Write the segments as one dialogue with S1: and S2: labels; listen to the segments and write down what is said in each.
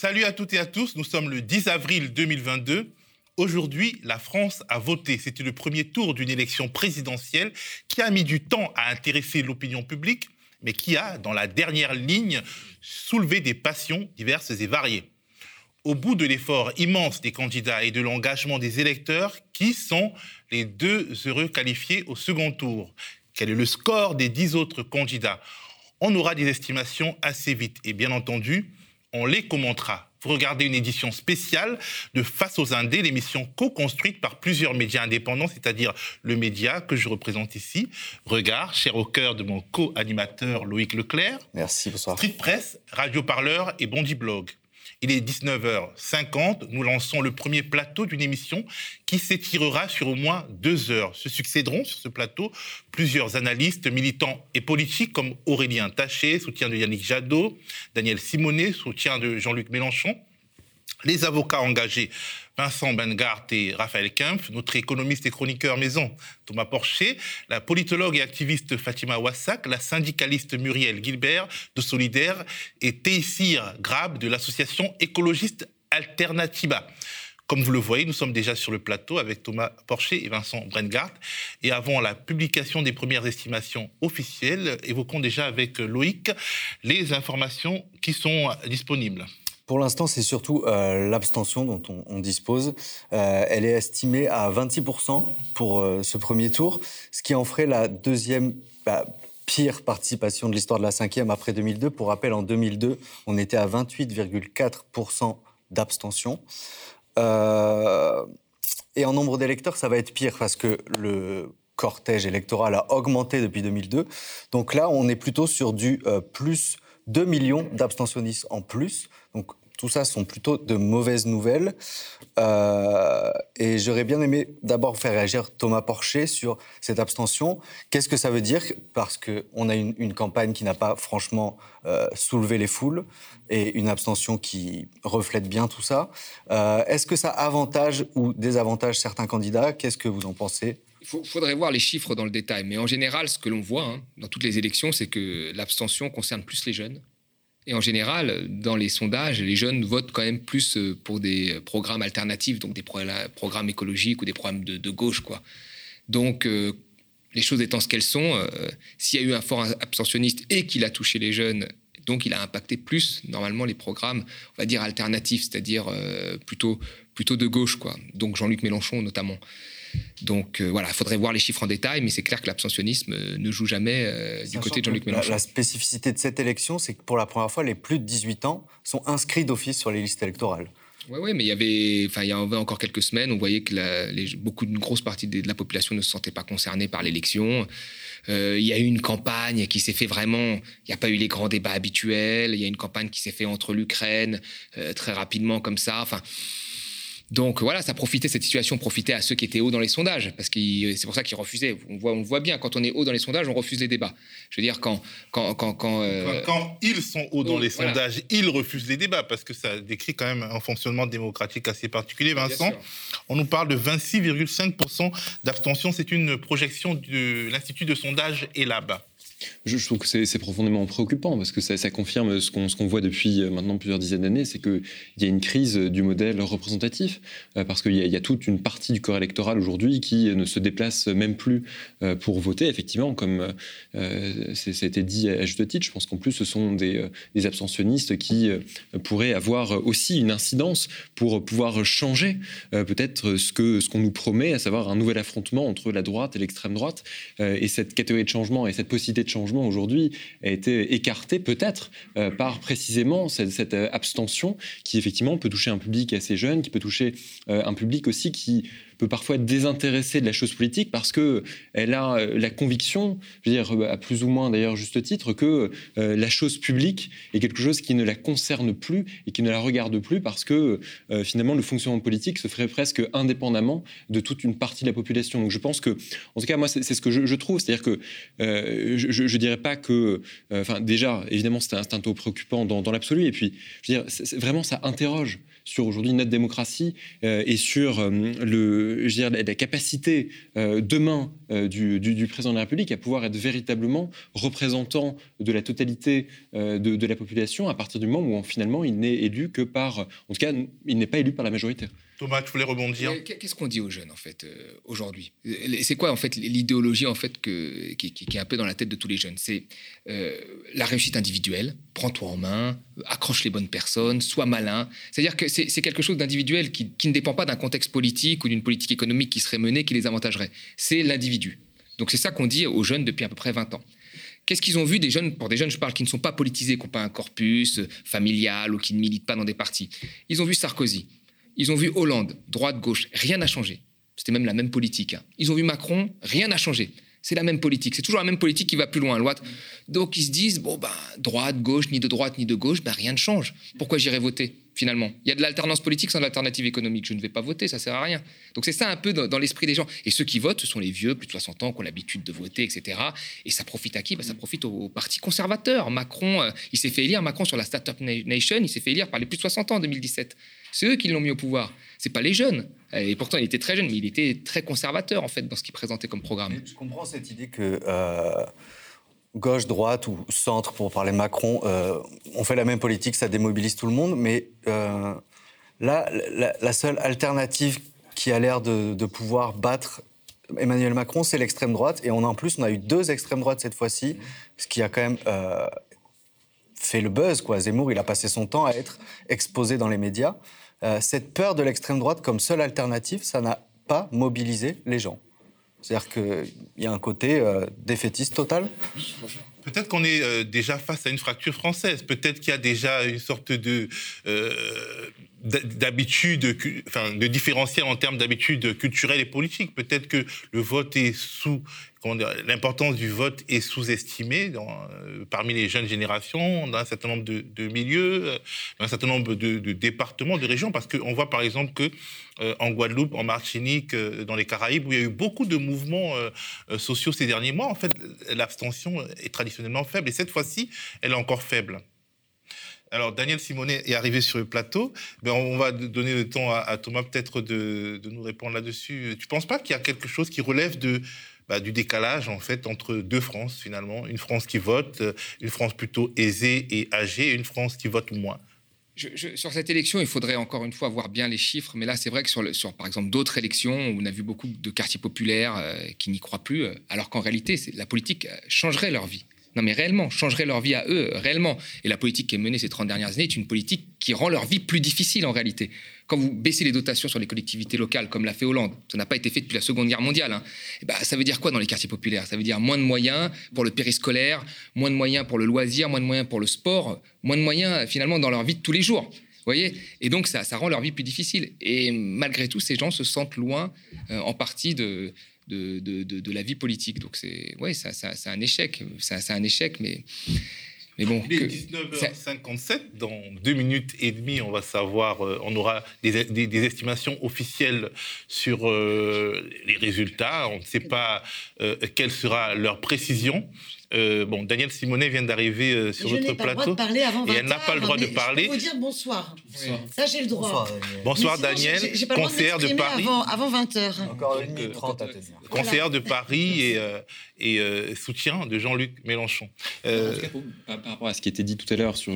S1: Salut à toutes et à tous, nous sommes le 10 avril 2022. Aujourd'hui, la France a voté. C'était le premier tour d'une élection présidentielle qui a mis du temps à intéresser l'opinion publique, mais qui a, dans la dernière ligne, soulevé des passions diverses et variées. Au bout de l'effort immense des candidats et de l'engagement des électeurs, qui sont les deux heureux qualifiés au second tour? Quel est le score des dix autres candidats? On aura des estimations assez vite et bien entendu, on les commentera. Vous regardez une édition spéciale de Face aux Indés, l'émission co-construite par plusieurs médias indépendants, c'est-à-dire le média que je représente ici, Regard, cher au cœur de mon co-animateur Loïc Leclerc.
S2: Merci, bonsoir.
S1: Street Press, Radio Parleur et Bondi Blog. Il est 19h50. Nous lançons le premier plateau d'une émission qui s'étirera sur au moins deux heures. Se succéderont sur ce plateau plusieurs analystes, militants et politiques comme Aurélien Taché, soutien de Yannick Jadot, Daniel Simonet, soutien de Jean-Luc Mélenchon, les avocats engagés Vincent Bengart et Raphaël Kempf, notre économiste et chroniqueur maison Thomas Porcher, la politologue et activiste Fatima Wassak, la syndicaliste Muriel Gilbert de Solidaire et Tessir Grab de l'association écologiste Alternativa. Comme vous le voyez, nous sommes déjà sur le plateau avec Thomas Porcher et Vincent Brengart. Et avant la publication des premières estimations officielles, évoquons déjà avec Loïc les informations qui sont disponibles.
S2: Pour l'instant, c'est surtout euh, l'abstention dont on, dispose. Euh, elle est estimée à 26% pour euh, ce premier tour, ce qui en ferait la deuxième bah, pire participation de l'histoire de la cinquième après 2002. Pour rappel, en 2002, on était à 28,4% d'abstention. et en nombre d'électeurs, ça va être pire parce que le cortège électoral a augmenté depuis 2002. Donc là, on est plutôt sur du plus 2 millions d'abstentionnistes en plus. Tout ça sont plutôt de mauvaises nouvelles. Euh, et j'aurais bien aimé d'abord faire réagir Thomas Porcher sur cette abstention. Qu'est-ce que ça veut dire? Parce qu'on a une, campagne qui n'a pas franchement euh, soulevé les foules et une abstention qui reflète bien tout ça. Euh, est-ce que ça avantage ou désavantage certains candidats? Qu'est-ce que vous en pensez?
S3: Il faudrait voir les chiffres dans le détail. Mais en général, ce que l'on voit hein, dans toutes les élections, c'est que l'abstention concerne plus les jeunes et en général, dans les sondages, les jeunes votent quand même plus euh, pour des programmes alternatifs, donc des programmes écologiques ou des programmes de, gauche. Quoi. Donc, euh, les choses étant ce qu'elles sont, euh, s'il y a eu un fort abstentionniste et qu'il a touché les jeunes, donc il a impacté plus, normalement, les programmes, on va dire, alternatifs, c'est-à-dire plutôt, plutôt de gauche. Quoi. Donc Jean-Luc Mélenchon, notamment. Donc euh, voilà, il faudrait voir les chiffres en détail, mais c'est clair que l'abstentionnisme euh, ne joue jamais euh, du côté de Jean-Luc Mélenchon.
S2: La, spécificité de cette élection, c'est que pour la première fois, les plus de 18 ans sont inscrits d'office sur les listes électorales.
S3: Oui, ouais, mais il y avait, enfin, il y avait encore quelques semaines, on voyait que les, beaucoup d'une grosse partie de, la population ne se sentait pas concernée par l'élection. il y a eu une campagne qui s'est fait vraiment. Il n'y a pas eu les grands débats habituels. Il y a une campagne qui s'est fait entre l'Ukraine très rapidement comme ça. Enfin, donc voilà, ça profitait, cette situation profitait à ceux qui étaient hauts dans les sondages, parce que c'est pour ça qu'ils refusaient. On voit, on voit bien, quand on est haut dans les sondages, on refuse les débats. Je veux dire, quand... Quand,
S1: quand, quand, euh, ils sont hauts dans les sondages, ils refusent les débats, parce que ça décrit quand même un fonctionnement démocratique assez particulier. Vincent, on nous parle de 26,5% d'abstention. C'est une projection de l'Institut de sondage ELAB.
S4: Je, trouve que c'est profondément préoccupant parce que ça, confirme ce qu'on voit depuis euh, maintenant plusieurs dizaines d'années, c'est qu'il y a une crise du modèle représentatif euh, parce qu'il y, a toute une partie du corps électoral aujourd'hui qui ne se déplace même plus euh, pour voter. Effectivement, comme a été dit à juste titre, je pense qu'en plus ce sont des, abstentionnistes qui pourraient avoir aussi une incidence pour pouvoir changer peut-être ce que ce qu'on nous promet, à savoir un nouvel affrontement entre la droite et l'extrême droite. et cette catégorie de changement et cette possibilité de changement aujourd'hui a été écarté peut-être euh, par précisément cette, euh, abstention qui effectivement peut toucher un public assez jeune, qui peut toucher euh, un public aussi qui peut parfois être désintéressée de la chose politique parce que elle a euh, la conviction, je veux dire à plus ou moins d'ailleurs juste titre, que euh, la chose publique est quelque chose qui ne la concerne plus et qui ne la regarde plus parce que euh, finalement le fonctionnement politique se ferait presque indépendamment de toute une partie de la population. Donc je pense que, en tout cas moi c'est ce que je, trouve, c'est-à-dire que je, ne dirais pas que, enfin déjà évidemment c'est un, un, taux préoccupant dans, dans l'absolu et puis je veux dire vraiment ça interroge sur aujourd'hui notre démocratie et sur le, je dire, la, capacité demain du, du, président de la République à pouvoir être véritablement représentant de la totalité de, de, la population à partir du moment où finalement il n'est élu que par, en tout cas, il n'est pas élu par la majorité.
S1: Thomas, tu voulais rebondir
S3: Qu'est-ce qu'on dit aux jeunes en fait euh, aujourd'hui? C'est quoi en fait l'idéologie en fait qui, est un peu dans la tête de tous les jeunes? C'est euh, la réussite individuelle. Prends-toi en main, accroche les bonnes personnes, sois malin. C'est-à-dire que c'est quelque chose d'individuel qui, qui ne dépend pas d'un contexte politique ou d'une politique économique qui serait menée qui les avantagerait. C'est l'individu. Donc c'est ça qu'on dit aux jeunes depuis à peu près 20 ans. Qu'est-ce qu'ils ont vu des jeunes, pour des jeunes, je parle, qui ne sont pas politisés, qui n'ont pas un corpus familial ou qui ne militent pas dans des partis? Ils ont vu Sarkozy, ils ont vu Hollande, droite-gauche, rien n'a changé. C'était même la même politique. Hein. Ils ont vu Macron, rien n'a changé. C'est la même politique. C'est toujours la même politique qui va plus loin. Donc ils se disent, bon, ben, droite, gauche, ni de droite, ni de gauche, ben, rien ne change. Pourquoi j'irai voter finalement? Il y a de l'alternance politique sans l'alternative économique. Je ne vais pas voter, ça sert à rien. Donc c'est ça un peu dans, l'esprit des gens. Et ceux qui votent, ce sont les vieux, plus de 60 ans, qui ont l'habitude de voter, etc. Et ça profite à qui? Ben, Ça profite au, parti conservateur. Macron, euh, il s'est fait élire, Macron sur la Startup Nation, il s'est fait élire par les plus de 60 ans en 2017. C'est eux qui l'ont mis au pouvoir. C'est pas les jeunes. Et pourtant, il était très jeune, mais il était très conservateur en fait dans ce qu'il présentait comme programme.
S2: Je comprends cette idée que euh, gauche, droite ou centre, pour parler Macron, euh, on fait la même politique, ça démobilise tout le monde. Mais euh, là, la, seule alternative qui a l'air de, pouvoir battre Emmanuel Macron, c'est l'extrême droite. Et en plus, on a eu deux extrêmes droites cette fois-ci, ce qui a quand même fait le buzz. Zemmour, il a passé son temps à être exposé dans les médias. Euh, cette peur de l'extrême droite comme seule alternative, ça n'a pas mobilisé les gens. C'est-à-dire qu'il y a un côté euh, défaitiste total.
S1: Peut-être qu'on est euh, déjà face à une fracture française. Peut-être qu'il y a déjà une sorte de d'habitude, enfin, de différentiel en termes d'habitude culturelle et politique. Peut-être que le vote est sous l'importance du vote est sous-estimée euh, parmi les jeunes générations, dans un certain nombre de, milieux, euh, dans un certain nombre de, départements, de régions, parce qu'on voit par exemple que euh, en Guadeloupe, en Martinique, dans les Caraïbes, où il y a eu beaucoup de mouvements sociaux ces derniers mois, en fait, l'abstention est traditionnellement faible, et cette fois-ci, elle est encore faible. Alors, Daniel Simonet est arrivé sur le plateau. Ben, on va donner le temps à, Thomas peut-être de, nous répondre là-dessus. Tu ne penses pas qu'il y a quelque chose qui relève de, bah, du décalage en fait entre deux France finalement, une France qui vote, euh, une France plutôt aisée et âgée, et une France qui vote moins.
S3: sur cette élection, il faudrait encore une fois voir bien les chiffres, mais là, c'est vrai que sur, sur par exemple, d'autres élections, on a vu beaucoup de quartiers populaires euh, qui n'y croient plus, euh, alors qu'en réalité, la politique changerait leur vie. Non, mais réellement, changerait leur vie à eux, réellement. Et la politique qui est menée ces 30 dernières années est une politique qui rend leur vie plus difficile en réalité quand vous baissez les dotations sur les collectivités locales, comme l'a fait Hollande, ça n'a pas été fait depuis la Seconde Guerre mondiale, hein, eh ben, ça veut dire quoi dans les quartiers populaires? Ça veut dire moins de moyens pour le périscolaire, moins de moyens pour le loisir, moins de moyens pour le sport, moins de moyens finalement dans leur vie de tous les jours. voyez? Et donc ça, ça rend leur vie plus difficile. Et malgré tout, ces gens se sentent loin euh, en partie de, de, de, la vie politique. Donc c'est ouais, ça, ça, un échec. C'est un échec, mais
S1: il est 19h57. Dans deux minutes et demie, on va savoir, euh, on aura des, estimations officielles sur euh, les résultats. On ne sait pas euh, quelle sera leur précision. Euh, bon, Daniel Simonet vient d'arriver euh, sur notre plateau.
S5: et
S1: elle n'a pas le droit de parler.
S5: Il faut dire bonsoir. Ça, j'ai le droit.
S1: Bonsoir, Daniel, conseillère de Paris.
S5: Avant, 20h.
S2: Encore une minute trente à tenir.
S1: Conseillère de Paris et, euh, et soutien de Jean-Luc Mélenchon.
S4: par, rapport à ce qui était dit tout à l'heure sur,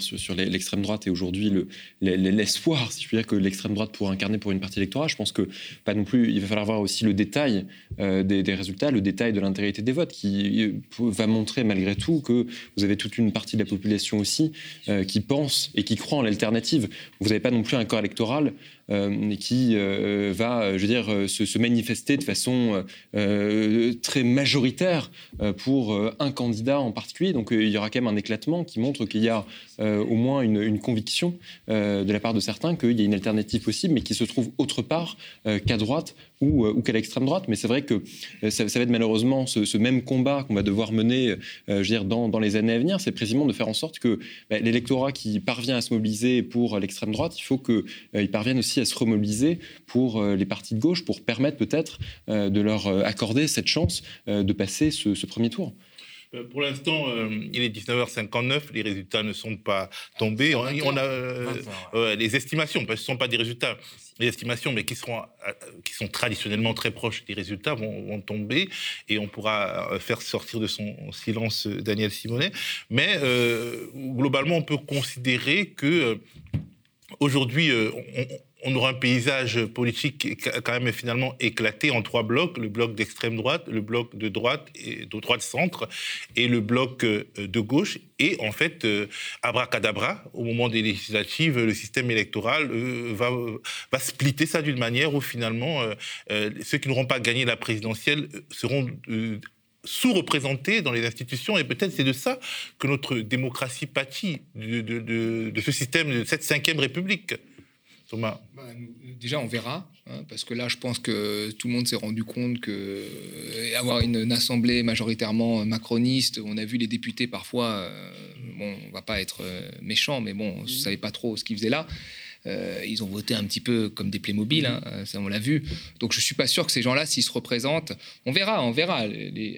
S4: sur, sur l'extrême droite et aujourd'hui l'espoir, si je puis dire, que l'extrême droite pourrait incarner pour une partie électorale, je pense que pas non plus. Il va falloir voir aussi le détail des, des, résultats, le détail de l'intégrité des votes qui va montrer malgré tout que vous avez toute une partie de la population aussi euh, qui pense et qui croit en l'alternative. Vous n'avez pas non plus un corps électoral euh, qui euh, va, je veux dire, se, manifester de façon très majoritaire pour un candidat en particulier. Donc il y aura quand même un éclatement qui montre qu'il y a au moins une, conviction de la part de certains qu'il y a une alternative possible, mais qui se trouve autre part qu'à droite ou, qu'à l'extrême droite. Mais c'est vrai que ça, va être malheureusement ce, même combat qu'on va devoir mener je veux dire, dans, les années à venir, c'est précisément de faire en sorte que bah, l'électorat qui parvient à se mobiliser pour l'extrême droite, il faut qu'il parvienne aussi à se remobiliser pour euh, les partis de gauche, pour permettre peut-être euh, de leur euh, accorder cette chance de passer ce, premier tour.
S1: Pour l'instant, euh, il est 19h59, les résultats ne sont pas tombés. On, a euh, les estimations, parce que ce ne sont pas des résultats, les estimations, mais qui, seront, qui sont traditionnellement très proches des résultats, vont, tomber et on pourra faire sortir de son silence Daniel Simonet. Mais globalement, on peut considérer que aujourd'hui, on, on aura un paysage politique quand même finalement éclaté en trois blocs le bloc d'extrême droite, le bloc de droite et de droite centre et le bloc euh, de gauche. Et en fait, euh, abracadabra, au moment des législatives, le système électoral euh, va, va splitter ça d'une manière où finalement ceux qui n'auront pas gagné la présidentielle seront sous-représentés dans les institutions. Et peut-être c'est de ça que notre démocratie pâtit, de, de ce système, de cette cinquième république.
S3: Thomas bah, Déjà, on verra, hein, parce que là, je pense que tout le monde s'est rendu compte que euh, avoir une, assemblée majoritairement macroniste, on a vu les députés parfois, euh, bon, on va pas être euh, méchant, mais bon, on ne savait pas trop ce qu'ils faisaient là. Euh, ils ont voté un petit peu comme des Playmobil, hein, euh, ça on l'a vu. Donc je suis pas sûr que ces gens-là, s'ils se représentent, on verra, on verra.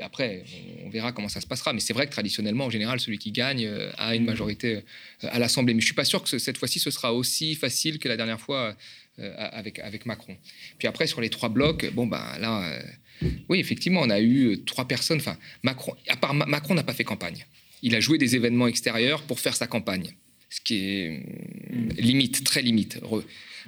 S3: après, on verra comment ça se passera. Mais c'est vrai que traditionnellement, en général, celui qui gagne euh, a une majorité à l'Assemblée. Mais je suis pas sûr que cette fois-ci, ce sera aussi facile que la dernière fois avec, avec Macron. Puis après, sur les trois blocs, bon, ben là, oui, effectivement, on a eu trois personnes. Enfin, Macron, à part Macron n'a pas fait campagne. Il a joué des événements extérieurs pour faire sa campagne ce qui est mm, limite, très limite.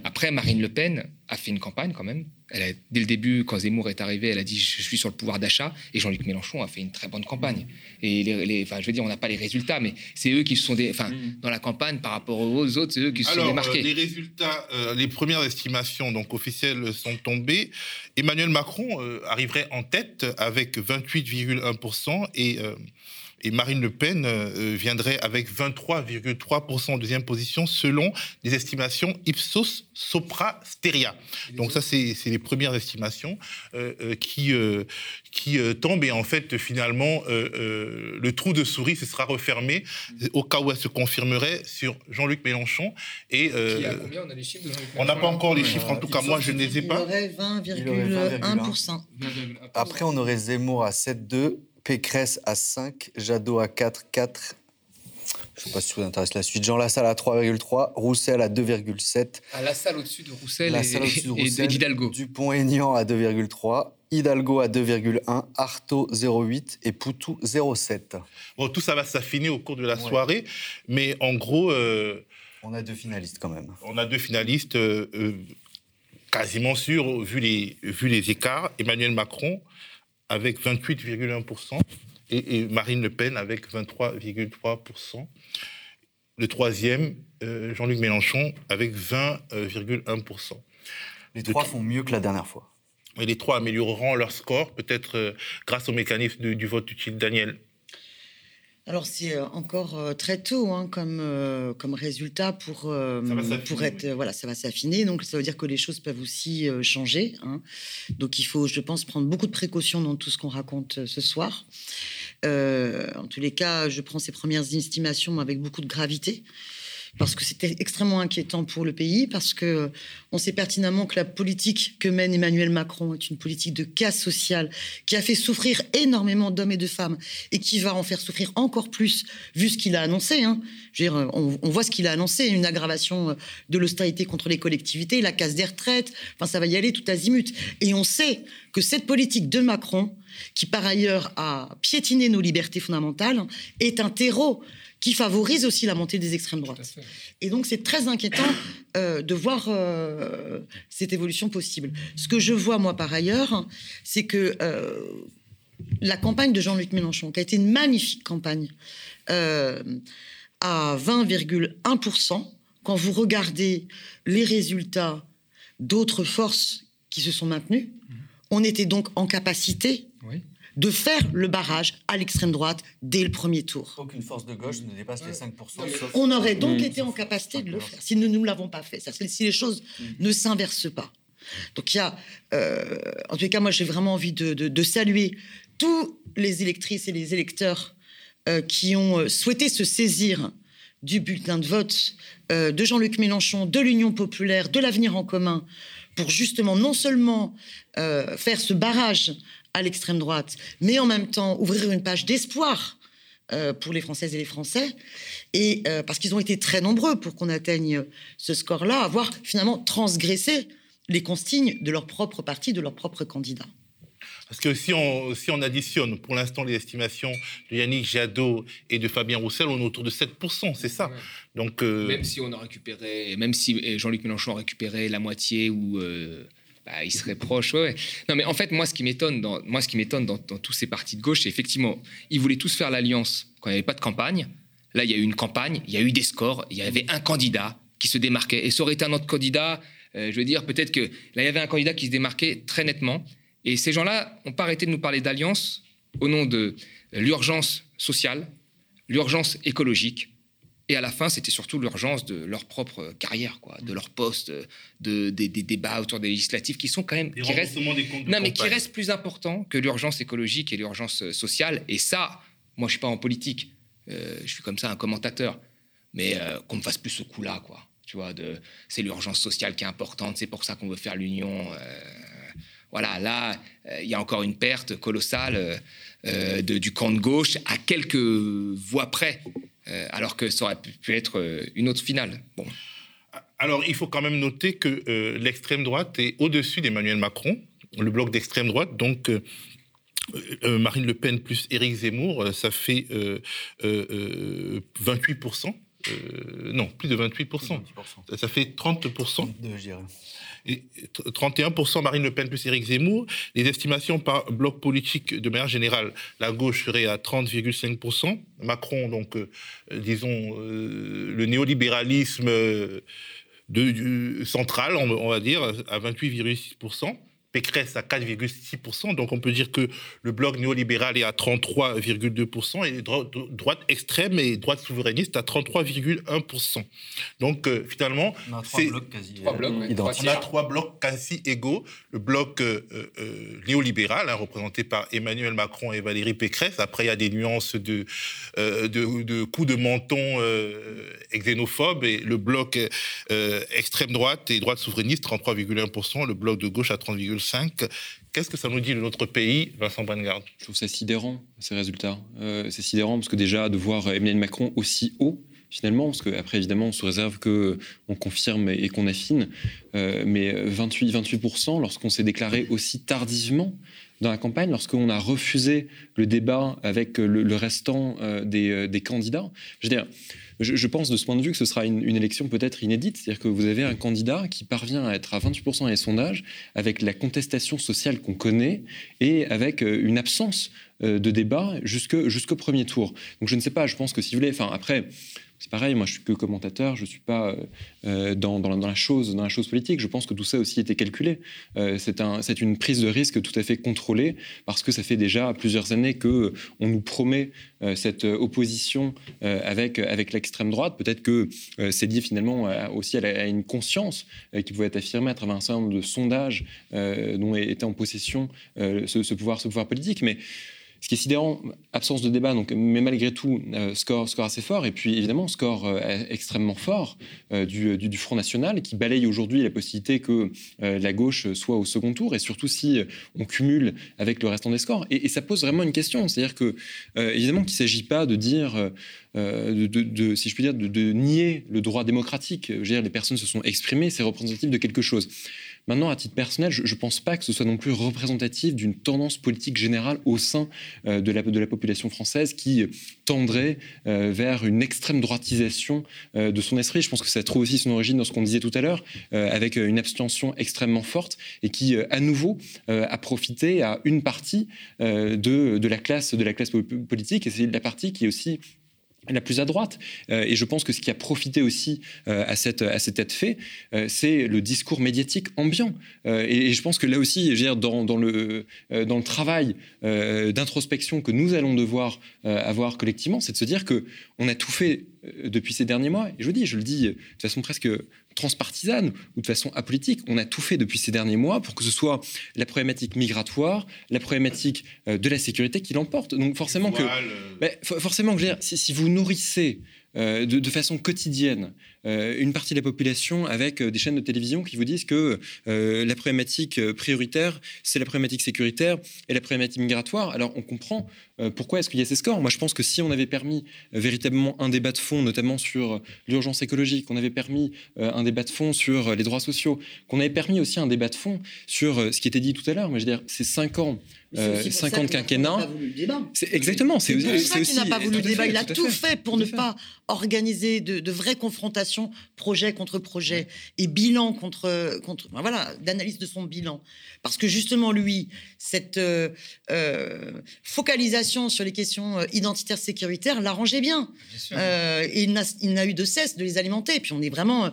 S3: Après, Marine Le Pen a fait une campagne quand même. Elle dès le début, quand Zemmour est arrivé, elle a dit je suis sur le pouvoir d'achat. Et Jean-Luc Mélenchon a fait une très bonne campagne. Et les, enfin, je veux dire, on n'a pas les résultats, mais c'est eux qui se sont des, enfin, mm. dans la campagne par rapport aux autres, c'est eux qui se sont démarqués.
S1: Euh, les résultats, euh, les premières estimations donc officielles sont tombées. Emmanuel Macron euh, arriverait en tête avec 28,1% et et Marine Le Pen euh, viendrait avec 23,3% en deuxième position selon les estimations Ipsos Sopra Steria. Donc ça, c'est les premières estimations euh, euh, qui, qui tombent et en fait, finalement, le trou de souris se sera refermé au cas où elle se confirmerait sur Jean-Luc Mélenchon.
S3: Et, combien on a les chiffres de Jean-Luc
S1: On n'a pas encore les chiffres, en tout cas, moi, je ne les ai pas.
S5: Il aurait 20,1%.
S2: Après, on aurait Zemmour à 7,2%. Pécresse à 5, Jadot à 4, 4. Je ne sais pas si vous intéresse la suite. Jean Lassalle à 3,3, Roussel à 2,7.
S3: À Lassalle au-dessus de Roussel et, d'Hidalgo.
S2: Dupont-Aignan à 2,3, Hidalgo à 2,1, Artaud 0,8 et Poutou 0,7.
S1: Bon, tout ça va s'affiner au cours de la soirée, mais en gros... Euh,
S2: on a deux finalistes quand même.
S1: On a deux finalistes euh, euh, quasiment sûrs, vu les, vu les écarts. Emmanuel Macron avec 28,1% et, Marine Le Pen avec 23,3%. Le troisième, euh, Jean-Luc Mélenchon avec 20,1%.
S2: Les trois font mieux que la dernière fois.
S1: Et les trois amélioreront leur score, peut-être euh, grâce au mécanisme du vote utile. Daniel
S5: alors c'est euh, encore euh, très tôt hein, comme, euh, comme résultat pour, pour être voilà ça va s'affiner. Donc ça veut dire que les choses peuvent aussi changer hein. donc il faut je pense prendre beaucoup de précautions dans tout ce qu'on raconte ce soir. En tous les cas je prends ces premières estimations avec beaucoup de gravité parce que c'était extrêmement inquiétant pour le pays, parce que on sait pertinemment que la politique que mène Emmanuel Macron est une politique de casse sociale qui a fait souffrir énormément d'hommes et de femmes et qui va en faire souffrir encore plus vu ce qu'il a annoncé. Hein. Veux dire, on, voit ce qu'il a annoncé, une aggravation de l'austérité contre les collectivités, la casse des retraites, enfin ça va y aller tout azimut. Et on sait que cette politique de Macron, qui par ailleurs a piétiné nos libertés fondamentales, est un terreau qui favorise aussi la montée des extrêmes droites. Et donc c'est très inquiétant euh, de voir euh, cette évolution possible. Ce que je vois moi par ailleurs, c'est que euh, la campagne de Jean-Luc Mélenchon, qui a été une magnifique campagne, à 20,1%, quand vous regardez les résultats d'autres forces qui se sont maintenues, mmh. on était donc en capacité de faire le barrage à l'extrême droite dès le premier tour.
S2: Aucune force de gauche ne dépasse les 5%.
S5: On aurait donc été en capacité de le faire si nous ne l'avons pas fait. Si les choses mm. ne s'inversent pas. Donc il y a, euh, en tout cas, moi j'ai vraiment envie de, saluer tous les électrices et les électeurs euh, qui ont euh, souhaité se saisir du bulletin de vote de Jean-Luc Mélenchon, de l'Union populaire, de l'avenir en commun, pour justement non seulement faire ce barrage à l'extrême droite, mais en même temps ouvrir une page d'espoir pour les Françaises et les Français, et parce qu'ils ont été très nombreux pour qu'on atteigne ce score-là, avoir finalement transgressé les consignes de leur propre parti, de leur propre candidat.
S1: Parce que si on, si on additionne pour l'instant les estimations de Yannick Jadot et de Fabien Roussel, on est autour de 7%, c'est ça.
S3: Donc, euh, Même si on a récupéré, même si Jean-Luc Mélenchon a récupéré la moitié ou. Euh, bah, il serait proche. Non, mais en fait, moi, ce qui m'étonne dans, moi, ce qui m'étonne dans, tous ces partis de gauche, c'est effectivement, ils voulaient tous faire l'alliance quand il n'y avait pas de campagne. Là, il y a eu une campagne, il y a eu des scores, il y avait un candidat qui se démarquait. Et ça aurait été un autre candidat, euh, je veux dire, peut-être que là, il y avait un candidat qui se démarquait très nettement. Et ces gens-là n'ont pas arrêté de nous parler d'alliance au nom de l'urgence sociale, l'urgence écologique. Et à la fin, c'était surtout l'urgence de leur propre carrière, quoi, de leur poste, de, des, débats autour des législatives qui sont quand même. Qui restent, non, mais qui restent plus importants que l'urgence écologique et l'urgence sociale. Et ça, moi, je ne suis pas en politique. Euh, je suis comme ça un commentateur. Mais euh, qu'on me fasse plus ce coup-là, quoi. Tu vois, c'est l'urgence sociale qui est importante. C'est pour ça qu'on veut faire l'union. Euh, voilà, là, euh, il y a encore une perte colossale euh, euh, du camp de gauche à quelques voix près, alors que ça aurait pu, être une autre finale. Bon.
S1: Alors, il faut quand même noter que l'extrême droite est au-dessus d'Emmanuel Macron, le bloc d'extrême droite, donc Marine Le Pen plus Éric Zemmour, ça fait 28%. non, plus de 28%. Ça fait 30%. De, 31% Marine Le Pen plus Éric Zemmour. Les estimations par bloc politique de manière générale, la gauche serait à 30,5%. Macron, donc, euh, disons, euh, le néolibéralisme euh, central, on, va dire, à 28,6%. Pécresse à 4,6%. Donc on peut dire que le bloc néolibéral est à 33,2% et droite extrême et droite souverainiste à 33,1%. Donc euh, finalement, c'est trois blocs quasi on a trois blocs quasi égaux. Le bloc euh, euh, néolibéral, hein, représenté par Emmanuel Macron et Valérie Pécresse. Après, il y a des nuances de, de, de coups de menton xénophobes et le bloc extrême droite et droite souverainiste 33,1%, le bloc de gauche à 30,5%. Qu'est-ce que ça nous dit de notre pays, Vincent Brengard
S4: Je trouve ça sidérant, ces résultats. Euh, c'est sidérant parce que déjà, de voir Emmanuel Macron aussi haut, finalement, parce qu'après, évidemment, on se réserve qu'on confirme et qu'on affine, euh, mais 28, 28% lorsqu'on s'est déclaré aussi tardivement dans la campagne, lorsqu'on a refusé le débat avec le, restant euh, des, des, candidats. Je veux dire, je, pense de ce point de vue que ce sera une, élection peut-être inédite. C'est-à-dire que vous avez un candidat qui parvient à être à 28% dans les sondages avec la contestation sociale qu'on connaît et avec euh, une absence euh, de débat jusqu'au premier tour. Donc je ne sais pas, je pense que si vous voulez, enfin après, c'est pareil, moi je suis que commentateur, je ne suis pas euh, euh, dans, la chose, dans la chose politique. Je pense que tout ça aussi été calculé. Euh, c'est un, une prise de risque tout à fait contrôlée parce que ça fait déjà plusieurs années que on nous promet cette opposition avec, avec l'extrême droite. Peut-être que c'est lié finalement aussi à, une conscience qui pouvait être affirmée à travers un certain nombre de sondages dont était en possession ce, ce, pouvoir, ce pouvoir politique. Mais ce qui est sidérant, absence de débat, donc, mais malgré tout, euh, score, assez fort. Et puis évidemment, score euh, extrêmement fort euh, du, Front National qui balaye aujourd'hui la possibilité que la gauche soit au second tour. Et surtout si on cumule avec le restant des scores. Et, ça pose vraiment une question. C'est-à-dire que, évidemment, qu'il ne s'agit pas de dire. De, de, si je puis dire, de, nier le droit démocratique. Je veux dire, les personnes se sont exprimées, c'est représentatif de quelque chose. Maintenant, à titre personnel, je ne pense pas que ce soit non plus représentatif d'une tendance politique générale au sein euh, de, la, population française qui tendrait euh, vers une extrême droitisation euh, de son esprit. Je pense que ça trouve aussi son origine dans ce qu'on disait tout à l'heure, avec une abstention extrêmement forte et qui, à nouveau, a profité à une partie de, de, la classe, de la classe politique. Et c'est la partie qui est aussi la plus à droite. Euh, et je pense que ce qui a profité aussi euh, à, cette, à cet être fait, euh, c'est le discours médiatique ambiant. Et, je pense que là aussi, dire, dans, le, dans le travail d'introspection que nous allons devoir avoir collectivement, c'est de se dire que on a tout fait depuis ces derniers mois. Et je vous dis, je le dis de façon presque transpartisane ou de façon apolitique. On a tout fait depuis ces derniers mois pour que ce soit la problématique migratoire, la problématique euh, de la sécurité qui l'emporte. Donc forcément que, euh. forcément que si, vous nourrissez euh, de, façon quotidienne une partie de la population avec euh, des chaînes de télévision qui vous disent que la problématique prioritaire, c'est la problématique sécuritaire et la problématique migratoire. Alors on comprend pourquoi est-ce qu'il y a ces scores. Moi je pense que si on avait permis véritablement un débat de fond, notamment sur l'urgence écologique, qu'on avait permis un débat de fond sur les droits sociaux, qu'on avait permis aussi un débat de fond sur ce qui était dit tout à l'heure, moi je veux dire, ces cinq ans 50 quinquennats. C'est exactement.
S5: C'est pour ça qu'il n'a pas voulu le débat. Il a tout fait pour ne pas organiser de, vraies confrontations, projet contre projet, et bilan contre contre. Voilà, d'analyse de son bilan. Parce que justement, lui, cette euh, euh, focalisation sur les questions euh, identitaires sécuritaires l'arrangeait bien. et il n'a eu de cesse de les alimenter. Et puis on est vraiment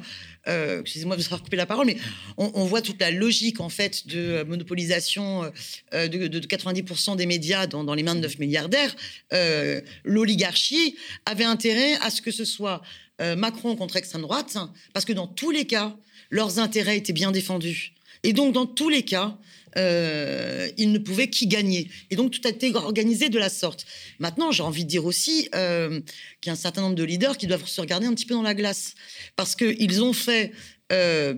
S5: euh, excusez-moi de vous avoir coupé la parole, mais on, voit toute la logique en fait de monopolisation euh, de, 90% des médias dans, les mains de 9 milliardaires. Euh, l'oligarchie avait intérêt à ce que ce soit Macron contre extrême droite, parce que dans tous les cas, leurs intérêts étaient bien défendus. Et donc, dans tous les cas, euh, il ne pouvait qu'y gagner. Et donc, tout a été organisé de la sorte. Maintenant, j'ai envie de dire aussi euh, qu'il y a un certain nombre de leaders qui doivent se regarder un petit peu dans la glace. Parce qu'ils ont fait... Euh,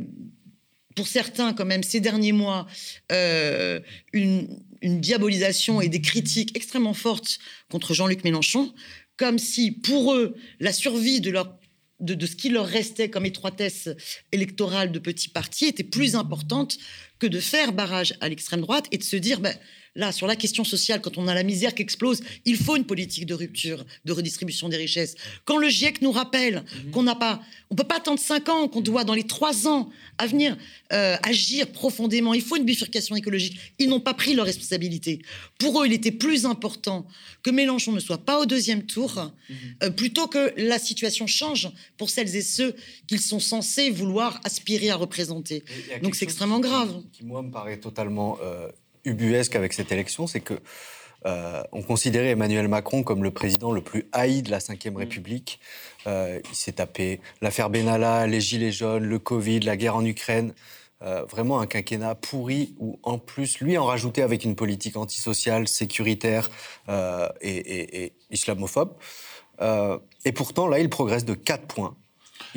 S5: pour certains, quand même, ces derniers mois, une, diabolisation et des critiques extrêmement fortes contre Jean-Luc Mélenchon, comme si, pour eux, la survie de leur de, ce qui leur restait comme étroitesse électorale de petits partis était plus importante que de faire barrage à l'extrême droite et de se dire, ben, là, sur la question sociale, quand on a la misère qui explose, il faut une politique de rupture, de redistribution des richesses. Quand le GIEC nous rappelle mhm. qu'on n'a pas, on peut pas attendre cinq ans, qu'on doit dans les trois ans à venir euh, agir profondément, il faut une bifurcation écologique. Ils n'ont pas pris leur responsabilité. Pour eux, il était plus important que Mélenchon ne soit pas au deuxième tour, mhm. euh, plutôt que la situation change pour celles et ceux qu'ils sont censés vouloir aspirer à représenter. Donc c'est extrêmement grave.
S2: Qui, moi, me paraît totalement euh, ubuesque avec cette élection, c'est que euh, on considérait Emmanuel Macron comme le président le plus haï de la Ve mm. République. Euh, il s'est tapé l'affaire Benalla, les Gilets jaunes, le Covid, la guerre en Ukraine. Euh, vraiment un quinquennat pourri où, en plus, lui en rajoutait avec une politique antisociale, sécuritaire et, et, islamophobe. et pourtant, là, il progresse de 4 points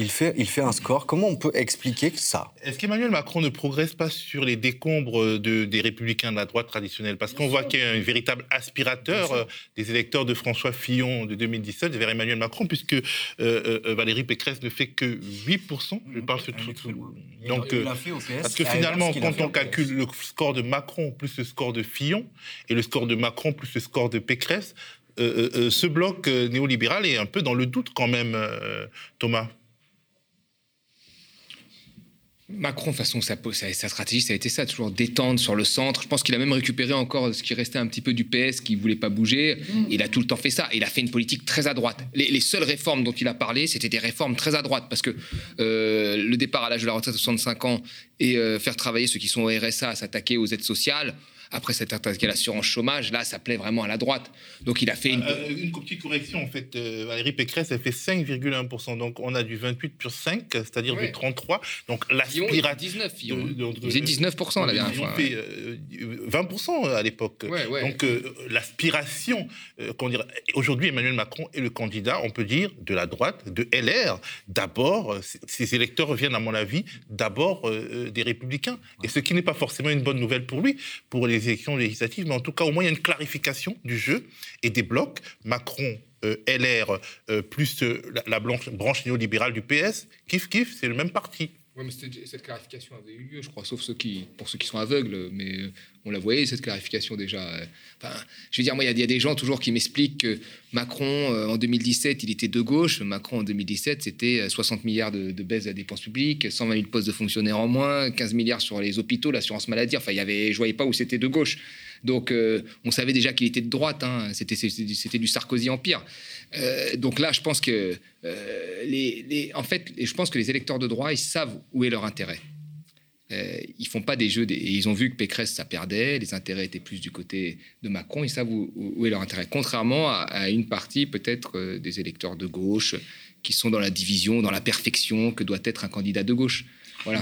S2: il fait, il fait un score. Comment on peut expliquer ça?
S1: Est-ce qu'Emmanuel Macron ne progresse pas sur les décombres de, des républicains de la droite traditionnelle? Parce qu'on voit qu'il y a un véritable aspirateur euh, des électeurs de François Fillon de 2017 vers Emmanuel Macron, puisque euh, euh, Valérie Pécresse ne fait que 8%. Je parle sur tout. Donc, parce que finalement, quand on calcule le score de Macron plus le score de Fillon et le score de Macron plus le score de Pécresse, ce bloc néolibéral est un peu dans le doute quand même, Thomas.
S3: Macron, de façon, sa, sa, stratégie, ça a été ça, toujours détendre sur le centre. Je pense qu'il a même récupéré encore ce qui restait un petit peu du PS, qui ne voulait pas bouger. Mm. Il a tout le temps fait ça. Il a fait une politique très à droite. Les, seules réformes dont il a parlé, c'était des réformes très à droite, parce que euh, le départ à l'âge de la retraite à 65 ans et euh, faire travailler ceux qui sont au RSA, s'attaquer aux aides sociales, après cette attaque à l'assurance chômage, là, ça plaît vraiment à la droite. Donc il a fait une...
S1: Euh, une petite correction, en fait. Euh, Valérie Pécresse, elle fait 5,1%. Donc on a du 28 plus 5, c'est-à-dire du 33. Donc l'aspiration...
S3: 19, Ils faisaient 19% la dernière fois.
S1: Ils ont fait 20% à l'époque. donc euh, l'aspiration, aujourd'hui Emmanuel Macron est le candidat, on peut dire, de la droite, de LR. D'abord, ses électeurs reviennent, à mon avis, d'abord des républicains. Et ce qui n'est pas forcément une bonne nouvelle pour lui, pour les élections législatives, mais en tout cas, au moins, il y a une clarification du jeu et des blocs. Macron, euh, LR, euh, plus euh, la, branche néolibérale du PS, kiff, kiff, c'est le même parti.
S3: Cette clarification avait eu lieu, je crois, sauf ceux qui, pour ceux qui sont aveugles, mais on la voyait, cette clarification déjà. Enfin, je veux dire, moi, il y, a des gens toujours qui m'expliquent que Macron, en 2017, il était de gauche. Macron, en 2017, c'était 60 milliards de, de baisse de la dépense publique, 120 000 postes de fonctionnaires en moins, 15 milliards sur les hôpitaux, l'assurance maladie. Enfin, il y avait, je voyais pas où c'était de gauche. Donc, euh, on savait déjà qu'il était de droite. Hein. C'était, du Sarkozy empire. Euh, donc là, je pense que euh, les, en fait, je pense que les électeurs de droite, ils savent où est leur intérêt. ils font pas des jeux, ils ont vu que Pécresse ça perdait, les intérêts étaient plus du côté de Macron. Ils savent où, est leur intérêt. Contrairement à une partie peut-être des électeurs de gauche qui sont dans la division, dans la perfection que doit être un candidat de gauche.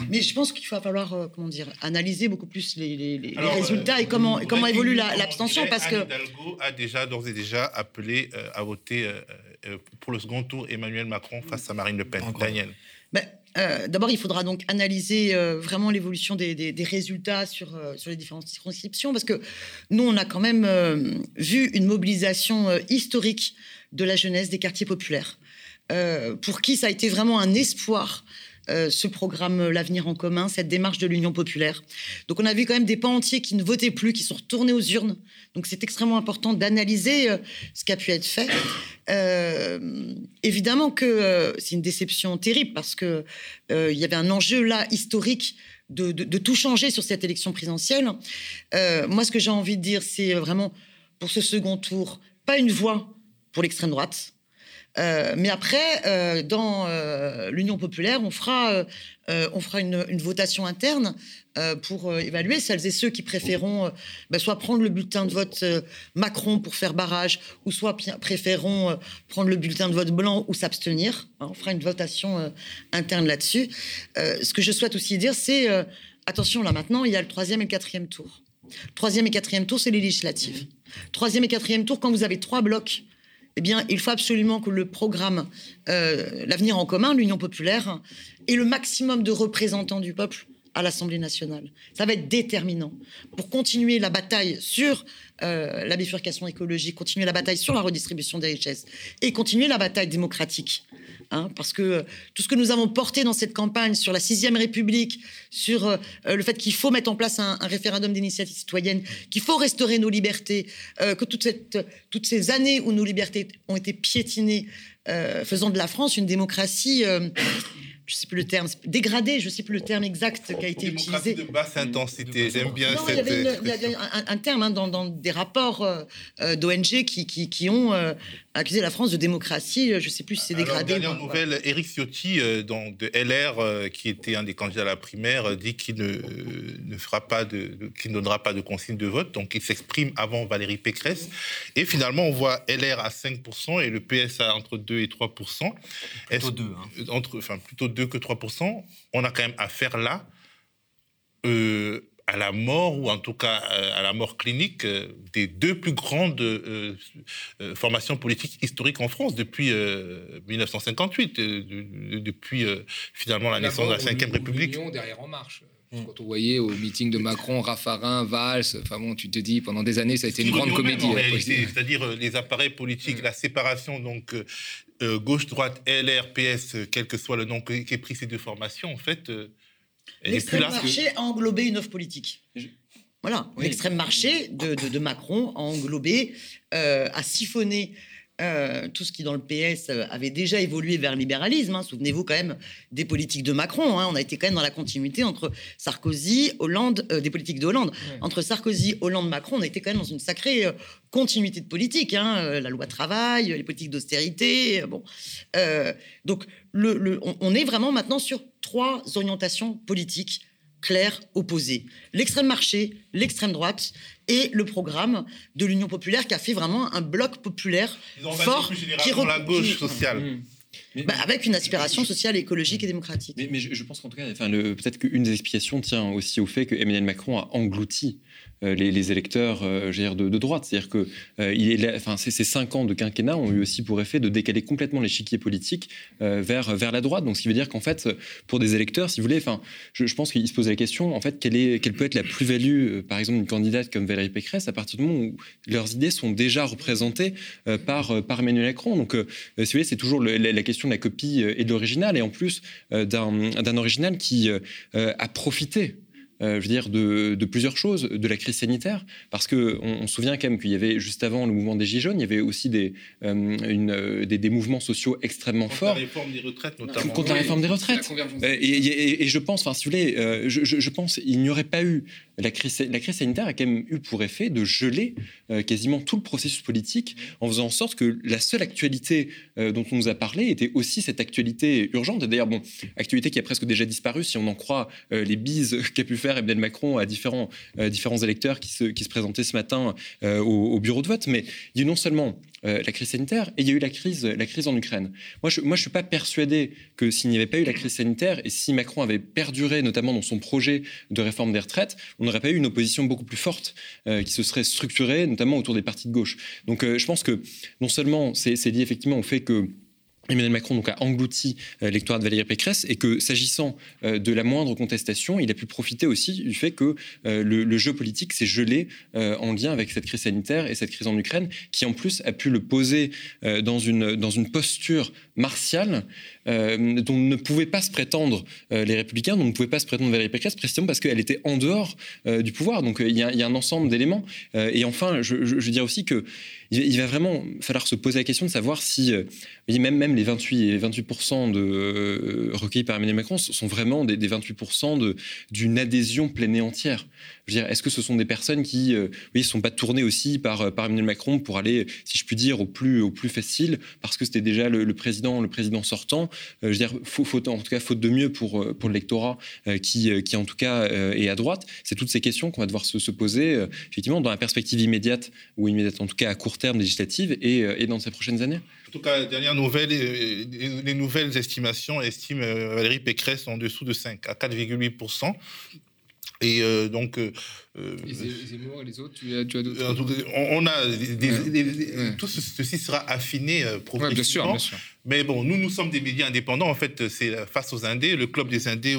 S5: Mais je pense qu'il va falloir euh, comment dire, analyser beaucoup plus les, résultats et comment, comment évolue l'abstention. parce que
S1: Hidalgo a déjà, d'ores et déjà appelé euh, à voter euh, pour le second tour Emmanuel Macron face à Marine Le Pen. Daniel.
S5: Ben, D'abord, il faudra donc analyser vraiment l'évolution des, résultats sur, sur les différentes circonscriptions, parce que nous, on a quand même vu une mobilisation historique de la jeunesse des quartiers populaires, pour qui ça a été vraiment un espoir euh, ce programme euh, L'avenir en commun, cette démarche de l'Union populaire. Donc on a vu quand même des pans entiers qui ne votaient plus, qui sont retournés aux urnes. Donc c'est extrêmement important d'analyser euh, ce qui a pu être fait. évidemment que c'est une déception terrible parce que il y avait un enjeu là historique de, de, tout changer sur cette élection présidentielle. moi, ce que j'ai envie de dire, c'est vraiment pour ce second tour, pas une voix pour l'extrême droite, euh, mais après, euh, dans euh, l'Union populaire, on fera, on fera une, votation interne pour évaluer celles et ceux qui préféreront bah, soit prendre le bulletin de vote Macron pour faire barrage, ou soit préféreront prendre le bulletin de vote blanc ou s'abstenir. Hein, on fera une votation interne là-dessus. ce que je souhaite aussi dire, c'est attention, là maintenant, il y a le troisième et le quatrième tour. Troisième et quatrième tour, c'est les législatives. Troisième et quatrième tour, quand vous avez trois blocs eh bien, il faut absolument que le programme euh, L'avenir en commun, l'Union populaire, ait le maximum de représentants du peuple à l'Assemblée nationale. Ça va être déterminant pour continuer la bataille sur euh, la bifurcation écologique, continuer la bataille sur la redistribution des richesses et continuer la bataille démocratique. Hein, parce que euh, tout ce que nous avons porté dans cette campagne sur la sixième République, sur euh, le fait qu'il faut mettre en place un, référendum d'initiative citoyenne, qu'il faut restaurer nos libertés, que toutes ces années où nos libertés ont été piétinées, faisant de la France une démocratie je sais plus le terme, dégradé, je sais plus le terme exact qui a été utilisé.
S1: de basse intensité, j'aime bien cette...
S5: Il y avait, un, terme hein, dans, des rapports euh, euh, d'ONG qui, qui, ont euh, accusé la France de démocratie, je ne sais plus si c'est dégradé.
S1: Alors, dernière nouvelle, Éric Ciotti dans, de LR, qui était un des candidats à la primaire, dit qu'il ne, ne fera pas de, qu'il ne donnera pas de consigne de vote, donc il s'exprime avant Valérie Pécresse. Et finalement, on voit LR à 5% et le PS à entre 2 et 3%.
S2: Plutôt 2, hein.
S1: entre, enfin, plutôt 2 que 3%, on a quand même affaire là euh, à la mort, ou en tout cas euh, à la mort clinique, euh, des deux plus grandes formations politiques historiques en France depuis 1958, depuis finalement la, naissance de la Ve République.
S3: derrière En Marche. Mm. Quand on voyait au meeting de Macron, Raffarin, Valls, enfin bon, tu te dis, pendant des années, ça a été une grande comédie.
S1: C'est-à-dire les appareils politiques, mm. la séparation donc euh, gauche, droite, LR, PS, euh, quel que soit le nom qu'aient pris ces deux formations, en fait, euh,
S5: L'extrême marché a englobé une offre politique. Voilà, l'extrême marché de, Macron a englobé, a siphonné euh, tout ce qui dans le PS euh, avait déjà évolué vers le libéralisme. Hein. Souvenez-vous quand même des politiques de Macron. Hein. On a été quand même dans la continuité entre Sarkozy, Hollande, euh, des politiques de Hollande. Entre Sarkozy, Hollande, Macron, on a été quand même dans une sacrée continuité de politique. Hein. La loi travail, les politiques d'austérité. bon, donc le, on est vraiment maintenant sur trois orientations politiques claires, opposées. L'extrême marché, l'extrême droite et le programme de l'Union populaire qui a fait vraiment un bloc populaire fort
S1: qui la gauche sociale. Mmh.
S5: Bah, avec une aspiration sociale, écologique et démocratique.
S4: Mais, je, pense qu'en tout cas, enfin, peut-être qu'une des explications tient aussi au fait que Emmanuel Macron a englouti euh, les, électeurs euh, de, de, droite. C'est-à-dire que euh, ces, cinq ans de quinquennat ont eu aussi pour effet de décaler complètement l'échiquier politique vers, vers la droite. Donc, ce qui veut dire qu'en fait, pour des électeurs, si vous voulez, enfin, je, pense qu'ils se posent la question, en fait, quelle, est, quelle peut être la plus-value, par exemple, d'une candidate comme Valérie Pécresse, à partir du moment où leurs idées sont déjà représentées par, par Emmanuel Macron. Donc, si vous voulez, c'est toujours la, question de la copie et de l'original, et en plus d'un original qui a profité euh, je veux dire, de, plusieurs choses, de la crise sanitaire, parce qu'on on se souvient quand même qu'il y avait, juste avant le mouvement des Gilets jaunes, il y avait aussi des, euh, une, euh, des, mouvements sociaux extrêmement forts.
S1: Contre la réforme des retraites, notamment.
S4: Contre la réforme des retraites. Et, et, je pense, enfin, si vous voulez, je, je, pense qu'il n'y aurait pas eu la crise, sanitaire a quand même eu pour effet de geler quasiment tout le processus politique en faisant en sorte que la seule actualité dont on nous a parlé était aussi cette actualité urgente. D'ailleurs, bon, actualité qui a presque déjà disparu si on en croit les bises qu'a pu faire Emmanuel Macron à différents, euh, différents électeurs qui se, présentaient ce matin euh, au, bureau de vote. Mais il non seulement la crise sanitaire et il y a eu la crise, la crise en Ukraine. Moi, je ne moi, suis pas persuadé que s'il n'y avait pas eu la crise sanitaire et si Macron avait perduré, notamment dans son projet de réforme des retraites, on n'aurait pas eu une opposition beaucoup plus forte qui se serait structurée, notamment autour des partis de gauche. Donc, je pense que non seulement c'est lié effectivement au fait que Emmanuel Macron donc, a englouti euh, de Valérie Pécresse et que s'agissant euh, de la moindre contestation, il a pu profiter aussi du fait que euh, le, jeu politique s'est gelé en lien avec cette crise sanitaire et cette crise en Ukraine, qui en plus a pu le poser dans une posture martiale dont ne pouvaient pas se prétendre les républicains, dont ne pouvait pas se prétendre Valérie Pécresse, précisément parce qu'elle était en dehors du pouvoir. Donc il y, a, un ensemble d'éléments. et enfin, je, dirais aussi que il, va vraiment falloir se poser la question de savoir si euh, même, même les 28 et 28% de, euh, recueillis par Emmanuel Macron sont vraiment des, 28% d'une adhésion pleine et entière. Dire, est-ce que ce sont des personnes qui ne euh, sont pas tournées aussi par, par Emmanuel Macron pour aller, si je puis dire, au plus, au plus facile, parce que c'était déjà le, président, le président sortant? Je veux dire, faut, en tout cas, faute de mieux pour, pour l'électorat qui, qui, en tout cas, est à droite. C'est toutes ces questions qu'on va devoir se, se poser, effectivement, dans la perspective immédiate, ou immédiate, en tout cas à court terme législative euh, et, dans ces prochaines années
S1: En tout cas, dernière nouvelle, euh, les nouvelles estimations estiment euh, Valérie Pécresse en dessous de 5, à 4,8%. Et donc.
S3: Zemmour et les autres, tu as, tu as
S1: d'autres. On, a. Tout ceci sera affiné progressivement. bien sûr, bien sûr. Mais bon, nous, nous sommes des médias indépendants. En fait, c'est face aux Indés, le club des Indés,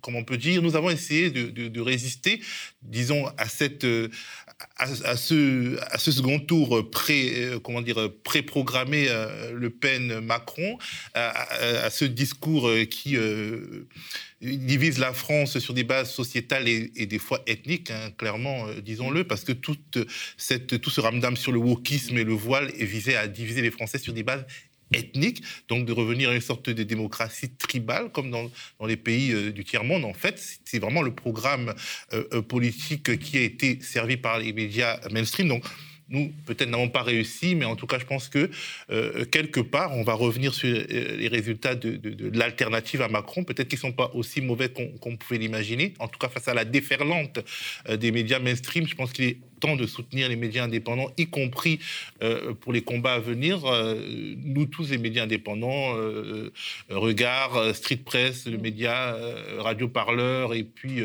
S1: comme on peut dire. Nous avons essayé de, de résister, disons, à cette, à, ce, second tour pré, euh, comment dire, pré-programmé euh, Le Pen-Macron, à, ce discours euh, qui divise la France sur des bases sociétales et, des fois ethniques, hein, clairement, disons-le, parce que tout ce ramdam sur le wokisme et le voile visé à diviser les Français sur des bases ethnique, donc de revenir à une sorte de démocratie tribale, comme dans, les pays euh, du tiers-monde. En fait, c'est vraiment le programme euh, euh, politique qui a été servi par les médias mainstream. Donc, nous, peut-être, n'avons pas réussi, mais en tout cas, je pense que quelque part, on va revenir sur les résultats de, l'alternative à Macron. Peut-être qu'ils ne sont pas aussi mauvais qu'on pouvait l'imaginer. En tout cas, face à la déferlante des médias mainstream, je pense qu'il est temps de soutenir les médias indépendants, y compris euh, pour les combats à venir. Euh, nous tous, les médias indépendants, euh, Regard, Street Press, le média Radio Parleur et puis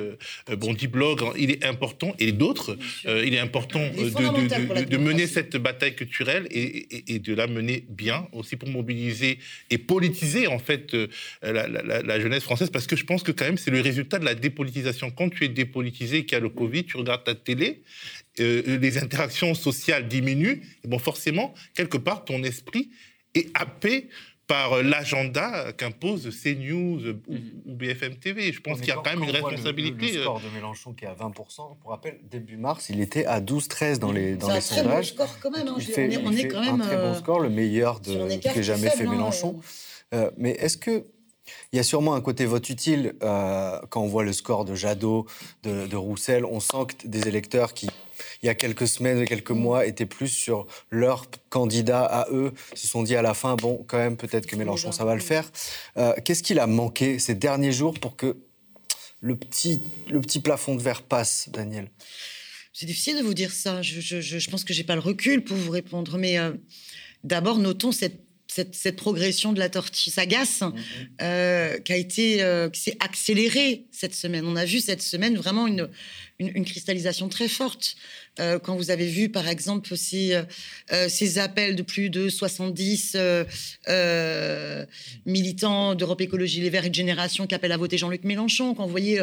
S1: Bondi Blog, hein, il est important, et d'autres, il est important de, de, mener cette bataille culturelle et, et, de la mener bien, aussi pour mobiliser et politiser en fait la, la, la, jeunesse française, parce que je pense que quand même c'est le résultat de la dépolitisation. Quand tu es dépolitisé, qu'il y a le Covid, tu regardes ta télé euh, les interactions sociales diminuent, bon, forcément, quelque part, ton esprit est happé par l'agenda qu'impose CNews ou, mhm. ou, BFM TV. Je pense qu'il y a quand, même une responsabilité.
S2: Le, le, score de Mélenchon qui est à 20%, pour rappel, début mars, il était à 12-13 dans les, dans les sondages. C'est un très bon
S5: score quand même. Hein.
S2: Il fait, on est, quand même, un très bon euh, score, le meilleur de, que jamais fait hein, Mélenchon. Euh, mais est-ce que il y a sûrement un côté vote utile quand on voit le score de Jadot, de, de Roussel. On sent que des électeurs qui il y a quelques semaines, quelques mois, étaient plus sur leur candidat à eux, se sont dit à la fin, bon, quand même, peut-être que Mélenchon, ça va le faire. Euh, qu'est-ce qu'il a manqué ces derniers jours pour que le petit, le petit plafond de verre passe, Daniel?
S5: C'est difficile de vous dire ça. Je, pense que j'ai pas le recul pour vous répondre. Mais euh, d'abord, notons cette cette, progression de la tortue sagace mm-hmm. euh, qui a été qui s'est accélérée cette semaine. On a vu cette semaine vraiment une, une, cristallisation très forte. Euh, quand vous avez vu, par exemple, ces, euh, euh, ces appels de plus de 70 militants d'Europe Écologie Les Verts et de Génération qui appellent à voter Jean-Luc Mélenchon, quand vous voyez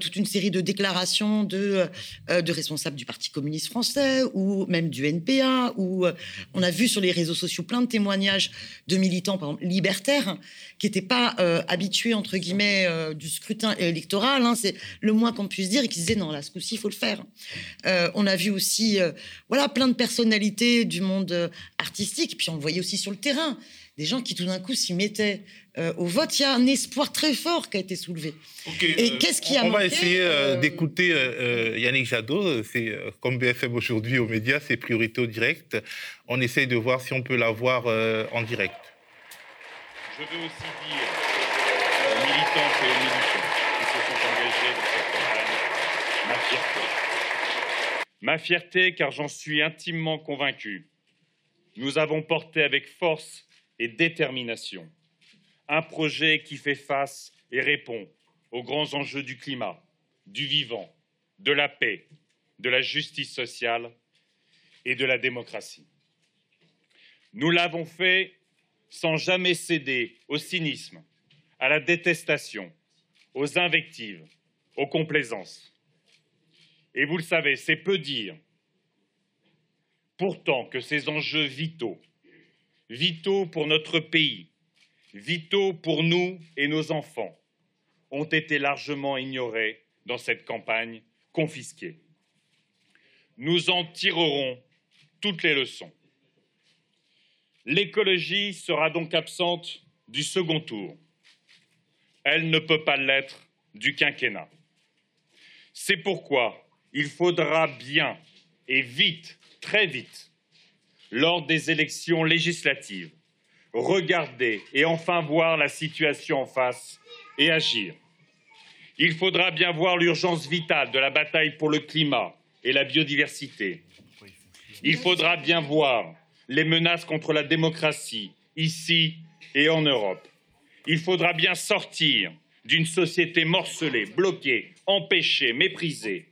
S5: toute une série de déclarations de, de responsables du Parti communiste français ou même du NPA, où on a vu sur les réseaux sociaux plein de témoignages de militants, par exemple, libertaires, qui n'étaient pas habitués, entre guillemets, du scrutin électoral. Hein, c'est le moins qu'on puisse dire, et qui disaient non, là, ce coup-ci, il faut le faire. on a vu aussi euh, voilà, plein de personnalités du monde euh, artistique. Puis on le voyait aussi sur le terrain. Des gens qui tout d'un coup s'y mettaient euh, au vote. Il y a un espoir très fort qui a été soulevé.
S1: Et qu'est-ce qui a On va essayer d'écouter Yannick Jadot. C'est comme BFM aujourd'hui aux médias, c'est priorité au direct. On essaye de voir si on peut l'avoir en direct.
S6: Je veux aussi dire aux militantes et aux militants qui se sont engagés dans cette campagne ma fierté Ma fierté, car j'en suis intimement convaincu. nous avons porté avec force et détermination un projet qui fait face et répond aux grands enjeux du climat, du vivant, de la paix, de la justice sociale et de la démocratie. Nous l'avons fait sans jamais céder au cynisme, à la détestation, aux invectives, aux complaisances. Et vous le savez, c'est peu dire pourtant que ces enjeux vitaux, vitaux pour notre pays, vitaux pour nous et nos enfants, ont été largement ignorés dans cette campagne confisquée. Nous en tirerons toutes les leçons. L'écologie sera donc absente du second tour. Elle ne peut pas l'être du quinquennat. C'est pourquoi il faudra bien et vite, très vite, lors des élections législatives, regarder et enfin voir la situation en face et agir. Il faudra bien voir l'urgence vitale de la bataille pour le climat et la biodiversité. Il faudra bien voir les menaces contre la démocratie, ici et en Europe. Il faudra bien sortir d'une société morcelée, bloquée, empêchée, méprisée,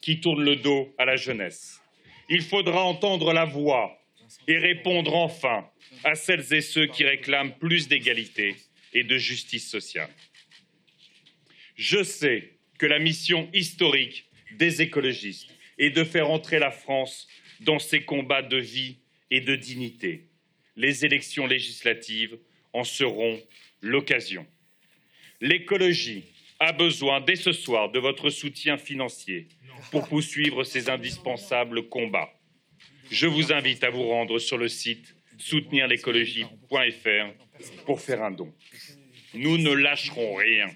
S6: qui tourne le dos à la jeunesse. Il faudra entendre la voix et répondre enfin à celles et ceux qui réclament plus d'égalité et de justice sociale. Je sais que la mission historique des écologistes est de faire entrer la France dans ses combats de vie et de dignité. Les élections législatives en seront l'occasion. L'écologie a besoin dès ce soir de votre soutien financier pour poursuivre ces indispensables combats. Je vous invite à vous rendre sur le site soutenirlécologie.fr pour faire un don. Nous ne lâcherons rien.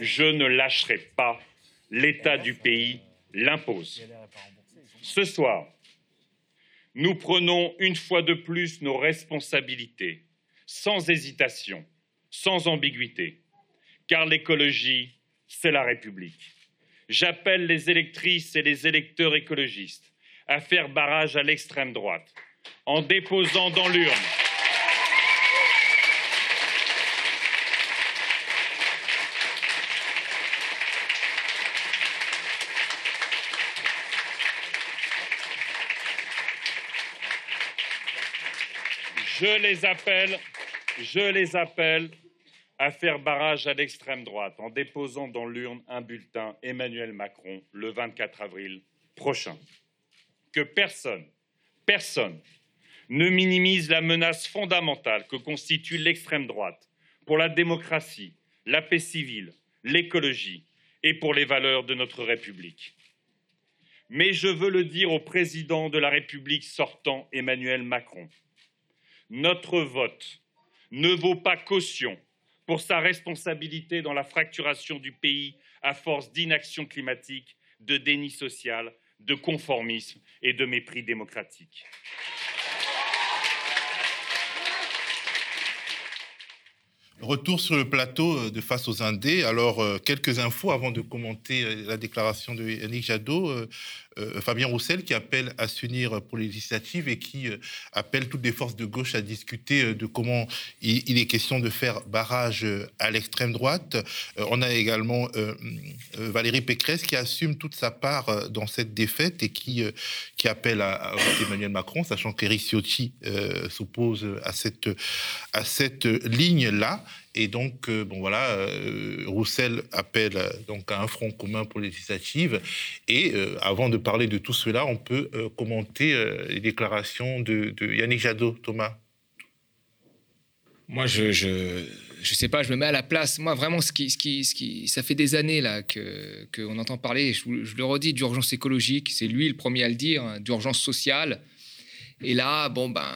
S6: Je ne lâcherai pas. L'État du pays l'impose. Ce soir, nous prenons une fois de plus nos responsabilités, sans hésitation, sans ambiguïté, car l'écologie, c'est la République. J'appelle les électrices et les électeurs écologistes à faire barrage à l'extrême droite en déposant dans l'urne Je les appelle, je les appelle à faire barrage à l'extrême droite en déposant dans l'urne un bulletin Emmanuel Macron le 24 avril prochain. Que personne, personne ne minimise la menace fondamentale que constitue l'extrême droite pour la démocratie, la paix civile, l'écologie et pour les valeurs de notre République. Mais je veux le dire au président de la République sortant, Emmanuel Macron notre vote ne vaut pas caution pour sa responsabilité dans la fracturation du pays à force d'inaction climatique, de déni social, de conformisme et de mépris démocratique.
S1: Retour sur le plateau euh, de Face aux Indés. Alors, euh, quelques infos avant de commenter euh, la déclaration de Yannick Jadot. Euh, Fabien Roussel qui appelle à s'unir pour les législatives et qui euh, appelle toutes les forces de gauche à discuter euh, de comment il, est question de faire barrage à l'extrême droite. on a également Valérie Pécresse qui assume toute sa part dans cette défaite et qui, qui appelle à, Emmanuel Macron, sachant qu'Éric Ciotti s'oppose à cette, à cette ligne-là. Et donc, euh, bon voilà, euh, Roussel appelle euh, donc à un front commun pour les législatives. Et avant de parler de tout cela, on peut commenter les déclarations de, Yannick Jadot, Thomas.
S3: Moi, je, je, sais pas, je me mets à la place. Moi, vraiment, ce qui, ce qui, ce qui, ça fait des années là que qu'on entend parler. Je, je, le redis d'urgence écologique. C'est lui le premier à le dire, hein, d'urgence sociale. Et là, bon ben,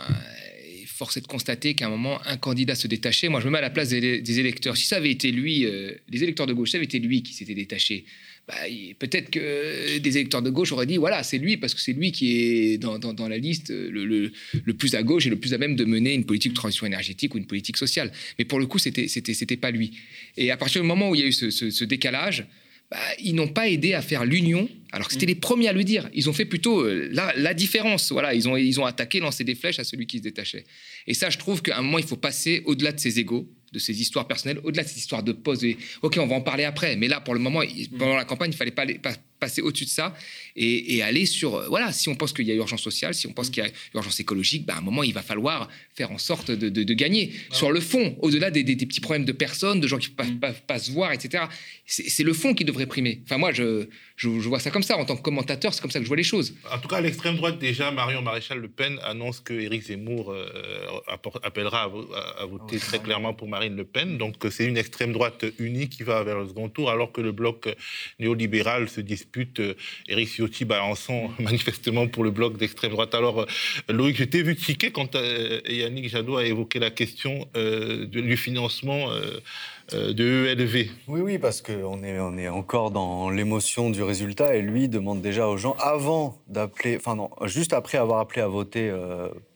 S3: force est de constater qu'à un moment, un candidat se détachait. Moi, je me mets à la place des, électeurs. Si ça avait été lui, euh, les électeurs de gauche, ça avait été lui qui s'était détaché, bah, peut-être que des électeurs de gauche auraient dit voilà, c'est lui, parce que c'est lui qui est dans, la liste le, le, plus à gauche et le plus à même de mener une politique de transition énergétique ou une politique sociale. Mais pour le coup, c'était, pas lui. Et à partir du moment où il y a eu ce décalage, bah, ils n'ont pas aidé à faire l'union, alors que c'était mm. les premiers à le dire. Ils ont fait plutôt euh, la, différence. Voilà, ils ont, ils ont attaqué, lancé des flèches à celui qui se détachait. Et ça, je trouve qu'à un moment, il faut passer au-delà de ses égaux, de ses histoires personnelles, au-delà de ces histoires de pause. ok, on va en parler après, mais là, pour le moment, pendant la campagne, il fallait pas, pas passer au-dessus de ça et, aller sur, euh, voilà, si on pense qu'il y a urgence sociale, si on pense qu'il y a urgence écologique, ben, à un moment, il va falloir faire en sorte de, gagner. Sur le fond, au-delà des, petits problèmes de personnes, de gens qui ne peuvent pas, se voir, etc., c'est le fond qui devrait primer. Enfin, moi, je, je, vois ça comme ça. En tant que commentateur, c'est comme ça que je vois les choses.
S1: En tout cas, à l'extrême droite, déjà, Marion Maréchal Le Pen annonce que Éric Zemmour euh, appellera à, voter très clairement pour Marine Le Pen. Donc, c'est une extrême droite unie qui va vers le second tour, alors que le bloc néolibéral se dispute Eric euh, Ciotti balançant manifestement pour le bloc d'extrême droite. Alors, euh, Loïc, je t'ai vu tiquer quand euh, Yannick Jadot a évoqué la question du financement de ELV.
S2: Oui, oui, parce qu'on est, on est encore dans l'émotion du résultat et lui demande déjà aux gens, avant d'appeler, enfin non, juste après avoir appelé à voter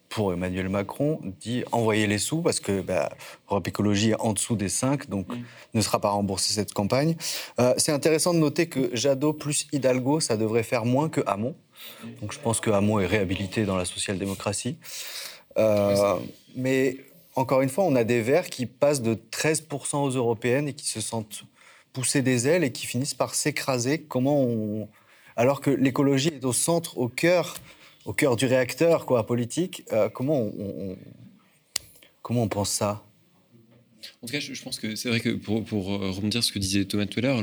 S2: pour Emmanuel Macron dit envoyer les sous parce que bah, Europe Écologie est en dessous des 5, donc mm. ne sera pas remboursé cette campagne. Euh, c'est intéressant de noter que Jadot plus Hidalgo, ça devrait faire moins que Hamon. Donc je pense que Hamon est réhabilité dans la social-démocratie. Euh, mais encore une fois, on a des Verts qui passent de 13% aux européennes et qui se sentent pousser des ailes et qui finissent par s'écraser. Comment on... Alors que l'écologie est au centre, au cœur au cœur du réacteur quoi, politique. Euh, comment, on, comment on pense ça?
S4: En tout cas, je, pense que c'est vrai que pour, pour, euh, rebondir sur ce que disait Thomas tout à l'heure,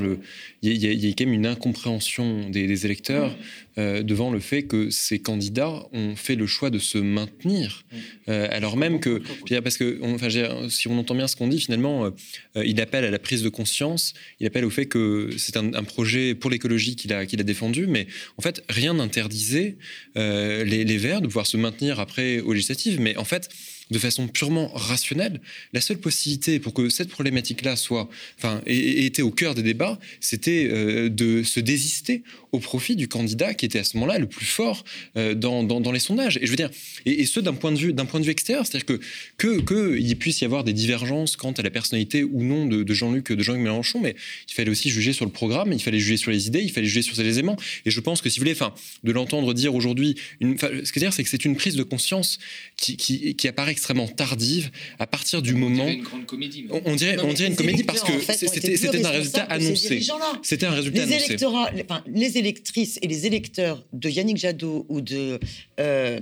S4: il y, a quand même une incompréhension des, électeurs mm. euh, devant le fait que ces candidats ont fait le choix de se maintenir, mm. euh, alors même que, parce que, enfin, si on entend bien ce qu'on dit, finalement, il appelle à la prise de conscience, il appelle au fait que c'est un, projet pour l'écologie qu'il a, qu'il a défendu, mais en fait, rien n'interdisait les, les Verts de pouvoir se maintenir après aux législatives, mais en fait, de façon purement rationnelle, la seule possibilité pour que cette problématique-là soit, enfin, ait, été au cœur des débats, c'était euh, de se désister au profit du candidat qui était à ce moment-là le plus fort euh, dans, les sondages. Et je veux dire, et, ce d'un point de vue extérieur, c'est-à-dire que que qu'il puisse y avoir des divergences quant à la personnalité ou non de, Jean-Luc de Jean-Luc Mélenchon, mais il fallait aussi juger sur le programme, il fallait juger sur les idées, il fallait juger sur ces éléments. Et je pense que si vous voulez, enfin, de l'entendre dire aujourd'hui, ce que dire, c'est que c'est une prise de conscience qui apparaît extrêmement tardive à partir du moment.
S3: Dirait une grande comédie.
S4: On, dirait, on dirait une comédie parce que c'était un résultat annoncé. C'était un résultat
S5: les
S4: annoncé.
S5: les électrices et les électeurs de Yannick Jadot ou de euh,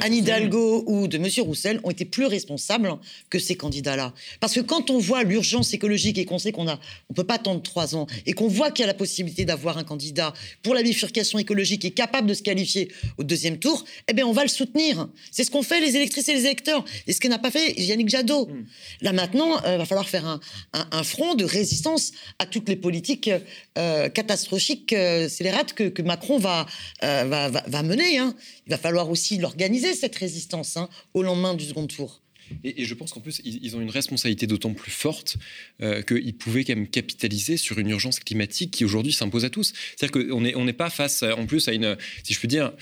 S5: Anne Hidalgo ou de Monsieur Roussel ont été plus responsables que ces candidats-là. Parce que quand on voit l'urgence écologique et qu'on sait qu'on a, on peut pas attendre trois ans et qu'on voit qu'il y a la possibilité d'avoir un candidat pour la bifurcation écologique qui est capable de se qualifier au deuxième tour, eh bien on va le soutenir. C'est ce qu'ont fait les électrices et les électeurs. Et ce que n'a pas fait Yannick Jadot. Hmm. Là maintenant, il euh, va falloir faire un, front de résistance à toutes les politiques euh, catastrophiques, euh, scélérates que, que Macron va, va, va, mener. Hein. Il va falloir aussi l'organiser, cette résistance, hein, au lendemain du second tour.
S4: Et, je pense qu'en plus, ils, ont une responsabilité d'autant plus forte qu'ils pouvaient quand même capitaliser sur une urgence climatique qui aujourd'hui s'impose à tous. C'est-à-dire qu'on n'est on n'est pas face, en plus, à une, si je peux dire,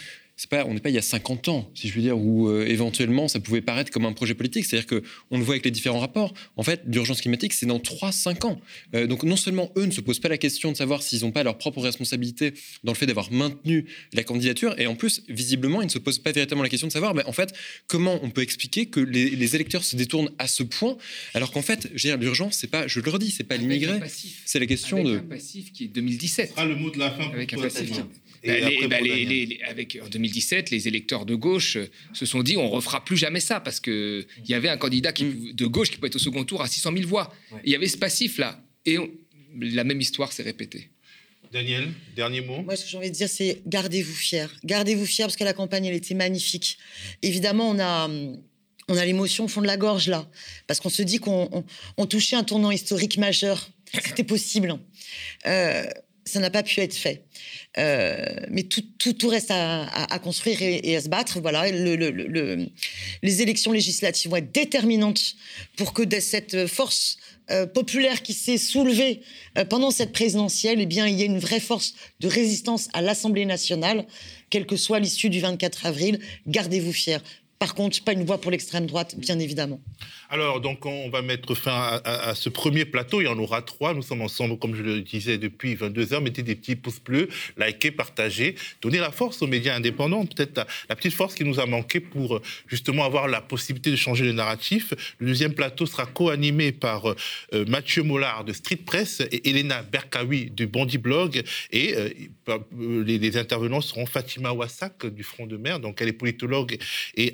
S4: pas, on n'est pas il y a 50 ans, si je veux dire, où euh, éventuellement ça pouvait paraître comme un projet politique. C'est-à-dire qu'on le voit avec les différents rapports. En fait, l'urgence climatique, c'est dans 3-5 ans. Euh, donc non seulement eux ne se posent pas la question de savoir s'ils n'ont pas leur propre responsabilité dans le fait d'avoir maintenu la candidature, et en plus, visiblement, ils ne se posent pas véritablement la question de savoir, mais en fait, comment on peut expliquer que les, électeurs se détournent à ce point, alors qu'en fait, l'urgence, c'est pas, je le redis, c'est pas l'immigré, c'est la question
S3: avec
S4: de.
S3: Un passif qui est 2017.
S1: Ah, le mot de la fin.
S3: Avec un passif. Bah, bah, avec, en 2017, les électeurs de gauche se sont dit on refera plus jamais ça parce qu'il y avait un candidat qui, mm. de gauche qui pouvait être au second tour à 600 000 voix. Il y avait ce passif-là. Et la même histoire s'est répétée.
S1: Daniel, dernier mot.
S5: Moi, ce que j'ai envie de dire, c'est gardez-vous fiers. Gardez-vous fiers parce que la campagne, elle était magnifique. Évidemment, on a, on a l'émotion au fond de la gorge là, parce qu'on se dit qu'on touchait un tournant historique majeur. C'était possible. Euh, ça n'a pas pu être fait. Euh, mais tout, tout, reste à, construire et, à se battre. Voilà, le, les élections législatives vont être déterminantes pour que cette force euh, populaire qui s'est soulevée euh, pendant cette présidentielle, eh bien, il y ait une vraie force de résistance à l'Assemblée nationale, quelle que soit l'issue du 24 avril. Gardez-vous fiers. Par contre, pas une voix pour l'extrême droite, bien évidemment.
S1: Alors, donc, on va mettre fin à, ce premier plateau. Il y en aura trois. Nous sommes ensemble, comme je le disais, depuis 22 heures. Mettez des petits pouces bleus, likez, partagez. Donnez la force aux médias indépendants. Peut-être la, petite force qui nous a manqué pour justement avoir la possibilité de changer le narratif. Le deuxième plateau sera co-animé par euh, Mathieu Mollard de Street Press et Elena Berkawi du Bondi Blog. Et euh, euh, les, intervenants seront Fatima Wassak du Front de Mer. Donc, elle est politologue et.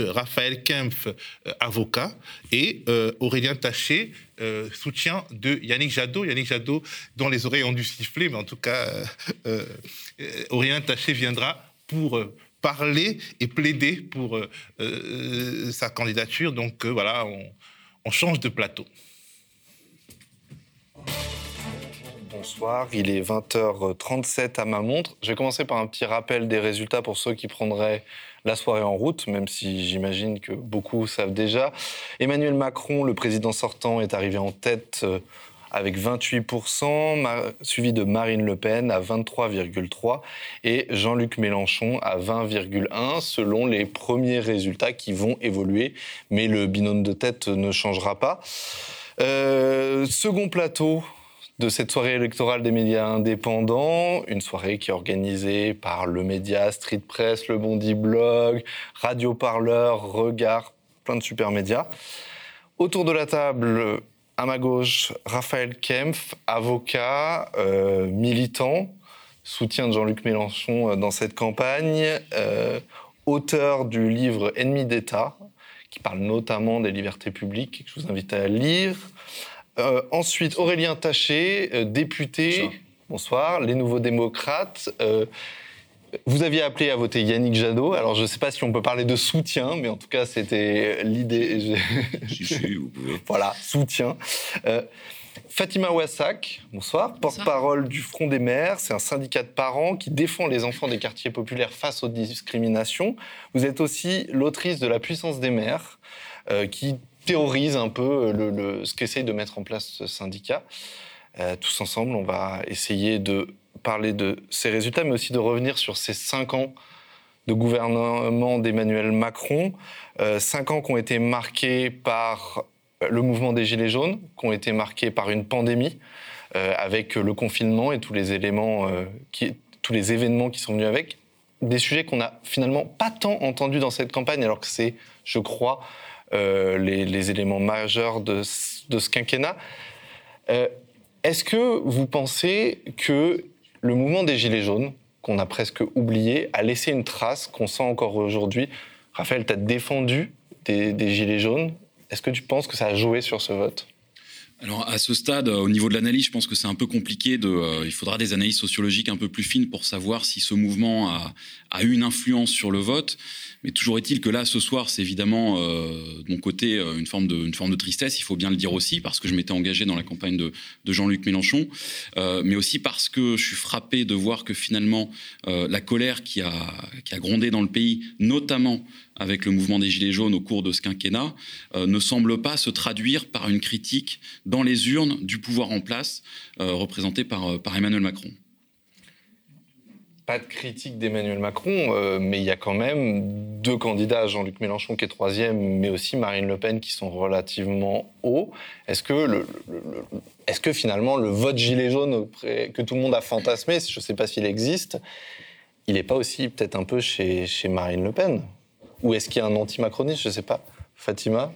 S1: Raphaël Kempf, avocat et euh, Aurélien Taché, euh, soutien de Yannick Jadot. Yannick Jadot, dont les oreilles ont dû siffler, mais en tout cas, euh, Aurélien Taché viendra pour parler et plaider pour sa candidature. Donc voilà, on, change de plateau.
S7: Bonsoir, il est 20h37 à ma montre. Je vais commencer par un petit rappel des résultats pour ceux qui prendraient la soirée en route, même si j'imagine que beaucoup savent déjà. Emmanuel Macron, le président sortant, est arrivé en tête euh, avec 28%, suivi de Marine Le Pen à 23,3% et Jean-Luc Mélenchon à 20,1% selon les premiers résultats qui vont évoluer. Mais le binôme de tête ne changera pas. Euh, second plateau, de cette soirée électorale des médias indépendants, une soirée qui est organisée par le média Street Press, le Bondi Blog, Radio Parleur, Regard, plein de super médias. Autour de la table, à ma gauche, Raphaël Kempf, avocat, euh, militant, soutien de Jean-Luc Mélenchon euh, dans cette campagne, euh, auteur du livre Ennemi d'État, qui parle notamment des libertés publiques, que je vous invite à lire. Euh, ensuite, Aurélien Taché, euh, député. Bonsoir. Les Nouveaux Démocrates. Euh, vous aviez appelé à voter Yannick Jadot. Alors, je ne sais pas si on peut parler de soutien, mais en tout cas, c'était l'idée.
S8: Si, si, vous pouvez.
S7: voilà, soutien. Fatima Wassak, bonsoir, porte-parole du Front des maires. C'est un syndicat de parents qui défend les enfants des quartiers populaires face aux discriminations. Vous êtes aussi l'autrice de La puissance des maires, qui théorise un peu le, ce qu'essaye de mettre en place ce syndicat. Euh, tous ensemble, on va essayer de parler de ces résultats, mais aussi de revenir sur ces cinq ans de gouvernement d'Emmanuel Macron. Euh, cinq ans qui ont été marqués par le mouvement des Gilets jaunes, qui ont été marqués par une pandémie, euh, avec le confinement et tous les éléments, tous les événements qui sont venus avec. Des sujets qu'on n'a finalement pas tant entendus dans cette campagne, alors que c'est, je crois, euh, les, éléments majeurs de, ce quinquennat. Euh, est-ce que vous pensez que le mouvement des Gilets jaunes, qu'on a presque oublié, a laissé une trace qu'on sent encore aujourd'hui? Raphaël, tu as défendu des, Gilets jaunes. Est-ce que tu penses que ça a joué sur ce vote?
S8: Alors à ce stade, au niveau de l'analyse, je pense que c'est un peu compliqué. Euh, il faudra des analyses sociologiques un peu plus fines pour savoir si ce mouvement a eu une influence sur le vote. Mais toujours est-il que là, ce soir, c'est évidemment euh, de mon côté euh, une forme de, une forme de tristesse. Il faut bien le dire aussi parce que je m'étais engagé dans la campagne de, de Jean-Luc Mélenchon, euh, mais aussi parce que je suis frappé de voir que finalement euh, la colère qui a, qui a grondé dans le pays, notamment avec le mouvement des Gilets jaunes au cours de ce quinquennat, euh, ne semble pas se traduire par une critique dans les urnes du pouvoir en place représenté par, par Emmanuel Macron
S7: pas de critique d'Emmanuel Macron, euh, mais il y a quand même deux candidats, Jean-Luc Mélenchon qui est troisième, mais aussi Marine Le Pen qui sont relativement hauts. Est-ce que, est que finalement le vote gilet jaune que tout le monde a fantasmé, je ne sais pas s'il existe, il n'est pas aussi peut-être un peu chez, chez Marine Le Pen? Ou est-ce qu'il y a un anti-macroniste? Je ne sais pas. Fatima?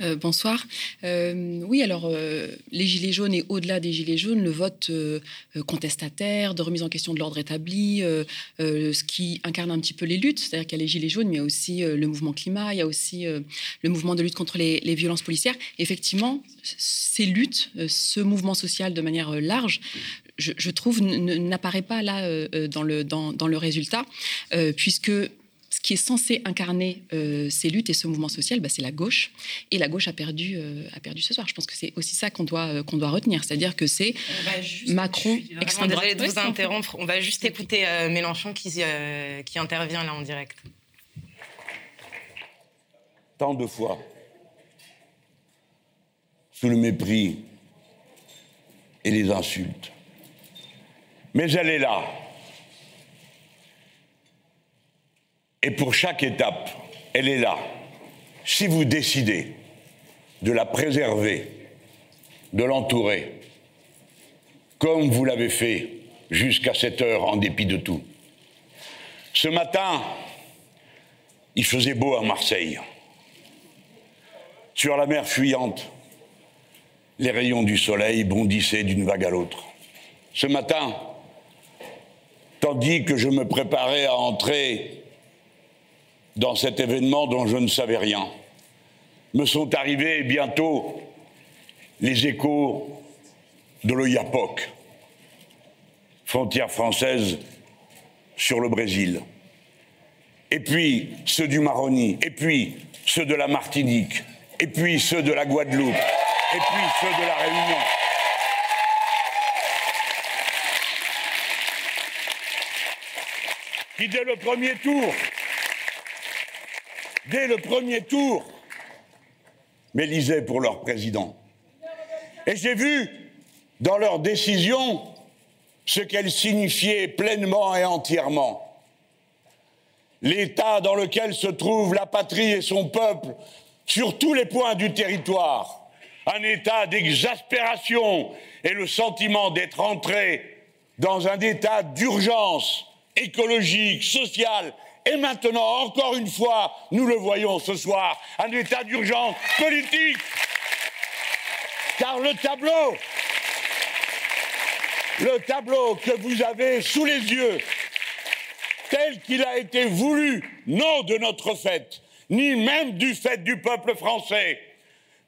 S9: Euh, bonsoir. Euh, oui, alors euh, les Gilets jaunes et au-delà des Gilets jaunes, le vote contestataire, de remise en question de l'ordre établi, ce qui incarne un petit peu les luttes, c'est-à-dire qu'il y a les Gilets jaunes, mais il y a aussi le mouvement climat, il y a aussi le mouvement de lutte contre les, violences policières. Effectivement, ces luttes, ce mouvement social de manière large, je, trouve, n'apparaît pas là dans, le, dans, dans, le résultat, puisque ce qui est censé incarner euh, ces luttes et ce mouvement social, bah, c'est la gauche. Et la gauche a perdu, euh, a perdu ce soir. Je pense que c'est aussi ça qu'on doit, euh, qu'on doit retenir. C'est-à-dire que c'est Macron,
S10: extrême droite. de vous interrompre. On va juste écouter Mélenchon qui, qui intervient là en direct.
S11: Tant de fois, sous le mépris et les insultes. Mais elle est là. Et pour chaque étape, elle est là. Si vous décidez de la préserver, de l'entourer, comme vous l'avez fait jusqu'à cette heure en dépit de tout. Ce matin, il faisait beau à Marseille. Sur la mer fuyante, les rayons du soleil bondissaient d'une vague à l'autre. Ce matin, tandis que je me préparais à entrer dans cet événement dont je ne savais rien, me sont arrivés bientôt les échos de l'Oyapoc, frontière française sur le Brésil, et puis ceux du Maroni, et puis ceux de la Martinique, et puis ceux de la Guadeloupe, et puis ceux de la Réunion. Qui dès le premier tour, dès le premier tour, m'élisaient pour leur président. Et j'ai vu dans leur décision ce qu'elle signifiait pleinement et entièrement. L'état dans lequel se trouve la patrie et son peuple sur tous les points du territoire, un état d'exaspération et le sentiment d'être entré dans un état d'urgence écologique, sociale et maintenant, encore une fois, nous le voyons ce soir, un état d'urgence politique. Car le tableau, le tableau que vous avez sous les yeux, tel qu'il a été voulu, non de notre fait, ni même du fait du peuple français,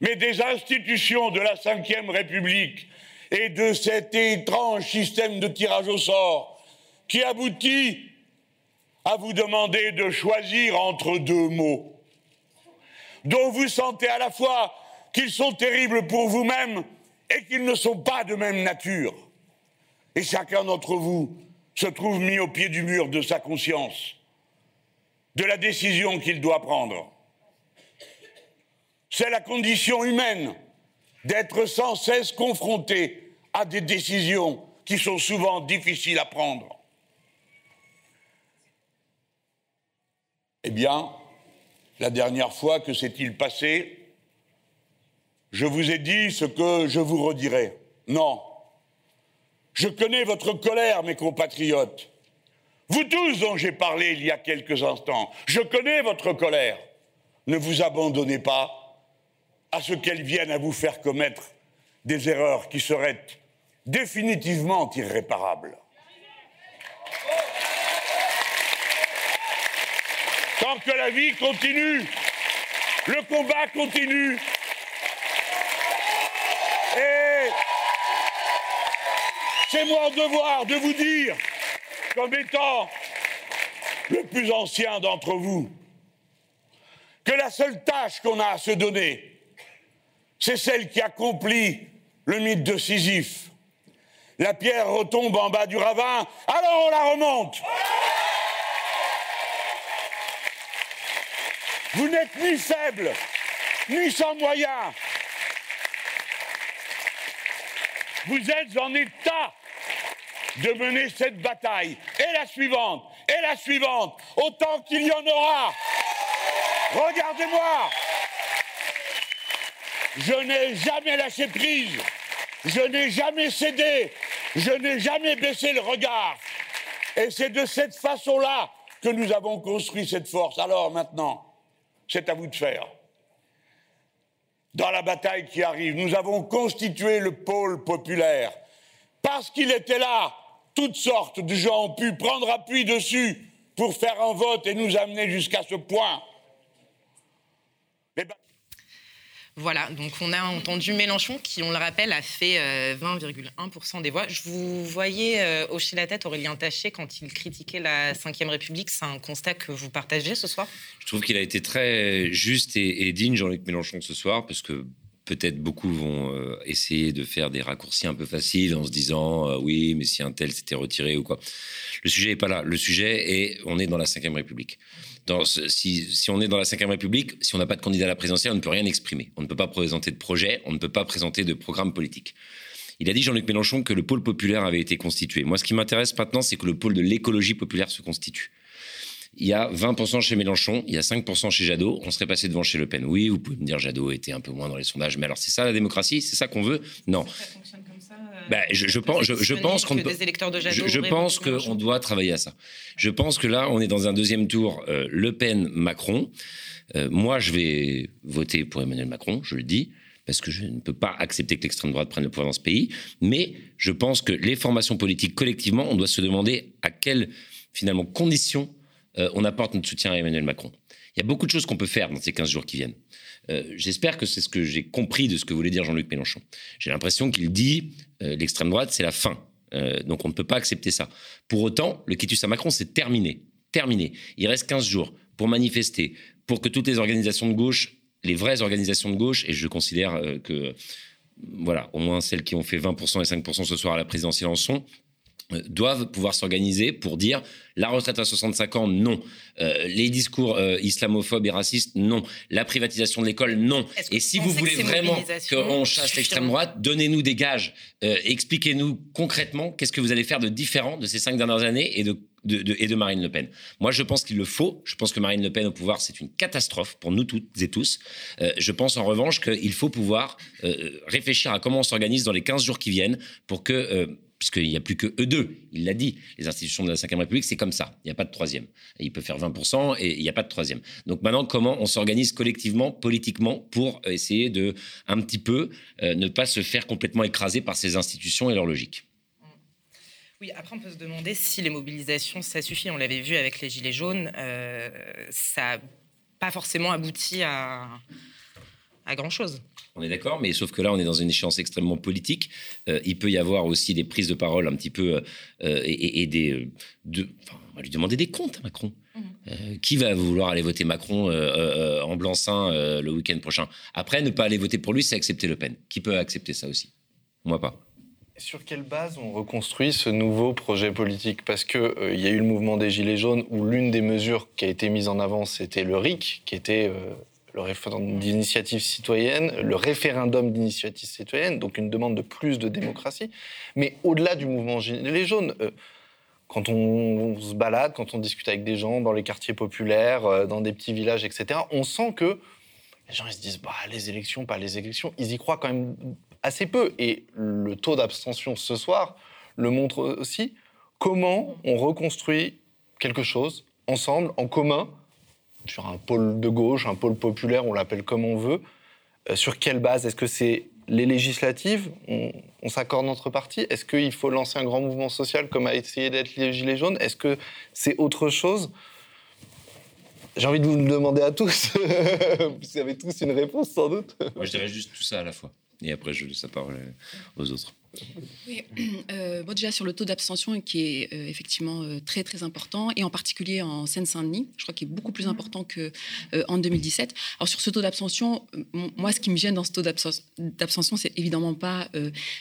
S11: mais des institutions de la Ve République et de cet étrange système de tirage au sort qui aboutit à vous demander de choisir entre deux mots dont vous sentez à la fois qu'ils sont terribles pour vous-même et qu'ils ne sont pas de même nature. Et chacun d'entre vous se trouve mis au pied du mur de sa conscience, de la décision qu'il doit prendre. C'est la condition humaine d'être sans cesse confronté à des décisions qui sont souvent difficiles à prendre. Eh bien, la dernière fois, que s'est-il passé Je vous ai dit ce que je vous redirai. Non. Je connais votre colère, mes compatriotes. Vous tous dont j'ai parlé il y a quelques instants, je connais votre colère. Ne vous abandonnez pas à ce qu'elle vienne à vous faire commettre des erreurs qui seraient définitivement irréparables. Tant que la vie continue, le combat continue. Et c'est mon devoir de vous dire, comme étant le plus ancien d'entre vous, que la seule tâche qu'on a à se donner, c'est celle qui accomplit le mythe de Sisyphe. La pierre retombe en bas du ravin, alors on la remonte. Vous n'êtes ni faible, ni sans moyens. Vous êtes en état de mener cette bataille, et la suivante, et la suivante, autant qu'il y en aura. Regardez-moi. Je n'ai jamais lâché prise. Je n'ai jamais cédé. Je n'ai jamais baissé le regard. Et c'est de cette façon-là que nous avons construit cette force. Alors maintenant, c'est à vous de faire. Dans la bataille qui arrive, nous avons constitué le pôle populaire. Parce qu'il était là, toutes sortes de gens ont pu prendre appui dessus pour faire un vote et nous amener jusqu'à ce point.
S10: Voilà, donc on a entendu Mélenchon qui, on le rappelle, a fait 20,1% euh, des voix. Je vous voyais euh, hocher la tête, Aurélien Taché, quand il critiquait la Ve République. C'est un constat que vous partagez ce soir?
S12: Je trouve qu'il a été très juste et, digne, Jean-Luc Mélenchon, ce soir, parce que peut-être beaucoup vont euh, essayer de faire des raccourcis un peu faciles en se disant oui, mais si un tel s'était retiré ou quoi. Le sujet n'est pas là. Le sujet est on est dans la Ve République si, on est dans la Ve République, si on n'a pas de candidat à la présidentielle, on ne peut rien exprimer. On ne peut pas présenter de projet, on ne peut pas présenter de programme politique. Il a dit, Jean-Luc Mélenchon, que le pôle populaire avait été constitué. Moi, ce qui m'intéresse maintenant, c'est que le pôle de l'écologie populaire se constitue. il y a 20% chez Mélenchon, il y a 5% chez Jadot, on serait passé devant chez Le Pen. Oui, vous pouvez me dire Jadot était un peu moins dans les sondages, mais alors c'est ça la démocratie? C'est ça qu'on veut? Non. Bah, je, pense, je, pense qu'on je, pense qu'on doit travailler à ça. Je pense que là, on est dans un deuxième tour euh, Le Pen Macron. Euh, moi, je vais voter pour Emmanuel Macron, je le dis, parce que je ne peux pas accepter que l'extrême droite prenne le pouvoir dans ce pays. Mais je pense que les formations politiques collectivement, on doit se demander à quelles finalement conditions euh, on apporte notre soutien à Emmanuel Macron. Il y a beaucoup de choses qu'on peut faire dans ces 15 jours qui viennent. Euh, j'espère que c'est ce que j'ai compris de ce que voulait dire Jean-Luc Mélenchon. J'ai l'impression qu'il dit euh, l'extrême droite, c'est la fin. donc on ne peut pas accepter ça. Pour autant, le quitus à Macron, c'est terminé. Terminé. Il reste 15 jours pour manifester, pour que toutes les organisations de gauche, les vraies organisations de gauche, et je considère que, voilà, au moins celles qui ont fait 20% et 5% ce soir à la présidentielle en sont, doivent pouvoir s'organiser pour dire la retraite à 65 ans, non. Euh, les discours euh, islamophobes et racistes, non. La privatisation de l'école, non. Et si vous voulez vraiment qu'on chasse l'extrême droite, donnez-nous des gages. Euh, expliquez-nous concrètement qu'est-ce que vous allez faire de différent de ces cinq dernières années et de, et de Marine Le Pen. Moi, je pense qu'il le faut. Je pense que Marine Le Pen au pouvoir, c'est une catastrophe pour nous toutes et tous. je pense en revanche qu'il faut pouvoir réfléchir à comment on s'organise dans les 15 jours qui viennent pour que puisqu'il n'y a plus que eux deux. Il l'a dit. Les institutions de la Ve République, c'est comme ça. Il n'y a pas de troisième. Il peut faire 20% et il n'y a pas de troisième. Donc maintenant, comment on s'organise collectivement, politiquement, pour essayer de, un petit peu, euh, ne pas se faire complètement écraser par ces institutions et leur logique?
S10: Oui, après on peut se demander si les mobilisations, ça suffit. On l'avait vu avec les Gilets jaunes, euh, ça n'a pas forcément abouti à, à grand-chose.
S12: On est d'accord, mais sauf que là, on est dans une échéance extrêmement politique. Euh, il peut y avoir aussi des prises de parole un petit peu euh, et, des. De, on va lui demander des comptes, Macron. Mhm. qui va vouloir aller voter Macron en blanc-seing le week-end prochain? Après, ne pas aller voter pour lui, c'est accepter Le Pen. Qui peut accepter ça aussi? Moi pas.
S7: Sur quelle base on reconstruit ce nouveau projet politique? Parce qu'il il y a eu le mouvement des Gilets jaunes où l'une des mesures qui a été mise en avant, c'était le RIC, qui était le référendum d'initiative citoyenne, le référendum d'initiative citoyenne, donc une demande de plus de démocratie. Mais au-delà du mouvement Gilets jaunes, euh, quand on, se balade, quand on discute avec des gens dans les quartiers populaires, euh, dans des petits villages, etc., on sent que les gens ils se disent bah, les élections, pas les élections. Ils y croient quand même assez peu. Et le taux d'abstention ce soir le montre aussi. Comment on reconstruit quelque chose ensemble, en commun, sur un pôle de gauche, un pôle populaire, on l'appelle comme on veut. Euh, sur quelle base? Est-ce que c'est les législatives? On, s'accorde entre partis Est-ce qu'il faut lancer un grand mouvement social comme a essayé d'être les Gilets jaunes? Est-ce que c'est autre chose? J'ai envie de vous le demander à tous. vous avez tous une réponse sans doute.
S12: Moi je dirais juste tout ça à la fois. Et après je laisse la parole aux autres.
S9: Oui, euh, déjà sur le taux d'abstention qui est euh, effectivement euh, très très important et en particulier en Seine-Saint-Denis, je crois qu'il est beaucoup plus important que en 2017. Alors sur ce taux d'abstention, moi ce qui me gêne dans ce taux d'abstention, c'est évidemment pas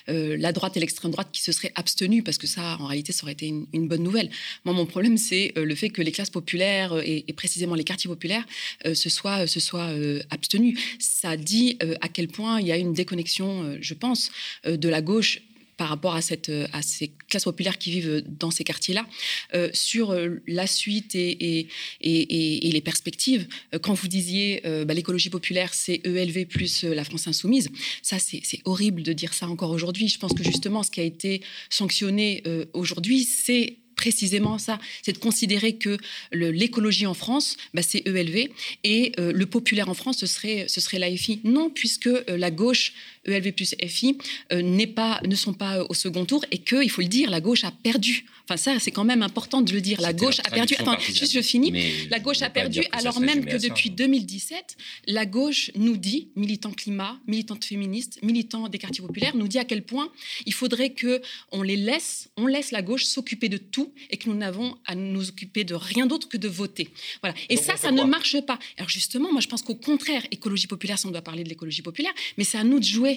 S9: la droite et l'extrême droite qui se seraient abstenus parce que ça en réalité ça aurait été une, bonne nouvelle. Moi mon problème c'est le fait que les classes populaires et, précisément les quartiers populaires se soient se soient abstenus. Ça dit à quel point il y a une déconnexion, je pense, de la gauche par rapport à, cette, à ces classes populaires qui vivent dans ces quartiers-là, euh, sur euh, la suite et, et, et, les perspectives. Euh, quand vous disiez bah, l'écologie populaire, c'est ELV plus la France insoumise, ça c'est horrible de dire ça encore aujourd'hui. Je pense que justement, ce qui a été sanctionné aujourd'hui, c'est précisément ça, c'est de considérer que l'écologie en France, bah, c'est ELV, et le populaire en France, ce serait, ce serait. Non, puisque la gauche ELV plus FI, euh, pas, ne sont pas euh, au second tour et que, il faut le dire, la gauche a perdu. Enfin, ça, c'est quand même important de le dire. La gauche a perdu. Attends, juste je finis. la gauche a perdu alors même que depuis 2017, la gauche nous dit, militants climat, militantes féministes, militants des quartiers populaires, nous dit à quel point il faudrait que on les laisse, on laisse la gauche s'occuper de tout et que nous n'avons à nous occuper de rien d'autre que de voter. Voilà. Et ça, ça ne marche pas. Alors justement, moi, je pense qu'au contraire, écologie populaire, si on doit parler de l'écologie populaire, mais c'est à nous de jouer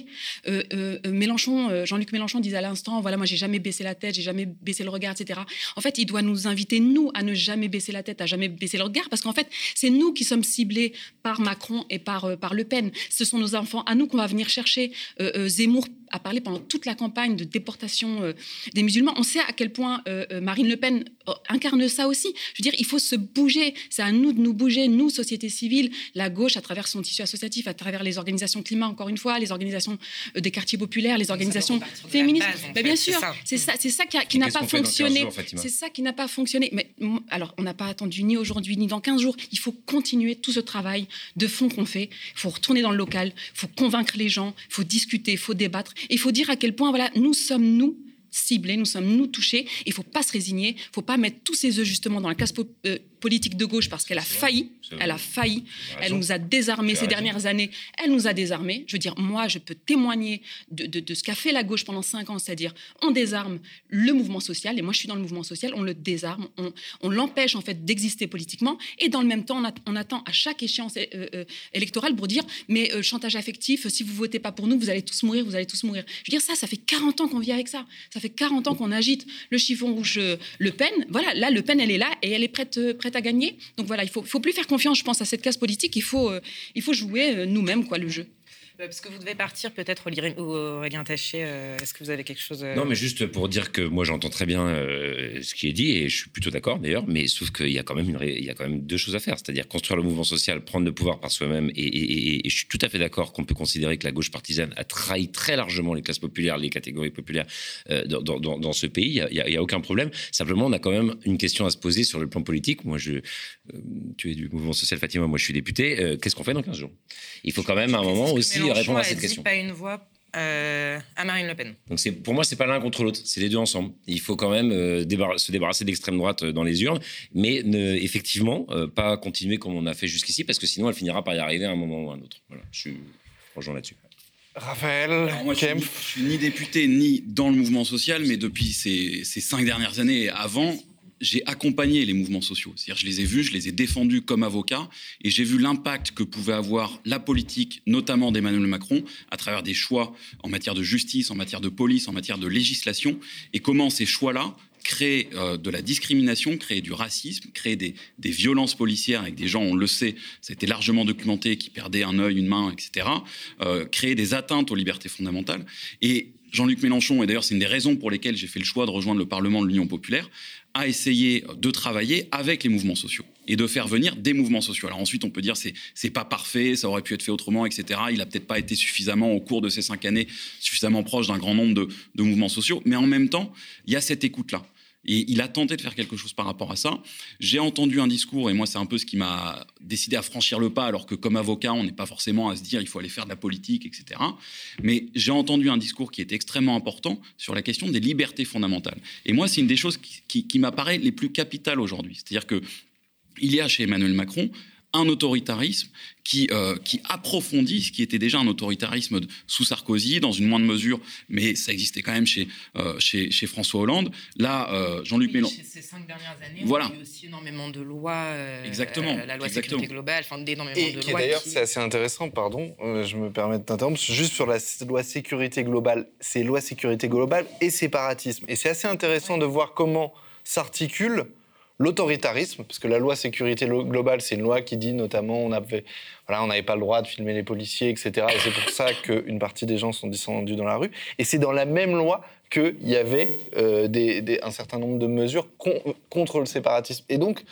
S9: euh, euh, Mélenchon, euh, Jean-Luc Mélenchon disait à l'instant, voilà, moi j'ai jamais baissé la tête, j'ai jamais baissé le regard, etc. En fait, il doit nous inviter nous à ne jamais baisser la tête, à jamais baisser le regard, parce qu'en fait, c'est nous qui sommes ciblés par Macron et par par Le Pen. Ce sont nos enfants à nous qu'on va venir chercher. Zemmour a parlé pendant toute la campagne de déportation des musulmans. On sait à quel point Marine Le Pen incarne ça aussi. Je veux dire, il faut se bouger. C'est à nous de nous bouger, nous, société civile, la gauche, à travers son tissu associatif, à travers les organisations climat, encore une fois, les organisations des quartiers populaires, les organisations féministes. Ben, bien sûr, c'est ça, c'est ça qui, n'a pas fonctionné. C'est ça qui n'a pas fonctionné. Mais alors, on n'a pas attendu ni aujourd'hui ni dans 15 jours. Il faut continuer tout ce travail de fond qu'on fait. Il faut retourner dans le local, il faut convaincre les gens, il faut discuter, il faut débattre. Il faut dire à quel point, voilà, nous sommes, nous, ciblés, nous sommes, nous, touchés. Il ne faut pas se résigner, il ne faut pas mettre tous ses œufs, justement, dans la classe euh, politique de gauche parce qu'elle a failli. Elle a failli. Elle nous a désarmés ces dernières années. Elle nous a désarmés. Je veux dire, moi, je peux témoigner de, ce qu'a fait la gauche pendant cinq ans, c'est-à-dire on désarme le mouvement social. Et moi, je suis dans le mouvement social. On le désarme. On, l'empêche en fait d'exister politiquement. Et dans le même temps, on, attend à chaque échéance euh, euh, électorale pour dire mais euh, chantage affectif, si vous votez pas pour nous, vous allez tous mourir. Vous allez tous mourir. Je veux dire ça, ça fait 40 ans qu'on vit avec ça. Ça fait 40 ans qu'on agite le chiffon rouge Le Pen. Voilà, là, Le Pen, elle est là et elle est prête, prête à gagner. Donc voilà, il faut, faut plus faire confiance, je pense, à cette case politique. Il faut, euh, il faut jouer euh, nous-mêmes quoi le jeu.
S10: Euh, parce que vous devez partir peut-être Aurélien Taché. Euh, est-ce que vous avez quelque chose
S12: euh, Non, mais juste pour dire que moi j'entends très bien ce qui est dit et je suis plutôt d'accord d'ailleurs, mais sauf qu'il y a quand même une, il y a quand même deux choses à faire, c'est-à-dire construire le mouvement social, prendre le pouvoir par soi-même. Et, je suis tout à fait d'accord qu'on peut considérer que la gauche partisane a trahi très largement les classes populaires, les catégories populaires dans, ce pays. Il n'y a, aucun problème. Simplement, on a quand même une question à se poser sur le plan politique. Moi, je, tu es du mouvement social, Fatima. Moi, je suis député. Qu'est-ce qu'on fait dans 15 jours? Il faut quand même à un moment aussi répondre à cette question.
S10: pas une voix euh, à Marine Le Pen.
S12: Donc c'est pour moi c'est pas l'un contre l'autre, c'est les deux ensemble. Il faut quand même euh, se débarrasser de l'extrême droite euh, dans les urnes, mais ne, effectivement pas continuer comme on a fait jusqu'ici parce que sinon elle finira par y arriver à un moment ou à un autre. Voilà, je suis rejoint là-dessus.
S7: Raphaël, moi, je,
S8: suis, suis ni député ni dans le mouvement social, mais depuis ces, ces cinq dernières années et avant, j'ai accompagné les mouvements sociaux. C'est-à-dire, je les ai vus, je les ai défendus comme avocat, et j'ai vu l'impact que pouvait avoir la politique, notamment d'Emmanuel Macron, à travers des choix en matière de justice, en matière de police, en matière de législation, et comment ces choix-là créent euh, de la discrimination, créent du racisme, créent des, violences policières avec des gens, on le sait, ça a été largement documenté, qui perdaient un œil, une main, etc., euh, créer des atteintes aux libertés fondamentales. Et Jean-Luc Mélenchon, et d'ailleurs c'est une des raisons pour lesquelles j'ai fait le choix de rejoindre le Parlement de l'Union populaire, a essayé de travailler avec les mouvements sociaux et de faire venir des mouvements sociaux. Alors ensuite, on peut dire c'est c'est pas parfait, ça aurait pu être fait autrement, etc. Il a peut-être pas été suffisamment au cours de ces cinq années suffisamment proche d'un grand nombre de, de mouvements sociaux, mais en même temps, il y a cette écoute là. Et il a tenté de faire quelque chose par rapport à ça. J'ai entendu un discours, et moi, c'est un peu ce qui m'a décidé à franchir le pas, alors que comme avocat, on n'est pas forcément à se dire il faut aller faire de la politique, etc. Mais j'ai entendu un discours qui est extrêmement important sur la question des libertés fondamentales. Et moi, c'est une des choses qui, qui m'apparaît les plus capitales aujourd'hui. C'est-à-dire que il y a chez Emmanuel Macron un autoritarisme qui, euh, qui approfondit ce qui était déjà un autoritarisme sous Sarkozy, dans une moindre mesure, mais ça existait quand même chez, euh, chez, chez, François Hollande. Là, euh, Jean-Luc Mélenchon.
S10: Ces cinq dernières années, voilà. il y a eu aussi énormément de lois.
S8: exactement.
S10: la loi
S8: exactement.
S10: sécurité globale, enfin d'énormément
S7: de
S10: lois.
S7: D'ailleurs, c'est assez intéressant, pardon, je me permets de t'interrompre, juste sur la loi sécurité globale. C'est loi sécurité globale et séparatisme. Et c'est assez intéressant de voir comment s'articule l'autoritarisme, parce que la loi sécurité globale, c'est une loi qui dit notamment on n'avait pas le droit de filmer les policiers, etc. Et c'est pour ça qu'une partie des gens sont descendus dans la rue. Et c'est dans la même loi qu'il y avait euh, un certain nombre de mesures contre le séparatisme. Et donc,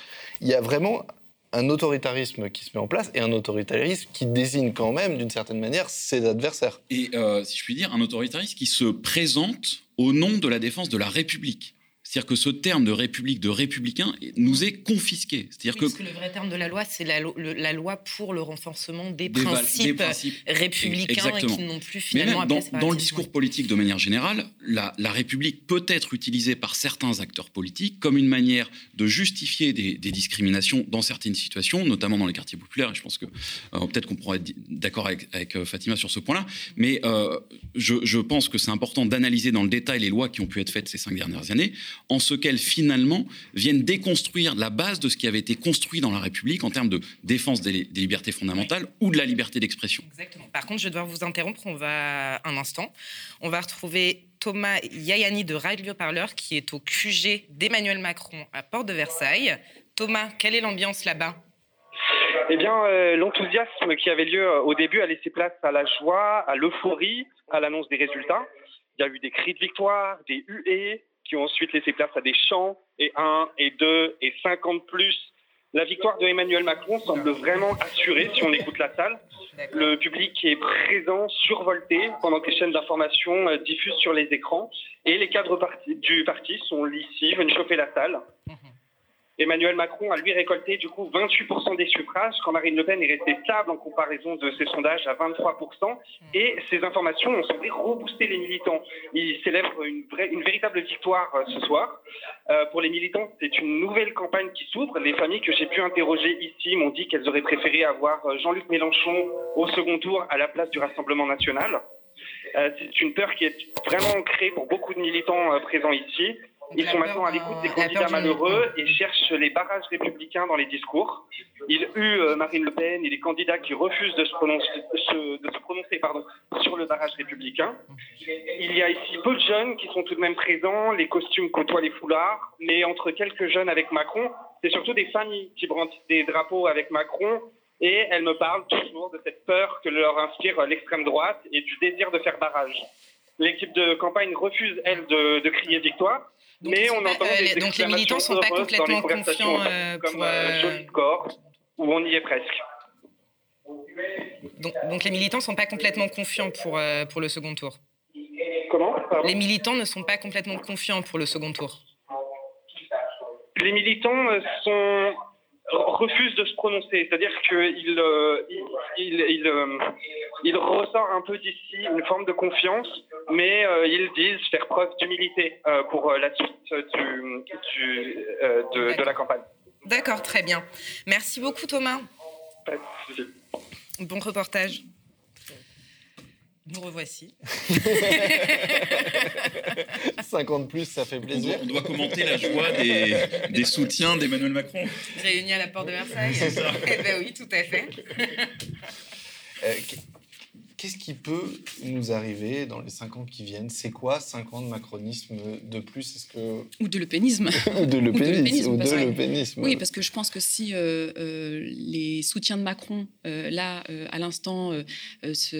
S7: il y a vraiment un autoritarisme qui se met en place et un autoritarisme qui désigne quand même, d'une certaine manière, ses adversaires.
S8: Et euh, si je puis dire, un autoritarisme qui se présente au nom de la défense de la République. C'est-à-dire que ce terme de république, de républicain, nous est confisqué. C'est-à-dire
S10: que... Le vrai terme de la loi, c'est la, loi pour le renforcement des, principes, républicains qui n'ont plus finalement
S8: dans, dans, le discours politique de manière générale, la, République peut être utilisée par certains acteurs politiques comme une manière de justifier des, discriminations dans certaines situations, notamment dans les quartiers populaires. Et je pense que euh, peut-être qu'on pourrait être d'accord avec, euh, Fatima sur ce point-là. Mais euh, je, je pense que c'est important d'analyser dans le détail les lois qui ont pu être faites ces cinq dernières années en ce qu'elles finalement viennent déconstruire la base de ce qui avait été construit dans la République en termes de défense des, libertés fondamentales ou de la liberté d'expression.
S10: Exactement. Par contre, je vais devoir vous interrompre on va, un instant. On va retrouver Thomas Yayani de Radio Parleur qui est au QG d'Emmanuel Macron à Port de Versailles. Thomas, quelle est l'ambiance là-bas?
S13: Eh bien, euh, l'enthousiasme qui avait lieu euh, au début a laissé place à la joie, à l'euphorie, à l'annonce des résultats. Il y a eu des cris de victoire, des huées, qui ont ensuite laissé place à des chants, et 1, et 2, et 50 plus. La victoire de Emmanuel Macron semble vraiment assurée si on écoute la salle. Le public est présent, survolté, pendant que les chaînes d'information euh, diffusent sur les écrans. Et les cadres du parti sont ici, viennent chauffer la salle. Emmanuel Macron a lui récolté du coup 28% des suffrages, quand Marine Le Pen est restée stable en comparaison de ses sondages à 23%. Et ces informations ont semblé rebooster les militants. Ils célèbrent une, véritable victoire euh, ce soir. Euh, pour les militants, c'est une nouvelle campagne qui s'ouvre. Les familles que j'ai pu interroger ici m'ont dit qu'elles auraient préféré avoir euh, Jean-Luc Mélenchon au second tour à la place du Rassemblement national. c'est une peur qui est vraiment créée pour beaucoup de militants présents ici. Ils sont maintenant à l'écoute des candidats malheureux et cherchent les barrages républicains dans les discours. Ils huent euh, Marine Le Pen et les candidats qui refusent de se prononcer, de se prononcer pardon, sur le barrage républicain. Il y a ici peu de jeunes qui sont tout de même présents, les costumes côtoient les foulards, mais entre quelques jeunes avec Macron, c'est surtout des familles qui brandissent des drapeaux avec Macron et elles me parlent toujours de cette peur que leur inspire l'extrême droite et du désir de faire barrage. L'équipe de campagne refuse, elle, de crier victoire mais on entend
S10: euh, donc les militants ne sont pas complètement confiants
S13: euh, comme euh, corps, où on y est presque.
S10: Donc, les militants ne sont pas complètement confiants pour, pour le second tour.
S13: Comment?
S10: Les militants ne sont pas complètement confiants pour le second tour.
S13: Les militants sont refuse de se prononcer. C'est-à-dire qu'il euh, il, il, euh, il, ressort un peu d'ici une forme de confiance, mais euh, ils disent faire preuve d'humilité pour la suite du, du, de, de, la campagne.
S10: D'accord, très bien. Merci beaucoup Thomas. Bon reportage. Nous revoici.
S7: 50 plus, ça fait plaisir.
S8: On doit, commenter la joie des, des soutiens d'Emmanuel Macron.
S10: Réunis à la porte de Versailles. C'est ça. Eh bien oui, tout à fait.
S7: Euh, Qu'est-ce qui peut nous arriver dans les cinq ans qui viennent? C'est quoi cinq ans de macronisme de plus? Est-ce que
S9: ou de le pénisme
S7: ou de le pénisme, ou de
S9: Oui, parce que je pense que si euh, euh, les soutiens de Macron euh, là à l'instant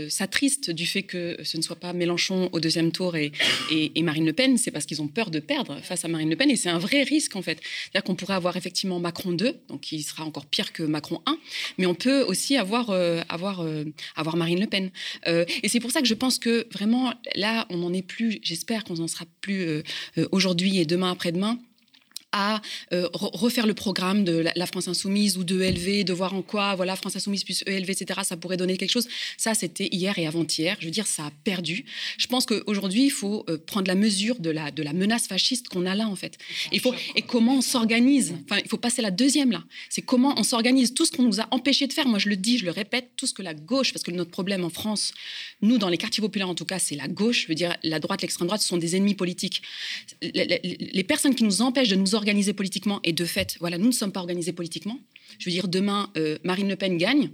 S9: s'attristent du fait que ce ne soit pas Mélenchon au deuxième tour et, et, Marine Le Pen, c'est parce qu'ils ont peur de perdre face à Marine Le Pen et c'est un vrai risque en fait. C'est-à-dire qu'on pourrait avoir effectivement Macron 2, donc qui sera encore pire que Macron 1, mais on peut aussi avoir avoir avoir Marine Le Pen. Euh, et c'est pour ça que je pense que vraiment, là, on n'en est plus, j'espère qu'on n'en sera plus euh, euh, aujourd'hui et demain après-demain à euh, refaire le programme de la, France Insoumise ou de ELV, de voir en quoi, voilà, France Insoumise plus ELV, etc., ça pourrait donner quelque chose. Ça, c'était hier et avant-hier. Je veux dire, ça a perdu. Je pense qu'aujourd'hui, il faut euh, prendre la mesure de la, de la menace fasciste qu'on a là, en fait. Il faut, et comment on s'organise. Enfin, il faut passer la deuxième, là. C'est comment on s'organise. Tout ce qu'on nous a empêché de faire, moi, je le dis, je le répète, tout ce que la gauche, parce que notre problème en France, nous, dans les quartiers populaires, en tout cas, c'est la gauche. Je veux dire, la droite, l'extrême droite, ce sont des ennemis politiques. Les, les personnes qui nous empêchent de nous organiser, organisés politiquement, et de fait, voilà, nous ne sommes pas organisés politiquement. Je veux dire, demain, euh, Marine Le Pen gagne,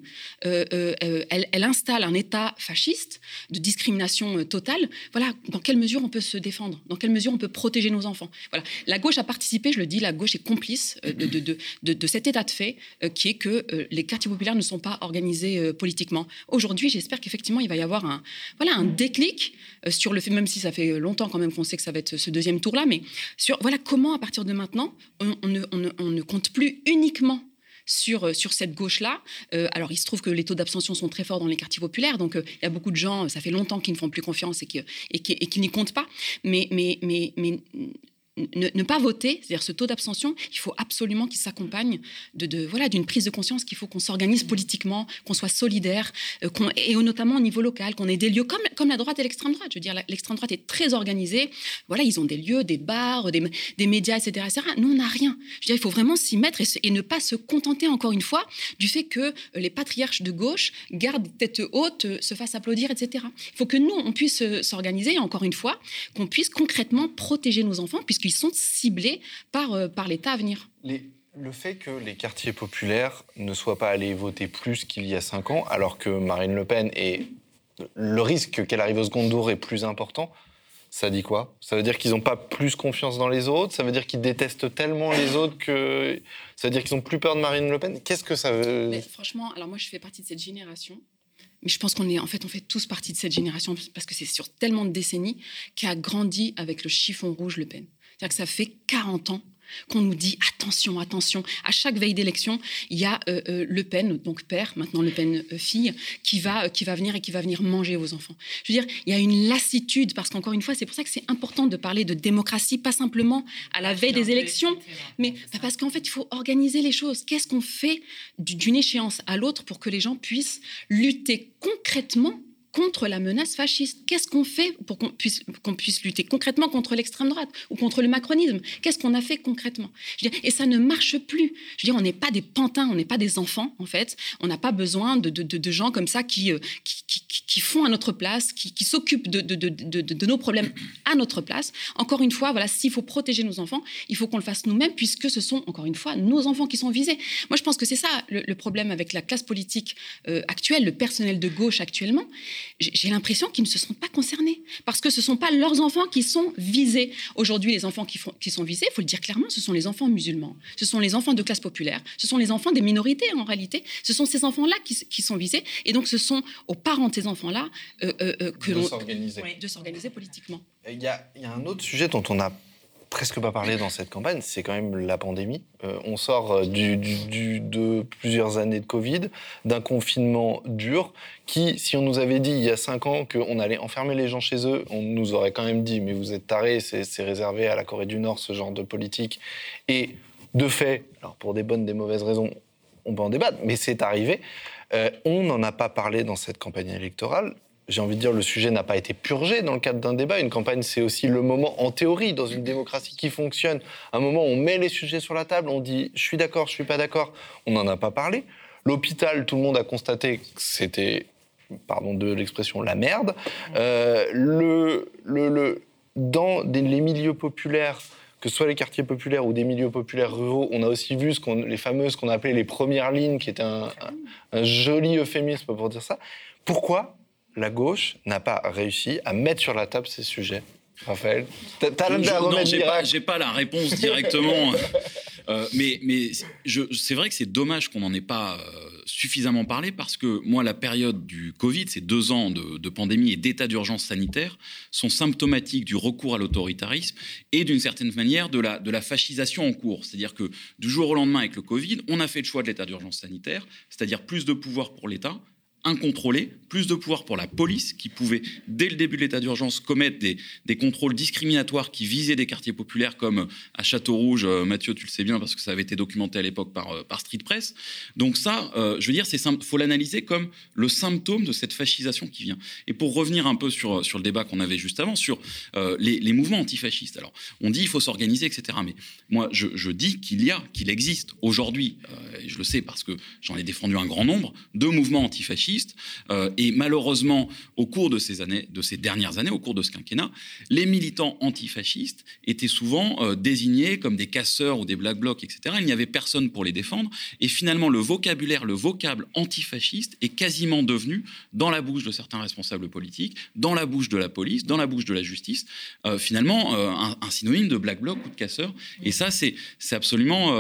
S9: euh, euh, elle, installe un État fasciste de discrimination totale. Voilà, dans quelle mesure on peut se défendre? Dans quelle mesure on peut protéger nos enfants? Voilà, la gauche a participé, je le dis, la gauche est complice de, de, de, de cet état de fait qui est que les quartiers populaires ne sont pas organisés politiquement. Aujourd'hui, j'espère qu'effectivement, il va y avoir un, voilà, un déclic sur le fait, même si ça fait longtemps quand même qu'on sait que ça va être ce deuxième tour-là, mais sur voilà comment, à partir de maintenant, on, ne, on ne compte plus uniquement sur, euh, sur cette gauche-là. Euh, alors, il se trouve que les taux d'abstention sont très forts dans les quartiers populaires, donc euh, il y a beaucoup de gens, ça fait longtemps qu'ils ne font plus confiance et qui, et qui, et qui n'y comptent pas. Mais, mais, mais, mais ne, pas voter, c'est-à-dire ce taux d'abstention, il faut absolument qu'il s'accompagne de, voilà d'une prise de conscience qu'il faut qu'on s'organise politiquement, qu'on soit solidaire, euh, et notamment au niveau local, qu'on ait des lieux comme, comme la droite et l'extrême droite. Je veux dire, l'extrême droite est très organisée. Voilà, ils ont des lieux, des bars, des, médias, etc., etc. Nous, on n'a rien. Je dire, il faut vraiment s'y mettre et, ne pas se contenter encore une fois du fait que euh, les patriarches de gauche gardent tête haute, euh, se fassent applaudir, etc. Il faut que nous, on puisse s'organiser, et encore une fois, qu'on puisse concrètement protéger nos enfants, puisqu'ils sont ciblés par, euh, par l'État à venir.
S7: le fait que les quartiers populaires ne soient pas allés voter plus qu'il y a cinq ans, alors que Marine Le Pen et le risque qu'elle arrive au second tour est plus important, ça dit quoi? Ça veut dire qu'ils n'ont pas plus confiance dans les autres? Ça veut dire qu'ils détestent tellement les autres que ça veut dire qu'ils ont plus peur de Marine Le Pen? Qu'est-ce que ça veut?
S9: Mais Franchement, alors moi je fais partie de cette génération mais je pense qu'on est, en fait, on fait tous partie de cette génération parce que c'est sur tellement de décennies qui a grandi avec le chiffon rouge Le Pen. C'est-à-dire que ça fait 40 ans qu'on nous dit attention, attention. À chaque veille d'élection, il y a euh, euh, Le Pen, donc père, maintenant Le Pen euh, fille, qui va, qui va venir et qui va venir manger vos enfants. Je veux dire, il y a une lassitude, parce qu'encore une fois, c'est pour ça que c'est important de parler de démocratie, pas simplement à la veille des élections, mais bah, parce qu'en fait, il faut organiser les choses. Qu'est-ce qu'on fait d'une échéance à l'autre pour que les gens puissent lutter concrètement contre la menace fasciste. Qu'est-ce qu'on fait pour qu'on puisse, qu'on puisse lutter concrètement contre l'extrême droite ou contre le macronisme? Qu'est-ce qu'on a fait concrètement? Et ça ne marche plus. Je veux dire, on n'est pas des pantins, on n'est pas des enfants, en fait. On n'a pas besoin de, de, gens comme ça qui, euh, qui, qui, font à notre place, qui, s'occupent de, nos problèmes à notre place. Encore une fois, voilà, s'il faut protéger nos enfants, il faut qu'on le fasse nous-mêmes, puisque ce sont, encore une fois, nos enfants qui sont visés. Moi, je pense que c'est ça le, problème avec la classe politique euh, actuelle, le personnel de gauche actuellement j'ai l'impression qu'ils ne se sentent pas concernés. Parce que ce ne sont pas leurs enfants qui sont visés. Aujourd'hui, les enfants qui, qui sont visés, il faut le dire clairement, ce sont les enfants musulmans, ce sont les enfants de classe populaire, ce sont les enfants des minorités en réalité, ce sont ces enfants-là qui, sont visés. Et donc ce sont aux parents de ces enfants-là euh, euh, euh, que l'on... De s'organiser politiquement.
S7: Il y, a, il y a un autre sujet dont on a presque pas parlé dans cette campagne, c'est quand même la pandémie. Euh, on sort euh, de plusieurs années de Covid, d'un confinement dur, qui, si on nous avait dit il y a cinq ans qu'on allait enfermer les gens chez eux, on nous aurait quand même dit mais vous êtes tarés, c'est réservé à la Corée du Nord ce genre de politique. Et de fait, alors pour des bonnes, des mauvaises raisons, on peut en débattre, mais c'est arrivé. Euh, on n'en a pas parlé dans cette campagne électorale j'ai envie de dire, le sujet n'a pas été purgé dans le cadre d'un débat. Une campagne, c'est aussi le moment, en théorie, dans une démocratie qui fonctionne, un moment où on met les sujets sur la table, on dit je suis d'accord, je suis pas d'accord. On n'en a pas parlé. L'hôpital, tout le monde a constaté que c'était, pardon de l'expression, la merde. Euh, le, le, dans les milieux populaires, que ce soit les quartiers populaires ou des milieux populaires ruraux, on a aussi vu ce les fameuses qu'on appelait les premières lignes, qui était un, un joli euphémisme pour dire ça. Pourquoi la gauche n'a pas réussi à mettre sur la table ces sujets Raphaël
S8: T'as Non, j'ai pas, pas, la réponse directement. Euh, mais mais c'est vrai que c'est dommage qu'on n'en ait pas euh, suffisamment parlé parce que moi, la période du Covid, ces deux ans de, pandémie et d'état d'urgence sanitaire, sont symptomatiques du recours à l'autoritarisme et d'une certaine manière de la, de la fascisation en cours. C'est-à-dire que du jour au lendemain, avec le Covid, on a fait le choix de l'état d'urgence sanitaire, c'est-à-dire plus de pouvoir pour l'État, incontrôlé, plus de pouvoir pour la police qui pouvait, dès le début de l'état d'urgence, commettre des, des, contrôles discriminatoires qui visaient des quartiers populaires comme à Château-Rouge, euh, Mathieu, tu le sais bien parce que ça avait été documenté à l'époque par, euh, par Street Press. Donc ça, euh, je veux dire, il faut l'analyser comme le symptôme de cette fascisation qui vient. Et pour revenir un peu sur, sur le débat qu'on avait juste avant, sur les, les, mouvements antifascistes. Alors, on dit il faut s'organiser, etc. Mais moi, je, je dis qu'il y a, qu'il existe aujourd'hui, et je le sais parce que j'en ai défendu un grand nombre, de mouvements antifascistes euh, et malheureusement, au cours de ces années, de ces dernières années, au cours de ce quinquennat, les militants antifascistes étaient souvent euh, désignés comme des casseurs ou des black blocs, etc. Il n'y avait personne pour les défendre. Et finalement, le vocabulaire, le vocable antifasciste est quasiment devenu, dans la bouche de certains responsables politiques, dans la bouche de la police, dans la bouche de la justice, euh, finalement un, un, synonyme de black bloc ou de casseur. Et ça, c'est absolument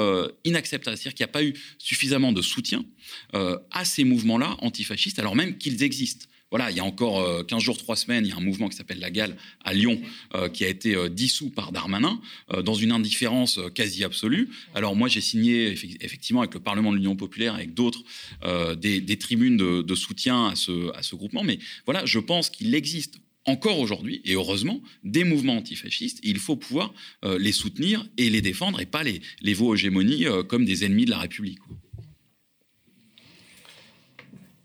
S8: inacceptable. C'est-à-dire qu'il n'y a pas eu suffisamment de soutien à ces mouvements-là antifascistes alors même qu'ils existent. Voilà, il y a encore 15 euh, jours, 3 semaines, il y a un mouvement qui s'appelle La Gale à Lyon, euh, qui a été euh, dissous par Darmanin, dans une indifférence quasi absolue. Alors moi, j'ai signé effectivement avec le Parlement de l'Union populaire, avec d'autres, des, tribunes de, soutien à ce, à ce groupement. Mais voilà, je pense qu'il existe encore aujourd'hui, et heureusement, des mouvements antifascistes. il faut pouvoir les soutenir et les défendre, et pas les, les vaux hégémonies comme des ennemis de la République.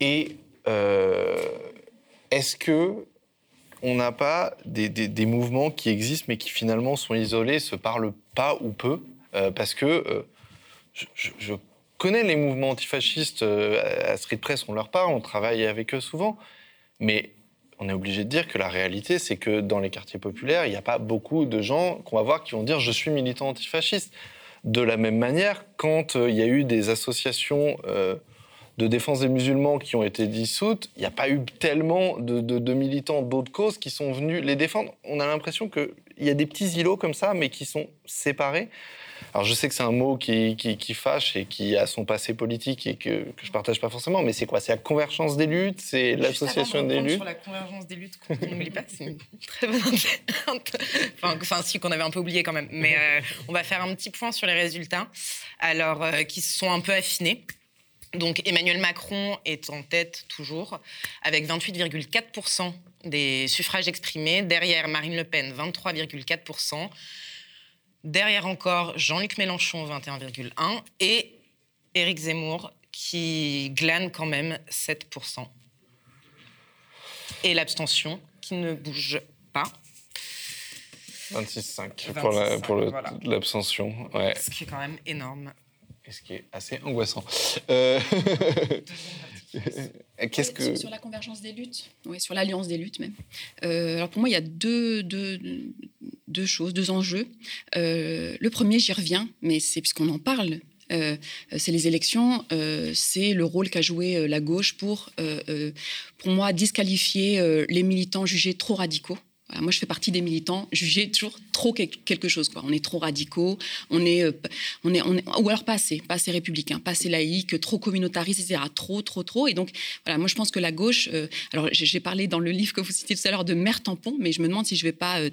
S7: Et euh, est-ce que on n'a pas des, mouvements qui existent mais qui finalement sont isolés, se parlent pas ou peu? Euh, Parce que euh, je, connais les mouvements antifascistes à Street Press, on leur parle, on travaille avec eux souvent, mais on est obligé de dire que la réalité, c'est que dans les quartiers populaires, il n'y a pas beaucoup de gens qu'on va voir qui vont dire je suis militant antifasciste. De la même manière, quand il y a eu des associations de défense des musulmans qui ont été dissoutes, il n'y a pas eu tellement de, de militants d'autres causes qui sont venus les défendre. On a l'impression qu'il y a des petits îlots comme ça, mais qui sont séparés. Alors je sais que c'est un mot qui, qui, fâche et qui a son passé politique et que, que je partage pas forcément, mais c'est quoi? C'est la convergence des luttes? C'est l'association des luttes?
S10: Sur la convergence des luttes qu'on n'oublie pas, c'est une très bonne enfin, enfin, si qu'on avait un peu oublié quand même. Mais euh, on va faire un petit point sur les résultats, alors euh, qui se sont un peu affinés. Donc Emmanuel Macron est en tête toujours, avec 28,4% des suffrages exprimés. Derrière Marine Le Pen, 23,4%. Derrière encore, Jean-Luc Mélenchon, 21,1%. Et Éric Zemmour, qui glane quand même 7%. Et l'abstention, qui ne bouge pas.
S7: 26,5 pour l'abstention. ouais.
S10: Ce qui est quand même énorme.
S7: Ce qui est assez angoissant. Euh...
S9: Qu'est-ce que... Sur la convergence des luttes, oui, sur l'alliance des luttes même. Euh, alors pour moi, il y a deux, deux, deux choses, deux enjeux. Euh, le premier, j'y reviens, mais c'est puisqu'on en parle. Euh, c'est les élections, c'est le rôle qu'a joué la gauche pour, pour moi, disqualifier les militants jugés trop radicaux moi, je fais partie des militants jugés toujours trop quelque chose. On est trop radicaux, euh, on est, on est, ou alors pas assez, pas assez pas assez laïque, trop communautariste, etc. Trop, trop, trop. Et donc, voilà, moi, je pense que la gauche. Euh, alors, j'ai parlé dans le livre que vous citiez tout à l'heure de mère tampon, mais je me demande si je vais pas euh,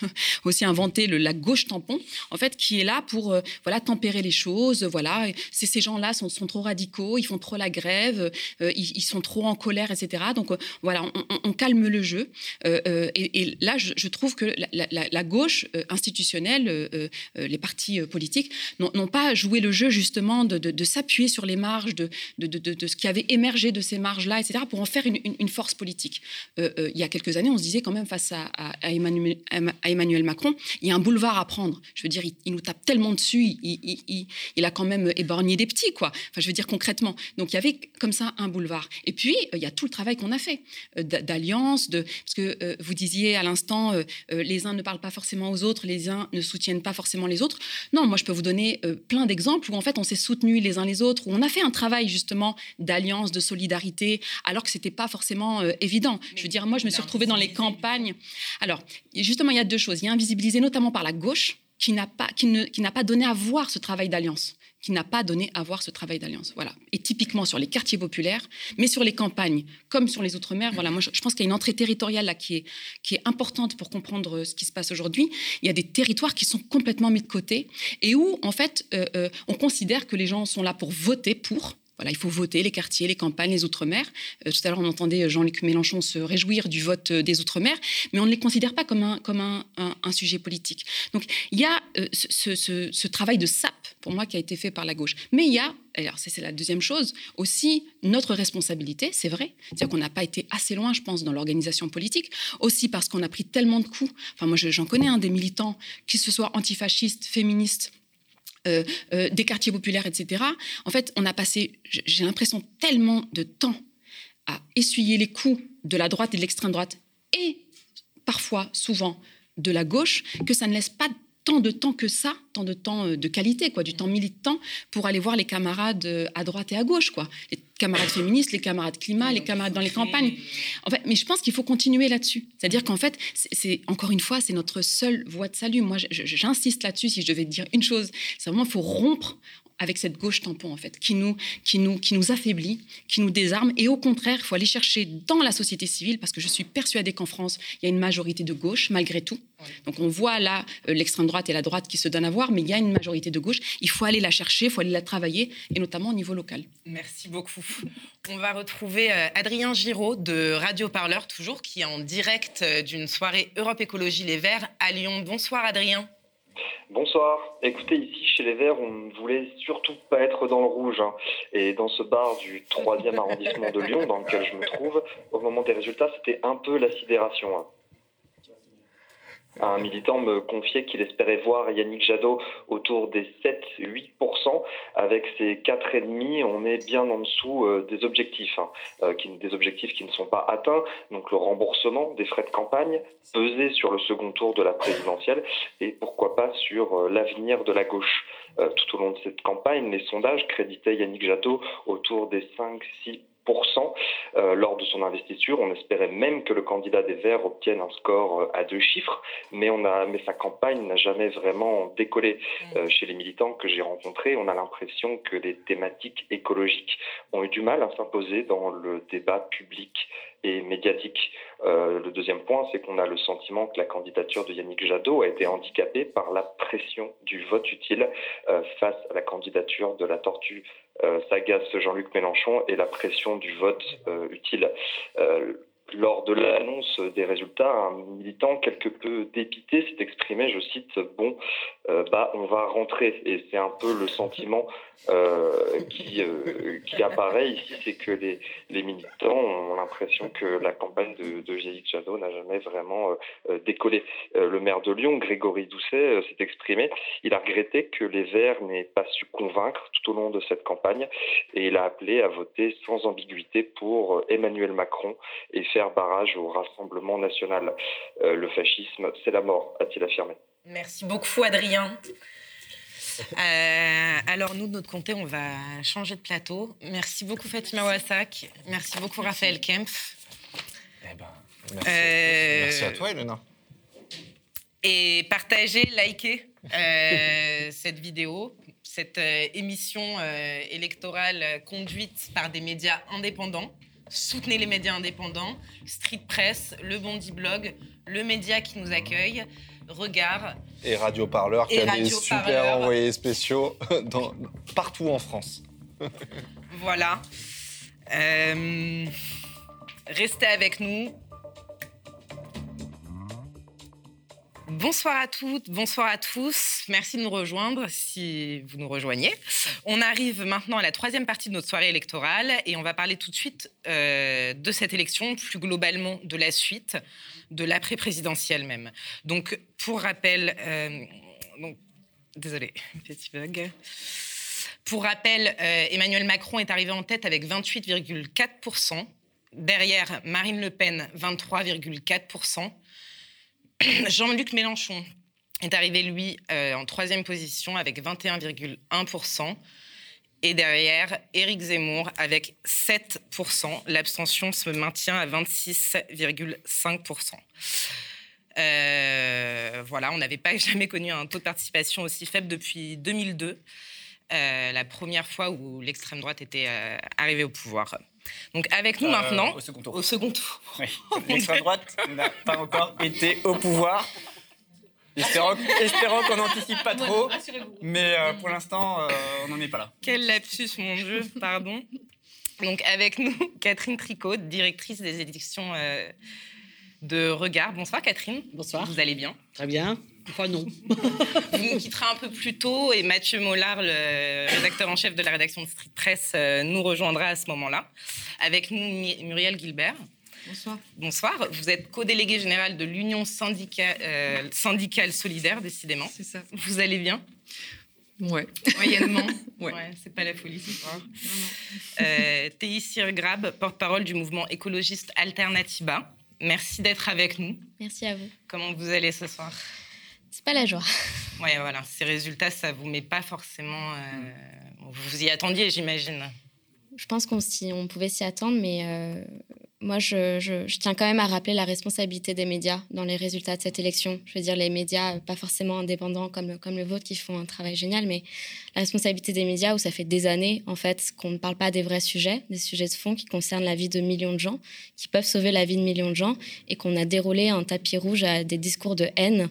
S9: aussi inventer la gauche tampon, en fait, qui est là pour voilà tempérer les choses. Voilà, ces gens-là sont, trop radicaux, ils font trop la grève, ils, sont trop en colère, etc. Donc, voilà, on, calme le jeu et là, je, trouve que la, gauche euh, institutionnelle, euh, euh, les partis politiques, n'ont pas joué le jeu justement de, s'appuyer sur les marges, de, ce qui avait émergé de ces marges-là, etc., pour en faire une, force politique. il y a quelques années, on se disait quand même face à, Emmanuel, Macron, il y a un boulevard à prendre. Je veux dire, il, nous tape tellement dessus, il, a quand même éborgné des petits, quoi. Enfin, je veux dire concrètement. Donc, il y avait comme ça un boulevard. Et puis, il y a tout le travail qu'on a fait d'alliance, de parce que vous disiez à l'instant, euh, euh, les uns ne parlent pas forcément aux autres, les uns ne soutiennent pas forcément les autres. Non, moi je peux vous donner euh, plein d'exemples où en fait on s'est soutenus les uns les autres, où on a fait un travail justement d'alliance, de solidarité, alors que c'était pas forcément évident. je veux dire, moi je me suis retrouvée dans les campagnes. Alors justement, il y a deux choses. Il y a invisibilisé notamment par la gauche qui n'a pas, qui n'a pas donné à voir ce travail d'alliance qui n'a pas donné à voir ce travail d'alliance. Voilà. Et typiquement sur les quartiers populaires, mais sur les campagnes, comme sur les outre-mer, voilà, moi je, pense qu'il y a une entrée territoriale là qui est, qui est importante pour comprendre euh, ce qui se passe aujourd'hui. Il y a des territoires qui sont complètement mis de côté et où, en fait, euh, euh, on considère que les gens sont là pour voter pour, voilà, il faut voter les quartiers, les campagnes, les outre-mer. tout à l'heure, on entendait Jean-Luc Mélenchon se réjouir du vote des outre-mer, mais on ne les considère pas comme un, comme un, un, sujet politique. Donc, il y a ce, ce, travail de sape pour moi, qui a été fait par la gauche. Mais il y a, alors c'est la deuxième chose, aussi notre responsabilité, c'est vrai. C'est-à-dire qu'on n'a pas été assez loin, je pense, dans l'organisation politique. Aussi parce qu'on a pris tellement de coups. Enfin, moi, j'en connais un des militants, qui se soient antifascistes, féministes, euh, euh, des quartiers populaires, etc. En fait, on a passé, j'ai l'impression, tellement de temps à essuyer les coups de la droite et de l'extrême droite, et parfois, souvent, de la gauche, que ça ne laisse pas tant de temps que ça, tant de temps euh, de qualité, quoi, du temps militant pour aller voir les camarades euh, à droite et à gauche, quoi. Les camarades féministes, les camarades climat, les camarades dans les campagnes. En fait, mais je pense qu'il faut continuer là-dessus. C'est-à-dire qu'en fait, c'est encore une fois, c'est notre seule voie de salut. Moi, j'insiste là-dessus. Si je devais dire une chose, c'est vraiment il faut rompre avec cette gauche tampon en fait, qui nous, qui nous, qui nous affaiblit, qui nous désarme. Et au contraire, il faut aller chercher dans la société civile, parce que je suis persuadée qu'en France, il y a une majorité de gauche malgré tout. Donc on voit là euh, l'extrême droite et la droite qui se donnent à voir, mais il y a une majorité de gauche. Il faut aller la chercher, il faut aller la travailler, et notamment au niveau local.
S10: Merci beaucoup. On va retrouver euh, Adrien Giraud de Radio Parleur, toujours, qui est en direct euh, d'une soirée Europe Écologie Les Verts à Lyon. Bonsoir Adrien.
S14: Bonsoir. Écoutez, ici chez les Verts, on ne voulait surtout pas être dans le rouge. Hein. Et dans ce bar du 3e arrondissement de Lyon, dans lequel je me trouve, au moment des résultats, c'était un peu la sidération. Hein. Un militant me confiait qu'il espérait voir Yannick Jadot autour des 7-8%. Avec ces 4,5%, on est bien en dessous euh, des objectifs, hein, euh, des objectifs qui ne sont pas atteints. Donc le remboursement des frais de campagne pesait sur le second tour de la présidentielle et pourquoi pas sur euh, l'avenir de la gauche. tout au long de cette campagne, les sondages créditaient Yannick Jadot autour des 5-6% euh, lors de son investiture. On espérait même que le candidat des Verts obtienne un score euh, à deux chiffres, mais, on a, mais sa campagne n'a jamais vraiment décollé. Euh, chez les militants que j'ai rencontrés, on a l'impression que les thématiques écologiques ont eu du mal à s'imposer dans le débat public et médiatique. le deuxième point, c'est qu'on a le sentiment que la candidature de Yannick Jadot a été handicapée par la pression du vote utile face à la candidature de la tortue euh, s'agace Jean-Luc Mélenchon et la pression du vote euh, utile. Euh, lors de l'annonce des résultats, un militant quelque peu dépité s'est exprimé, je cite, bon, bah, on va rentrer. Et c'est un peu le sentiment euh, qui, euh, qui apparaît ici, c'est que les, militants ont l'impression que la campagne de, de Jadot n'a jamais vraiment euh, décollé. le maire de Lyon, Grégory Doucet, s'est exprimé. Il a regretté que les Verts n'aient pas su convaincre tout au long de cette campagne et il a appelé à voter sans ambiguïté pour Emmanuel Macron et faire barrage au Rassemblement national. le fascisme, c'est la mort, a-t-il affirmé.
S10: Merci beaucoup, Adrien. Euh, alors nous, de notre côté, on va changer de plateau. Merci beaucoup Fatima Wassak. Merci beaucoup Raphaël Kempf.
S7: Eh ben, merci, à toi, Elena.
S10: Et partagez, likez euh, cette vidéo, cette euh, émission électorale conduite par des médias indépendants. Soutenez les médias indépendants, Street Press, le Bondi Blog, le média qui nous accueille. Regard.
S7: Et Radio Parleur, qui a des super envoyés spéciaux dans, partout en France.
S10: voilà. Euh, restez avec nous. Bonsoir à toutes, bonsoir à tous. Merci de nous rejoindre si vous nous rejoignez. On arrive maintenant à la troisième partie de notre soirée électorale et on va parler tout de suite euh, de cette élection, plus globalement de la suite de l'après-présidentielle même. Donc, pour rappel, euh. Pour rappel, euh, Emmanuel Macron est arrivé en tête avec 28,4%. Derrière, Marine Le Pen, 23,4%. Jean-Luc Mélenchon est arrivé, lui, euh, en troisième position avec 21,1%. Et derrière, Éric Zemmour avec 7%. L'abstention se maintient à 26,5%. Euh, voilà, on n'avait pas jamais connu un taux de participation aussi faible depuis 2002, euh, la première fois où l'extrême droite était euh, arrivée au pouvoir. Donc avec nous maintenant,
S15: au second tour.
S10: Au second tour.
S15: Oui. L'extrême droite n'a pas encore été au pouvoir. Espérons, qu'on n'anticipe pas trop. Mais euh, pour l'instant, euh, on n'en est pas là.
S10: Quel lapsus, mon Dieu, pardon. Donc, avec nous, Catherine Tricot, directrice des éditions euh, de Regard. Bonsoir, Catherine.
S16: Bonsoir.
S10: Vous allez bien?
S16: Très bien. Enfin, non.
S10: Vous nous quitterez un peu plus tôt et Mathieu Mollard, le rédacteur en chef de la rédaction de Street Press, nous rejoindra à ce moment-là. Avec nous, Muriel Gilbert.
S17: Bonsoir.
S10: Bonsoir. Vous êtes co-délégué général de l'Union euh, syndicale solidaire, décidément.
S17: C'est ça.
S10: Vous allez bien?
S17: Ouais.
S10: Moyennement. ouais. C'est pas la folie ce soir. Euh, Théi Grab, porte-parole du mouvement écologiste Alternatiba. Merci d'être avec nous.
S17: Merci à vous.
S10: Comment vous allez ce soir?
S17: C'est pas la joie.
S10: Ouais, voilà. Ces résultats, ça vous met pas forcément. Euh, vous y attendiez, j'imagine.
S17: Je pense qu'on on pouvait s'y attendre, mais euh, moi, je, tiens quand même à rappeler la responsabilité des médias dans les résultats de cette élection. Je veux dire, les médias, pas forcément indépendants comme, le vôtre, qui font un travail génial, mais la responsabilité des médias où ça fait des années, en fait, qu'on ne parle pas des vrais sujets, des sujets de fond qui concernent la vie de millions de gens, qui peuvent sauver la vie de millions de gens, et qu'on a déroulé un tapis rouge à des discours de haine.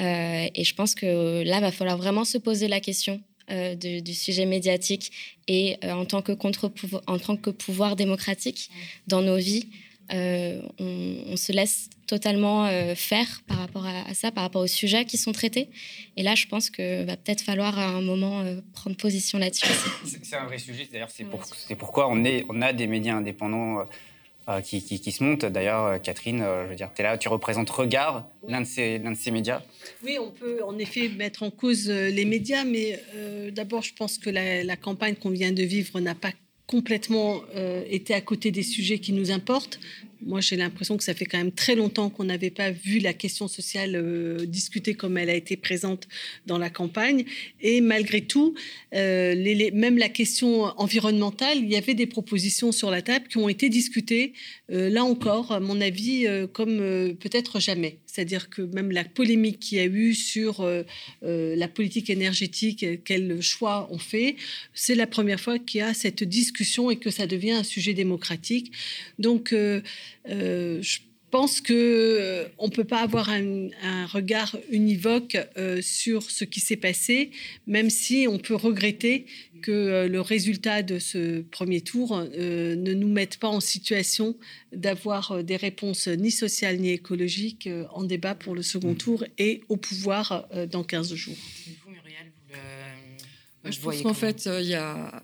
S17: Euh, et je pense que là, va falloir vraiment se poser la question euh, du, sujet médiatique et euh, en, tant que contre en tant que pouvoir démocratique dans nos vies, euh, on, se laisse totalement faire par rapport à, ça, par rapport aux sujets qui sont traités. Et là, je pense que va peut-être falloir à un moment prendre position là-dessus.
S15: C'est un vrai sujet. D'ailleurs, c'est pour, pourquoi on, est, on a des médias indépendants
S16: qui, qui, se monte. D'ailleurs, Catherine, je veux dire, tu es là, tu représentes Regard, l'un de, ces, de ces médias.
S18: Oui, on peut en effet mettre en cause les médias, mais d'abord, je pense que la, la campagne qu'on vient de vivre n'a pas complètement été à côté des sujets qui nous importent. Moi, j'ai l'impression que ça fait quand même très longtemps qu'on n'avait pas vu la question sociale euh, discutée comme elle a été présente dans la campagne. Et malgré tout, euh, même la question environnementale, il y avait des propositions sur la table qui ont été discutées, euh, là encore, à mon avis, comme peut-être jamais. C'est-à-dire que même la polémique qu'il y a eu sur la politique énergétique, quels choix on fait, c'est la première fois qu'il y a cette discussion et que ça devient un sujet démocratique. Donc, euh, je pense que euh, on ne peut pas avoir un, regard univoque euh, sur ce qui s'est passé, même si on peut regretter que le résultat de ce premier tour ne nous mette pas en situation d'avoir des réponses ni sociales ni écologiques en débat pour le second mmh. tour et au pouvoir dans 15 jours. Vous, Muriel,
S19: vous Je pense qu'en fait, il y a,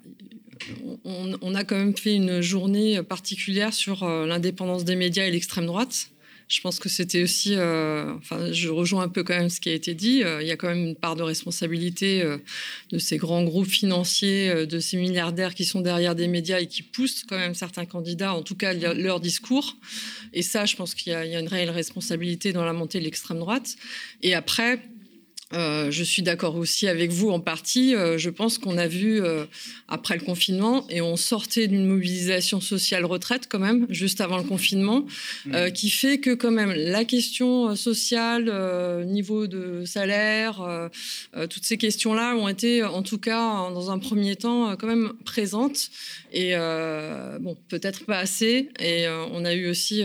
S19: on, a quand même fait une journée particulière sur euh, l'indépendance des médias et l'extrême droite. Je pense que c'était aussi, euh, enfin, je rejoins un peu quand même ce qui a été dit. Euh, il y a quand même une part de responsabilité de ces grands groupes financiers, de ces milliardaires qui sont derrière des médias et qui poussent quand même certains candidats, en tout cas leur discours. Et ça, je pense qu'il y, a une réelle responsabilité dans la montée de l'extrême droite. Et après, euh, je suis d'accord aussi avec vous en partie. Euh, je pense qu'on a vu euh, après le confinement et on sortait d'une mobilisation sociale retraite quand même juste avant le confinement, mmh. qui fait que quand même la question sociale, niveau de salaire, toutes ces questions-là ont été en tout cas dans un premier temps quand même présentes et bon peut-être pas assez. Et on a eu aussi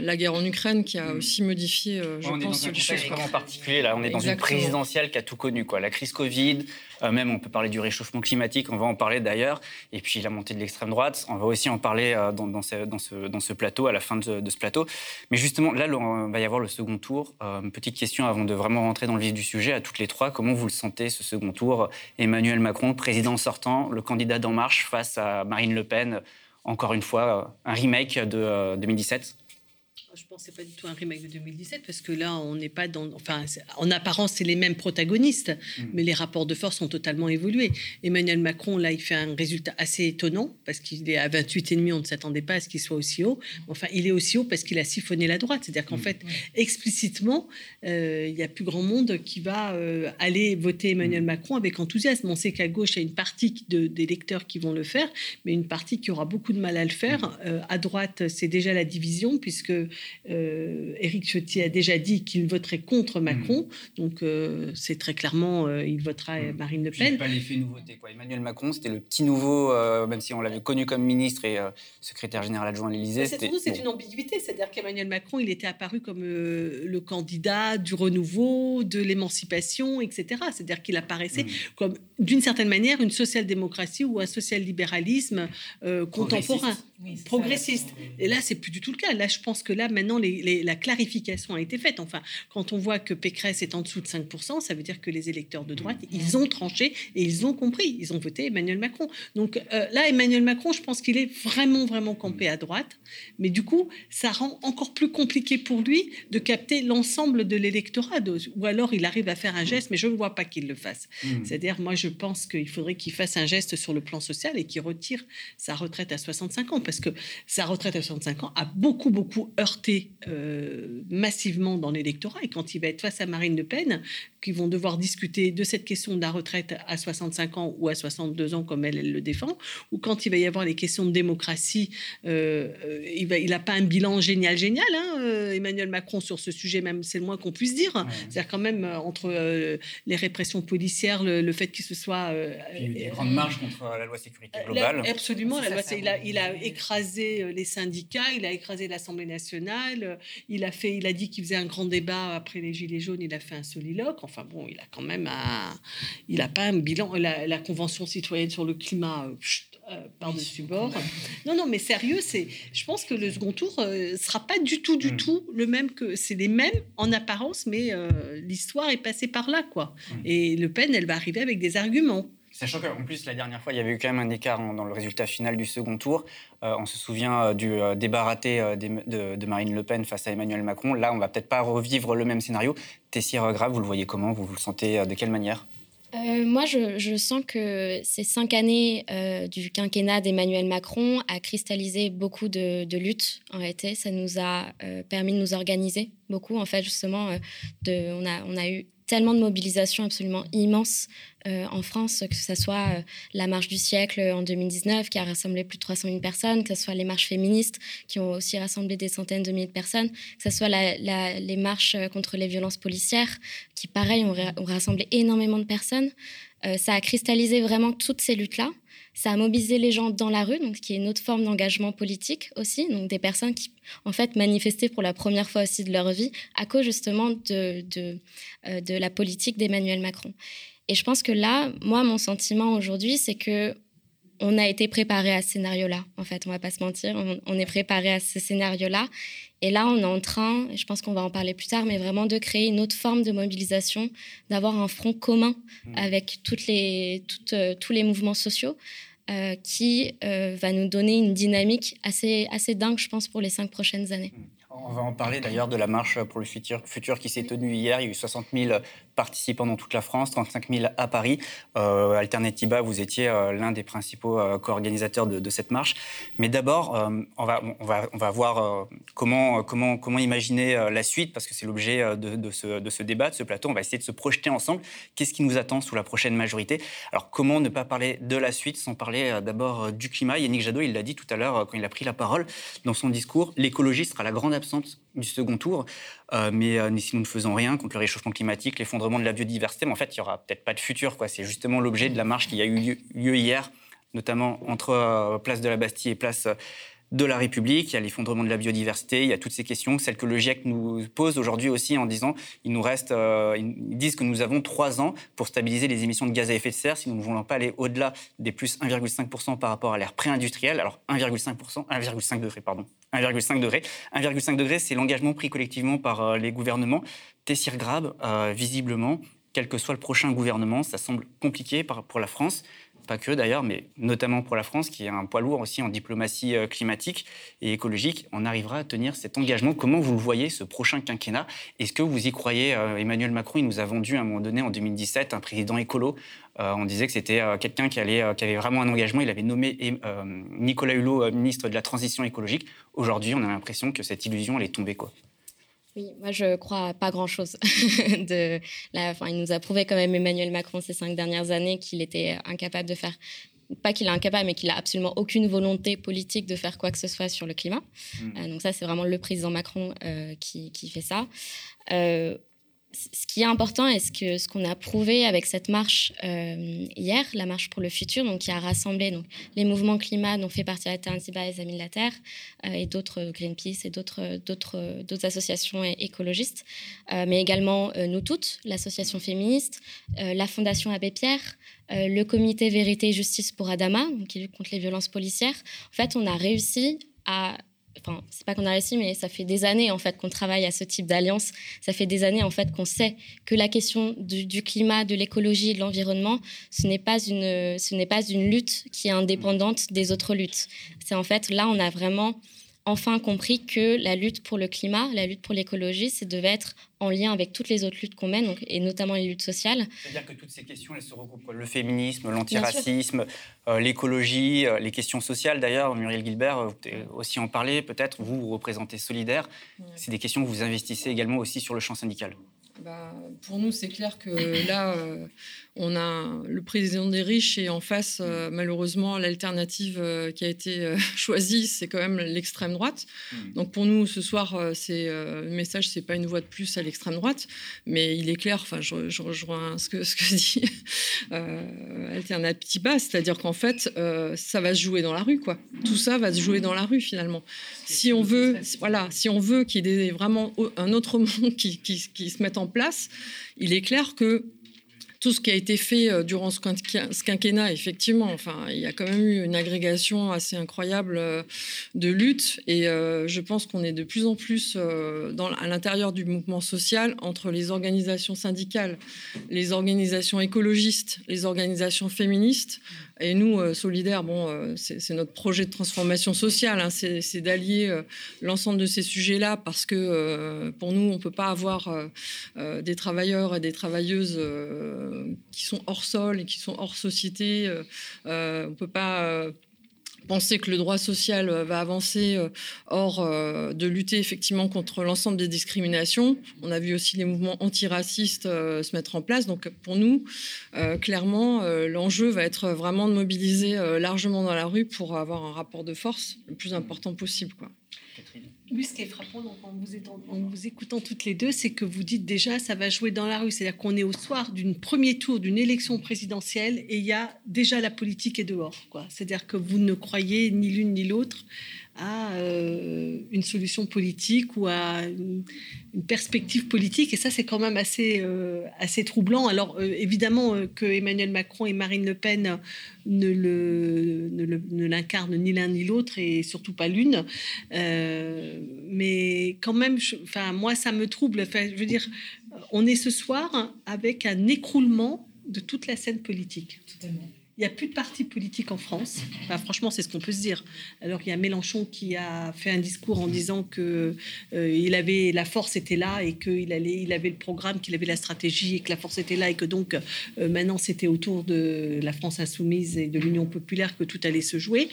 S19: la guerre en Ukraine qui a mmh. aussi modifié, je
S16: on
S19: pense,
S16: est dans un contexte vraiment particulier là. On est dans une présidentielle qui a tout connu, quoi. La crise Covid, euh, même on peut parler du réchauffement climatique, on va en parler d'ailleurs, et puis la montée de l'extrême droite, on va aussi en parler euh, dans, ce, dans, ce, dans, ce, plateau, à la fin de, ce plateau. Mais justement, là, il va y avoir le second tour. Euh, une petite question avant de vraiment rentrer dans le vif du sujet, à toutes les trois, comment vous le sentez, ce second tour? Emmanuel Macron, président sortant, le candidat d'En Marche face à Marine Le Pen, encore une fois, un remake de 2017
S18: je pense que c'est pas du tout un remake de 2017 parce que là, on n'est pas dans. Enfin, en apparence, c'est les mêmes protagonistes, mm. mais les rapports de force ont totalement évolué. Emmanuel Macron, là, il fait un résultat assez étonnant parce qu'il est à 28,5, on ne s'attendait pas à ce qu'il soit aussi haut. Enfin, il est aussi haut parce qu'il a siphonné la droite. C'est-à-dire qu'en mm. fait, explicitement, euh, il y a plus grand monde qui va euh, aller voter Emmanuel mm. Macron avec enthousiasme. On sait qu'à gauche, il y a une partie de, des lecteurs qui vont le faire, mais une partie qui aura beaucoup de mal à le faire. Euh, à droite, c'est déjà la division puisque euh, Éric Ciotti a déjà dit qu'il voterait contre hmm. Macron, donc euh, c'est très clairement, euh, il votera hmm. Marine Le Pen.
S16: pas l'effet nouveauté. Quoi. Emmanuel Macron, c'était le petit nouveau, même si on l'avait connu comme ministre et secrétaire général adjoint à l'Élysée.
S18: C'est une ambiguïté, c'est-à-dire qu'Emmanuel Macron, il était apparu comme le candidat du renouveau, de l'émancipation, etc. C'est-à-dire qu'il apparaissait hmm. comme, d'une certaine manière, une social-démocratie ou un social-libéralisme contemporain, progressiste. Et là, c'est plus du tout le cas. Là, je pense que là, maintenant, la clarification a été faite. Enfin, quand on voit que Pécresse est en dessous de 5%, ça veut dire que les électeurs de droite, ils ont tranché et ils ont compris. Ils ont voté Emmanuel Macron. Donc euh, là, Emmanuel Macron, je pense qu'il est vraiment, vraiment campé à droite. Mais du coup, ça rend encore plus compliqué pour lui de capter l'ensemble de l'électorat. Ou alors, il arrive à faire un geste, mais je ne vois pas qu'il le fasse. Hmm. C'est-à-dire, moi, je pense qu'il faudrait qu'il fasse un geste sur le plan social et qu'il retire sa retraite à 65 ans. Parce que sa retraite à 65 ans a beaucoup, beaucoup heurté euh, massivement dans l'électorat. Et quand il va être face à Marine Le Pen, qui vont devoir discuter de cette question de la retraite à 65 ans ou à 62 ans, comme elle, elle le défend, ou quand il va y avoir les questions de démocratie, euh, euh, il n'a il pas un bilan génial, génial, hein, Emmanuel Macron, sur ce sujet, même, c'est le moins qu'on puisse dire. C'est-à-dire quand même, entre les répressions policières, le, fait qu'il se soit...
S16: il y a eu des grandes marches contre la loi sécurité globale.
S18: absolument, la loi, il, a, il a écrasé les syndicats, il a écrasé l'Assemblée nationale, il a, fait, il a dit qu'il faisait un grand débat après les Gilets jaunes, il a fait un soliloque. Enfin bon, il a quand même un, il n'a pas un bilan. La, Convention citoyenne sur le climat, euh, euh, par-dessus bord. Non, non, mais sérieux, c'est, je pense que le second tour ne euh, sera pas du tout, du mm. tout le même que. C'est les mêmes en apparence, mais l'histoire est passée par là, quoi. Mm. Et Le Pen, elle va arriver avec des arguments.
S16: Sachant qu'en plus, la dernière fois, il y avait eu quand même un écart dans le résultat final du second tour. Euh, on se souvient euh, du euh, débat raté de, Marine Le Pen face à Emmanuel Macron. Là, on va peut-être pas revivre le même scénario. Tessir Grave, vous le voyez comment? Vous, vous le sentez de quelle manière?
S17: Moi, je, sens que ces cinq années du quinquennat d'Emmanuel Macron a cristallisé beaucoup de, luttes. En réalité, ça nous a permis de nous organiser beaucoup. En fait, justement, on, a, on a eu tellement de mobilisation absolument immense euh, en France, que ce soit euh, la marche du siècle en 2019 qui a rassemblé plus de 300 000 personnes, que ce soit les marches féministes qui ont aussi rassemblé des centaines de milliers de personnes, que ce soit les marches euh, contre les violences policières qui, pareil, ont, rassemblé énormément de personnes. ça a cristallisé vraiment toutes ces luttes-là. Ça a mobilisé les gens dans la rue, donc qui est une autre forme d'engagement politique aussi, donc des personnes qui en fait manifestaient pour la première fois aussi de leur vie à cause justement de, de, euh, la politique d'Emmanuel Macron. Et je pense que là, moi, mon sentiment aujourd'hui, c'est que on a été préparé à ce scénario-là. En fait, on va pas se mentir, on, est préparé à ce scénario-là. Et là, on est en train, et je pense qu'on va en parler plus tard, mais vraiment de créer une autre forme de mobilisation, d'avoir un front commun mmh. avec toutes les, toutes, euh, tous les mouvements sociaux. Euh, qui euh, va nous donner une dynamique assez, assez dingue, je pense, pour les cinq prochaines années. Mmh.
S16: On va en parler d'ailleurs de la marche pour le futur, futur qui s'est tenue hier. Il y a eu 60 000 participants dans toute la France, 35 000 à Paris. Euh, vous étiez euh, l'un des principaux euh, co-organisateurs de, cette marche. Mais d'abord, euh, on, va, voir comment, imaginer la suite, parce que c'est l'objet de, ce, de ce débat, de ce plateau. On va essayer de se projeter ensemble. Qu'est-ce qui nous attend sous la prochaine majorité? Alors, comment ne pas parler de la suite sans parler d'abord du climat? Yannick Jadot, il l'a dit tout à l'heure quand il a pris la parole dans son discours. L'écologie sera la grande absente du second tour. Euh, mais euh, si nous ne faisons rien contre le réchauffement climatique, l'effondrement de la biodiversité, mais en fait, il n'y aura peut-être pas de futur. C'est justement l'objet de la marche qui a eu lieu, hier, notamment entre euh, Place de la Bastille et Place de la République, il y a l'effondrement de la biodiversité, il y a toutes ces questions, celles que le GIEC nous pose aujourd'hui aussi en disant, il nous reste, euh, ils disent que nous avons trois ans pour stabiliser les émissions de gaz à effet de serre si nous ne voulons pas aller au-delà des plus 1,5% par rapport à l'ère pré-industrielle. Alors 1,5%, 1,5 degrés, pardon, 1,5 degrés. 1,5 degrés, c'est l'engagement pris collectivement par euh, les gouvernements. Tessir Grab, euh, visiblement, quel que soit le prochain gouvernement, ça semble compliqué pour la France pas que d'ailleurs, mais notamment pour la France, qui est un poids lourd aussi en diplomatie euh, climatique et écologique, on arrivera à tenir cet engagement. Comment vous le voyez, ce prochain quinquennat? Est-ce que vous y croyez euh, Emmanuel Macron, il nous a vendu à un moment donné, en 2017, un président écolo. Euh, on disait que c'était quelqu'un qui, qui avait vraiment un engagement. Il avait nommé Nicolas Hulot ministre de la Transition écologique. Aujourd'hui, on a l'impression que cette illusion, elle est tombée. Quoi.
S17: Oui, moi je crois pas grand-chose. de la, enfin, il nous a prouvé quand même Emmanuel Macron ces cinq dernières années qu'il était incapable de faire, pas qu'il est incapable, mais qu'il a absolument aucune volonté politique de faire quoi que ce soit sur le climat. Mmh. Euh, donc ça, c'est vraiment le président Macron euh, qui, qui, fait ça. Euh, ce qui est important et ce qu'on a prouvé avec cette marche euh, hier, la marche pour le futur, donc qui a rassemblé donc, les mouvements climat dont fait partie Alternativa et les Amis de la Terre euh, et d'autres euh, Greenpeace et d'autres d'autres associations écologistes, mais également nous toutes, l'association féministe, la Fondation Abbé Pierre, le comité Vérité et Justice pour Adama, qui lutte contre les violences policières. En fait, on a réussi à enfin, c'est pas qu'on a réussi, mais ça fait des années en fait qu'on travaille à ce type d'alliance. Ça fait des années en fait qu'on sait que la question du, climat, de l'écologie de l'environnement, ce n'est pas une, ce n'est pas une lutte qui est indépendante des autres luttes. C'est en fait là, on a vraiment enfin compris que la lutte pour le climat, la lutte pour l'écologie, ça devait être en lien avec toutes les autres luttes qu'on mène, donc, et notamment les luttes sociales.
S16: C'est-à-dire que toutes ces questions, elles se regroupent. Le féminisme, l'antiracisme, euh, l'écologie, euh, les questions sociales. D'ailleurs, Muriel Gilbert, euh, vous pouvez aussi en parler peut-être. Vous, vous représentez Solidaire. C'est des questions que vous investissez également aussi sur le champ syndical.
S19: Bah, pour nous, c'est clair que là, on a le président des riches et en face, euh, malheureusement, l'alternative euh, qui a été euh, choisie, c'est quand même l'extrême droite. Hmm. Donc pour nous, ce soir, c'est le message, c'est pas une voix de plus à l'extrême droite, mais il est clair. Enfin, je, je, rejoins ce que ce que dit Alternativa, c'est-à-dire qu'en fait, ça va se jouer dans la rue, quoi. Tout ça va se jouer dans la rue finalement. Si on veut, voilà, si on veut qu'il y ait vraiment un autre monde qui, qui, qui se mette en place, il est clair que tout ce qui a été fait euh, durant ce quinquennat, effectivement, enfin, il y a quand même eu une agrégation assez incroyable euh, de lutte. Et euh, je pense qu'on est de plus en plus dans, à l'intérieur du mouvement social entre les organisations syndicales, les organisations écologistes, les organisations féministes. Et nous, euh, Solidaires, bon, euh, c'est notre projet de transformation sociale, hein. c'est d'allier euh, l'ensemble de ces sujets-là parce que pour nous, on ne peut pas avoir des travailleurs et des travailleuses qui sont hors sol et qui sont hors société. on ne peut pas penser que le droit social euh, va avancer euh, hors euh, de lutter effectivement contre l'ensemble des discriminations. On a vu aussi les mouvements antiracistes se mettre en place. Donc pour nous, clairement, l'enjeu va être vraiment de mobiliser largement dans la rue pour avoir un rapport de force le plus important possible.
S18: Ce qui est frappant en, vous écoutant, toutes les deux, c'est que vous dites déjà ça va jouer dans la rue. C'est-à-dire qu'on est au soir d'une premier tour d'une élection présidentielle et il y a déjà la politique est dehors. C'est-à-dire que vous ne croyez ni l'une ni l'autre à euh, une solution politique ou à une, perspective politique. Et ça, c'est quand même assez, euh, assez troublant. Alors, euh, évidemment, que Emmanuel Macron et Marine Le Pen ne, le, ne, l'incarnent ni l'un ni l'autre et surtout pas l'une. mais quand même, moi, ça me trouble. Je veux dire, on est ce soir avec un écroulement de toute la scène politique. Totalement. Il n'y a plus de partis politiques en France. Enfin, franchement, c'est ce qu'on peut se dire. Alors il y a Mélenchon qui a fait un discours en disant que euh, il avait la force était là et qu'il allait, il avait le programme, qu'il avait la stratégie et que la force était là et que donc euh, maintenant c'était autour de la France insoumise et de l'Union populaire que tout allait se jouer.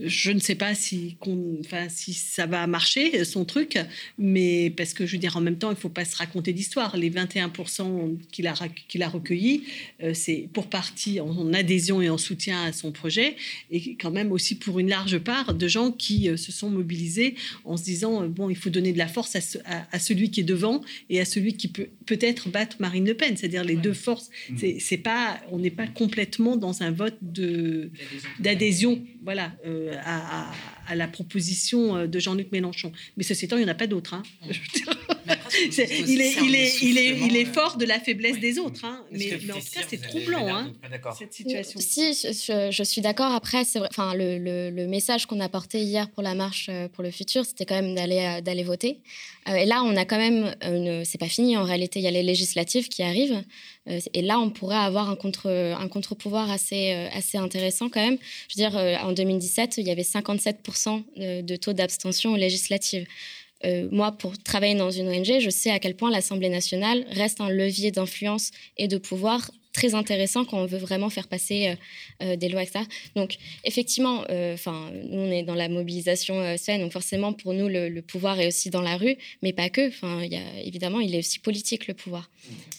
S18: Je ne sais pas si, enfin, si ça va marcher son truc, mais parce que je veux dire en même temps, il faut pas se raconter d'histoire. Les 21% qu'il a qu'il recueillis, euh, c'est pour partie en adhésion en soutien à son projet, et quand même aussi pour une large part de gens qui euh, se sont mobilisés en se disant euh, bon, il faut donner de la force à, celui qui est devant et à celui qui peut peut-être battre Marine Le Pen, c'est-à-dire les deux forces. Mmh. C'est pas, on n'est pas complètement dans un vote de d'adhésion, voilà, euh, à, la proposition de Jean-Luc Mélenchon. Mais ceci étant, il n'y en a pas d'autres. Hein. il, est, il, est, il, est, il est fort de la faiblesse des autres. Hein. Mais, en tout cas, c'est troublant, hein, cette situation.
S17: Si, je, suis d'accord. Après, c'est enfin, le, le, message qu'on a porté hier pour la marche euh, pour le futur, c'était quand même d'aller euh, d'aller voter. Euh, et là, on a quand même, c'est pas fini en réalité, il y a les législatives qui arrivent. et là, on pourrait avoir un contre un contre-pouvoir assez assez intéressant quand même. Je veux dire, en 2017, il y avait 57% de taux d'abstention aux législatives. Euh, moi, pour travailler dans une ONG, je sais à quel point l'Assemblée nationale reste un levier d'influence et de pouvoir très intéressant quand on veut vraiment faire passer euh, euh, des lois, etc. Donc, effectivement, enfin, nous, on est dans la mobilisation saine, donc forcément, pour nous, le, pouvoir est aussi dans la rue, mais pas que. Enfin, évidemment, il est aussi politique, le pouvoir.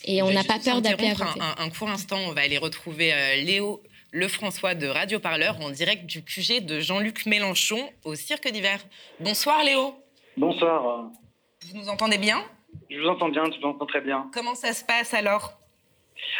S17: Et on n'a pas peur d'appeler à.
S10: Un, un, court instant, on va aller retrouver Léo Lefrançois de Radio Parleur en direct du QG de Jean-Luc Mélenchon au Cirque d'hiver. Bonsoir Léo.
S20: Bonsoir.
S10: Vous nous entendez bien?
S20: Je vous entends bien, je vous entends très bien.
S10: Comment ça se passe alors?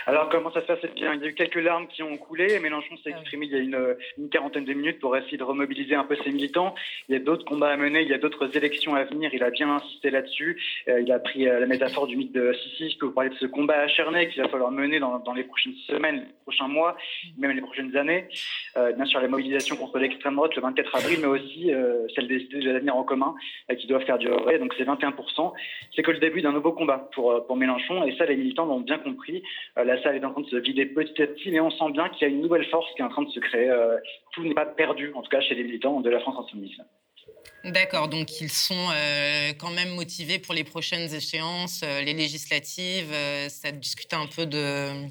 S20: Alors, comment ça se passe? Il y a eu quelques larmes qui ont coulé. Mélenchon s'est exprimé il y a une, quarantaine de minutes pour essayer de remobiliser un peu ses militants. Il y a d'autres combats à mener, il y a d'autres élections à venir. Il a bien insisté là-dessus. Euh, il a pris euh, la métaphore du mythe de Sissi. Je peux vous parler de ce combat acharné qu'il va falloir mener dans, les prochaines semaines, les prochains mois, même les prochaines années. Euh, bien sûr, la mobilisation contre l'extrême droite le 24 avril, mais aussi celle des idées de l'avenir en commun qui doivent faire durer. Donc, c'est 21%. C'est que le début d'un nouveau combat pour, pour Mélenchon. Et ça, les militants l'ont bien compris. Euh, la salle est en train de se vider petit à petit, mais on sent bien qu'il y a une nouvelle force qui est en train de se créer. Euh, tout n'est pas perdu, en tout cas chez les militants de la France insoumise.
S10: D'accord, donc ils sont euh, quand même motivés pour les prochaines échéances, les législatives. ça discute un peu de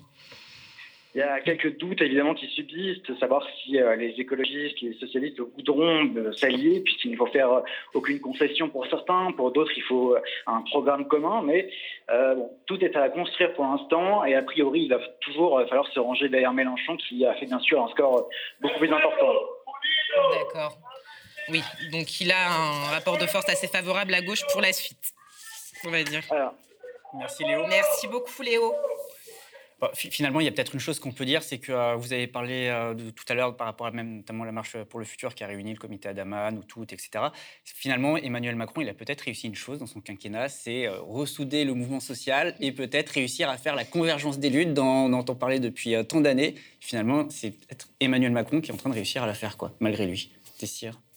S20: il y a quelques doutes évidemment qui subsistent, savoir si euh, les écologistes, les socialistes voudront euh, s'allier, puisqu'il ne faut faire euh, aucune concession pour certains, pour d'autres il faut un programme commun, mais bon, tout est à construire pour l'instant, et a priori il va toujours falloir se ranger derrière Mélenchon, qui a fait bien sûr un score beaucoup plus important.
S10: D'accord. Oui, donc il a un rapport de force assez favorable à gauche pour la suite, on va dire.
S20: Merci Léo.
S10: Merci beaucoup Léo.
S16: Finalement, il y a peut-être une chose qu'on peut dire, c'est que euh, vous avez parlé euh, tout à l'heure par rapport à même notamment la marche pour le futur qui a réuni le comité Adaman ou tout, etc. Finalement, Emmanuel Macron, il a peut-être réussi une chose dans son quinquennat, c'est euh, ressouder le mouvement social et peut-être réussir à faire la convergence des luttes dont, dont on parlait depuis tant d'années. Finalement, c'est peut-être Emmanuel Macron qui est en train de réussir à la faire, quoi, malgré lui.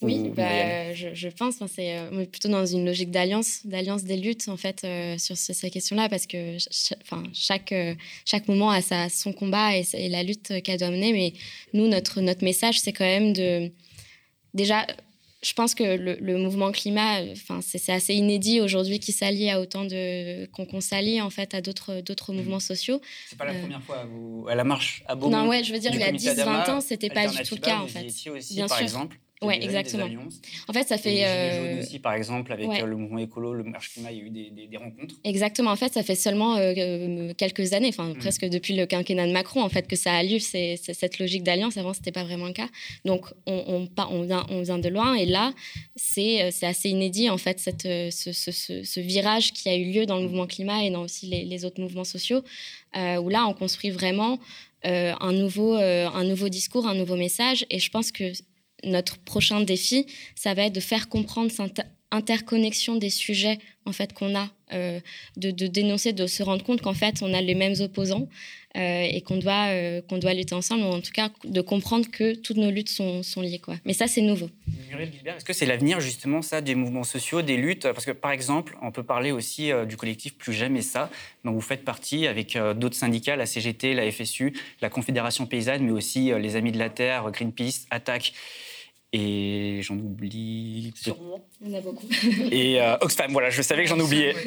S17: Oui, bah, je, pense. c'est euh, plutôt dans une logique d'alliance, d'alliance des luttes en fait euh, sur ces questions-là, parce que enfin, chaque euh, chaque moment a sa, son combat et, la lutte qu'elle doit mener. Mais nous, notre notre message, c'est quand même de déjà. Je pense que le, mouvement climat, enfin, c'est assez inédit aujourd'hui qu'il s'allie à autant de qu'on s'allie en fait à d'autres d'autres mmh. mouvements sociaux.
S16: C'est pas la première fois à, la marche à Beaumont.
S17: Non, ouais, je veux dire, il y a 10-20 ans, c'était pas du tout le cas en fait.
S16: Aussi, Bien par sûr. exemple.
S17: Oui, exactement. En fait, ça fait.
S16: Les euh... aussi, par exemple, avec euh, le mouvement écolo, le Marche Climat, il y a eu des, des, rencontres.
S17: Exactement. En fait, ça fait seulement euh, euh, quelques années, enfin, mm. presque depuis le quinquennat de Macron, en fait, que ça a lieu, c'est, cette logique d'alliance. Avant, ce n'était pas vraiment le cas. Donc, on, on, on, vient, on vient de loin. Et là, c'est, c'est assez inédit, en fait, cette, ce, ce, ce, virage qui a eu lieu dans le mouvement climat et dans aussi les, les autres mouvements sociaux, où là, on construit vraiment. un, nouveau, un nouveau discours, un nouveau message. Et je pense que notre prochain défi, ça va être de faire comprendre cette interconnexion des sujets en fait qu'on a, euh, de, dénoncer, de se rendre compte qu'en fait on a les mêmes opposants euh, et qu'on doit euh, qu'on doit lutter ensemble, ou en tout cas de comprendre que toutes nos luttes sont, liées quoi. Mais ça c'est nouveau.
S16: est-ce que c'est l'avenir justement ça des mouvements sociaux, des luttes? Parce que par exemple, on peut parler aussi du collectif Plus jamais ça, dont vous faites partie avec d'autres syndicats, la CGT, la FSU, la Confédération paysanne, mais aussi les Amis de la Terre, Greenpeace, Attaque. Et j'en oublie.
S17: Sûrement, il y en a beaucoup.
S16: Et euh, Oxfam, voilà, je savais que j'en oubliais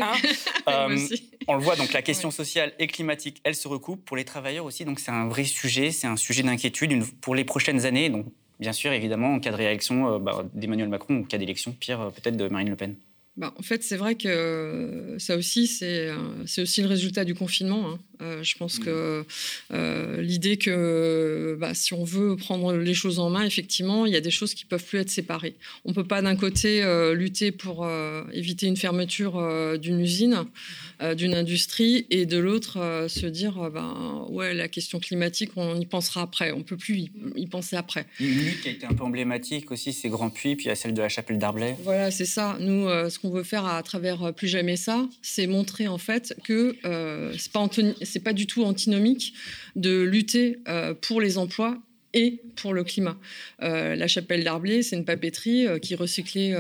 S16: un. Euh, on le voit, donc la question sociale et climatique, elle se recoupe. Pour les travailleurs aussi, donc c'est un vrai sujet, c'est un sujet d'inquiétude pour les prochaines années. Donc, bien sûr, évidemment, en cas de réélection euh, bah, d'Emmanuel Macron, ou en cas d'élection, pire, peut-être de Marine Le Pen.
S19: Bah, en fait, c'est vrai que ça aussi, c'est aussi le résultat du confinement. Hein. Euh, je pense mmh. que euh, l'idée que bah, si on veut prendre les choses en main, effectivement, il y a des choses qui peuvent plus être séparées. On ne peut pas d'un côté euh, lutter pour éviter une fermeture d'une usine, d'une industrie, et de l'autre se dire, ben ouais, la question climatique, on y pensera après. On peut plus y, penser après.
S16: Une lutte qui a été un peu emblématique aussi, c'est Grand Puy, puis il y a celle de la Chapelle d'Arblay.
S19: Voilà, c'est ça. Nous, ce qu'on veut faire à travers Plus jamais ça, c'est montrer en fait que c'est pas Anthony c'est pas du tout antinomique de lutter euh, pour les emplois et pour le climat. Euh, la chapelle d'Arblay, c'est une papeterie euh, qui recyclait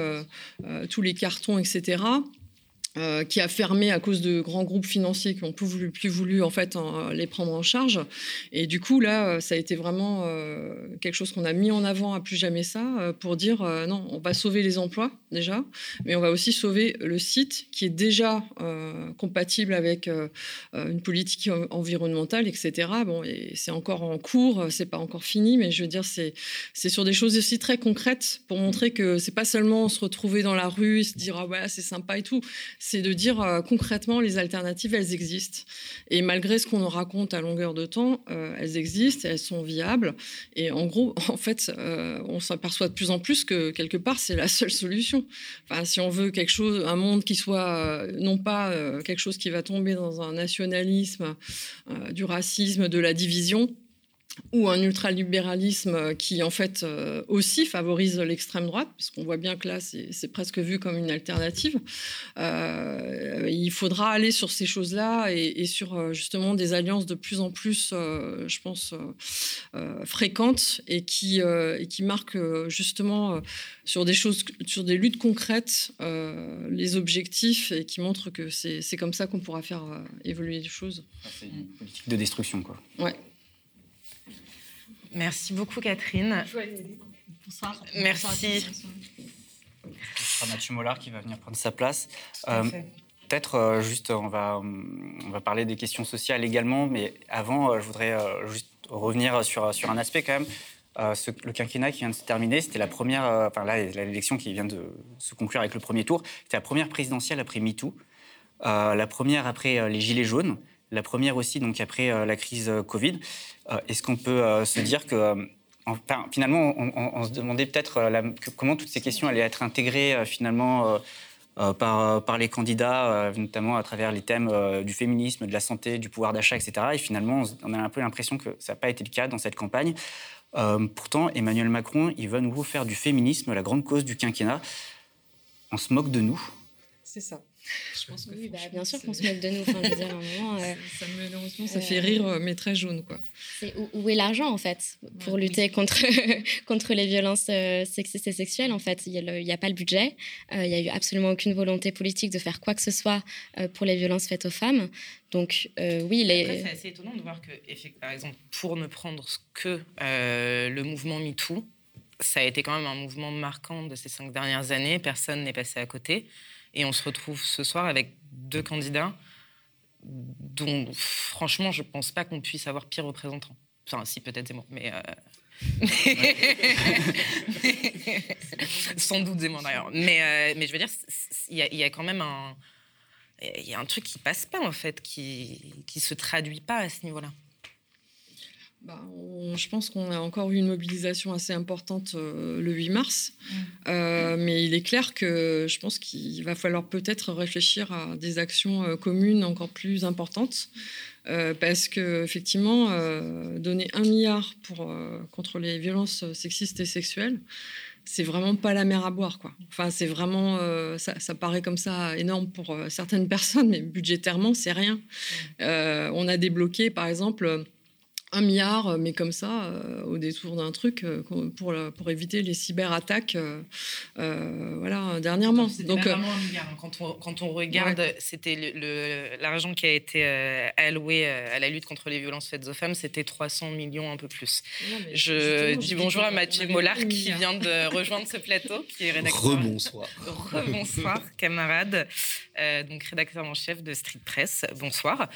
S19: tous les cartons, etc. Euh, qui a fermé à cause de grands groupes financiers qui n'ont plus voulu, en fait les prendre en charge. Et du coup là, euh, ça a été vraiment euh, quelque chose qu'on a mis en avant à plus jamais ça pour dire non, on va sauver les emplois déjà, mais on va aussi sauver le site qui est déjà compatible avec une politique environnementale, etc. Bon, et c'est encore en cours, c'est pas encore fini, mais je veux dire c'est sur des choses aussi très concrètes pour montrer que c'est pas seulement se retrouver dans la rue, se dire ah ouais c'est sympa et tout c'est de dire euh, concrètement les alternatives, elles existent. Et malgré ce qu'on nous raconte à longueur de temps, euh, elles existent, elles sont viables. Et en gros, en fait, euh, on s'aperçoit de plus en plus que quelque part, c'est la seule solution. Enfin, si on veut quelque chose, un monde qui soit non pas quelque chose qui va tomber dans un nationalisme, du racisme, de la division, ou un ultralibéralisme qui en fait euh, aussi favorise l'extrême droite, puisqu'on voit bien que là c'est presque vu comme une alternative. Euh, il faudra aller sur ces choses-là et, sur euh, justement des alliances de plus en plus, je pense, fréquentes et qui, et qui marquent justement sur des choses, sur des luttes concrètes, les objectifs et qui montrent que c'est comme ça qu'on pourra faire évoluer les choses.
S16: C'est une politique de destruction, quoi.
S19: Ouais.
S10: Merci beaucoup, Catherine.
S18: Bonsoir.
S10: Merci.
S16: Ce sera Mathieu Mollard qui va venir prendre sa place. Euh, peut-être euh, juste, on va, on va parler des questions sociales également, mais avant, euh, je voudrais juste revenir sur, sur un aspect quand même. le quinquennat qui vient de se terminer, c'était la première, enfin là, l'élection qui vient de se conclure avec le premier tour, c'était la première présidentielle après MeToo, la première après les Gilets jaunes, la première aussi donc après la crise Covid. Euh, est-ce qu'on peut euh, se dire que euh, finalement, on, se demandait peut-être comment toutes ces questions allaient être intégrées finalement par, les candidats, notamment à travers les thèmes du féminisme, de la santé, du pouvoir d'achat, etc. Et finalement, on a un peu l'impression que ça n'a pas été le cas dans cette campagne. pourtant, Emmanuel Macron, il va nous faire du féminisme la grande cause du quinquennat. On se moque de nous.
S19: C'est ça.
S17: Je pense que oui, bah, bien sûr qu'on se moque de nous. Enfin, je veux dire, un moment, euh,
S19: ça, malheureusement, ça fait rire, euh, mais très jaune. Quoi.
S17: Où, est l'argent, en fait, pour lutter contre, contre les violences euh, sexistes et sexuelles En fait, il n'y a, pas le budget. il n'y a eu absolument aucune volonté politique de faire quoi que ce soit pour les violences faites aux femmes. Donc, oui,
S10: les... c'est assez étonnant de voir que, par exemple, pour ne prendre que le mouvement MeToo, ça a été quand même un mouvement marquant de ces cinq dernières années. Personne n'est passé à côté. Et on se retrouve ce soir avec deux candidats dont, franchement, je ne pense pas qu'on puisse avoir pire représentant. Enfin, si, peut-être Zemmour, mais. Euh, sans doute Zemmour d'ailleurs. Mais, euh, mais je veux dire, il y, y, a quand même un. Il y a un truc qui passe pas, en fait, qui ne se traduit pas à ce niveau-là.
S19: Bah, je pense qu'on a encore eu une mobilisation assez importante euh, le 8 mars, mm. euh, mais il est clair que je pense qu'il va falloir peut-être réfléchir à des actions euh, communes encore plus importantes, parce que effectivement, donner un milliard pour, contre les violences sexistes et sexuelles, c'est vraiment pas la mer à boire, quoi. Enfin, c'est vraiment, ça, ça, paraît comme ça énorme pour certaines personnes, mais budgétairement, c'est rien. On a débloqué, par exemple un milliard, euh, mais comme ça, euh, au détour d'un truc, euh, pour, pour éviter les cyberattaques, voilà, dernièrement.
S10: Donc, vraiment un milliard. Hein. Quand, on, quand on regarde, c'était l'argent qui a été alloué à la lutte contre les violences faites aux femmes, c'était 300 millions, un peu plus. Je dis bonjour à Mathieu Mollard qui vient de rejoindre ce plateau, qui est rédacteur.
S7: Rebonsoir.
S10: Rebonsoir, camarade. donc rédacteur en chef de Street Press. Bonsoir.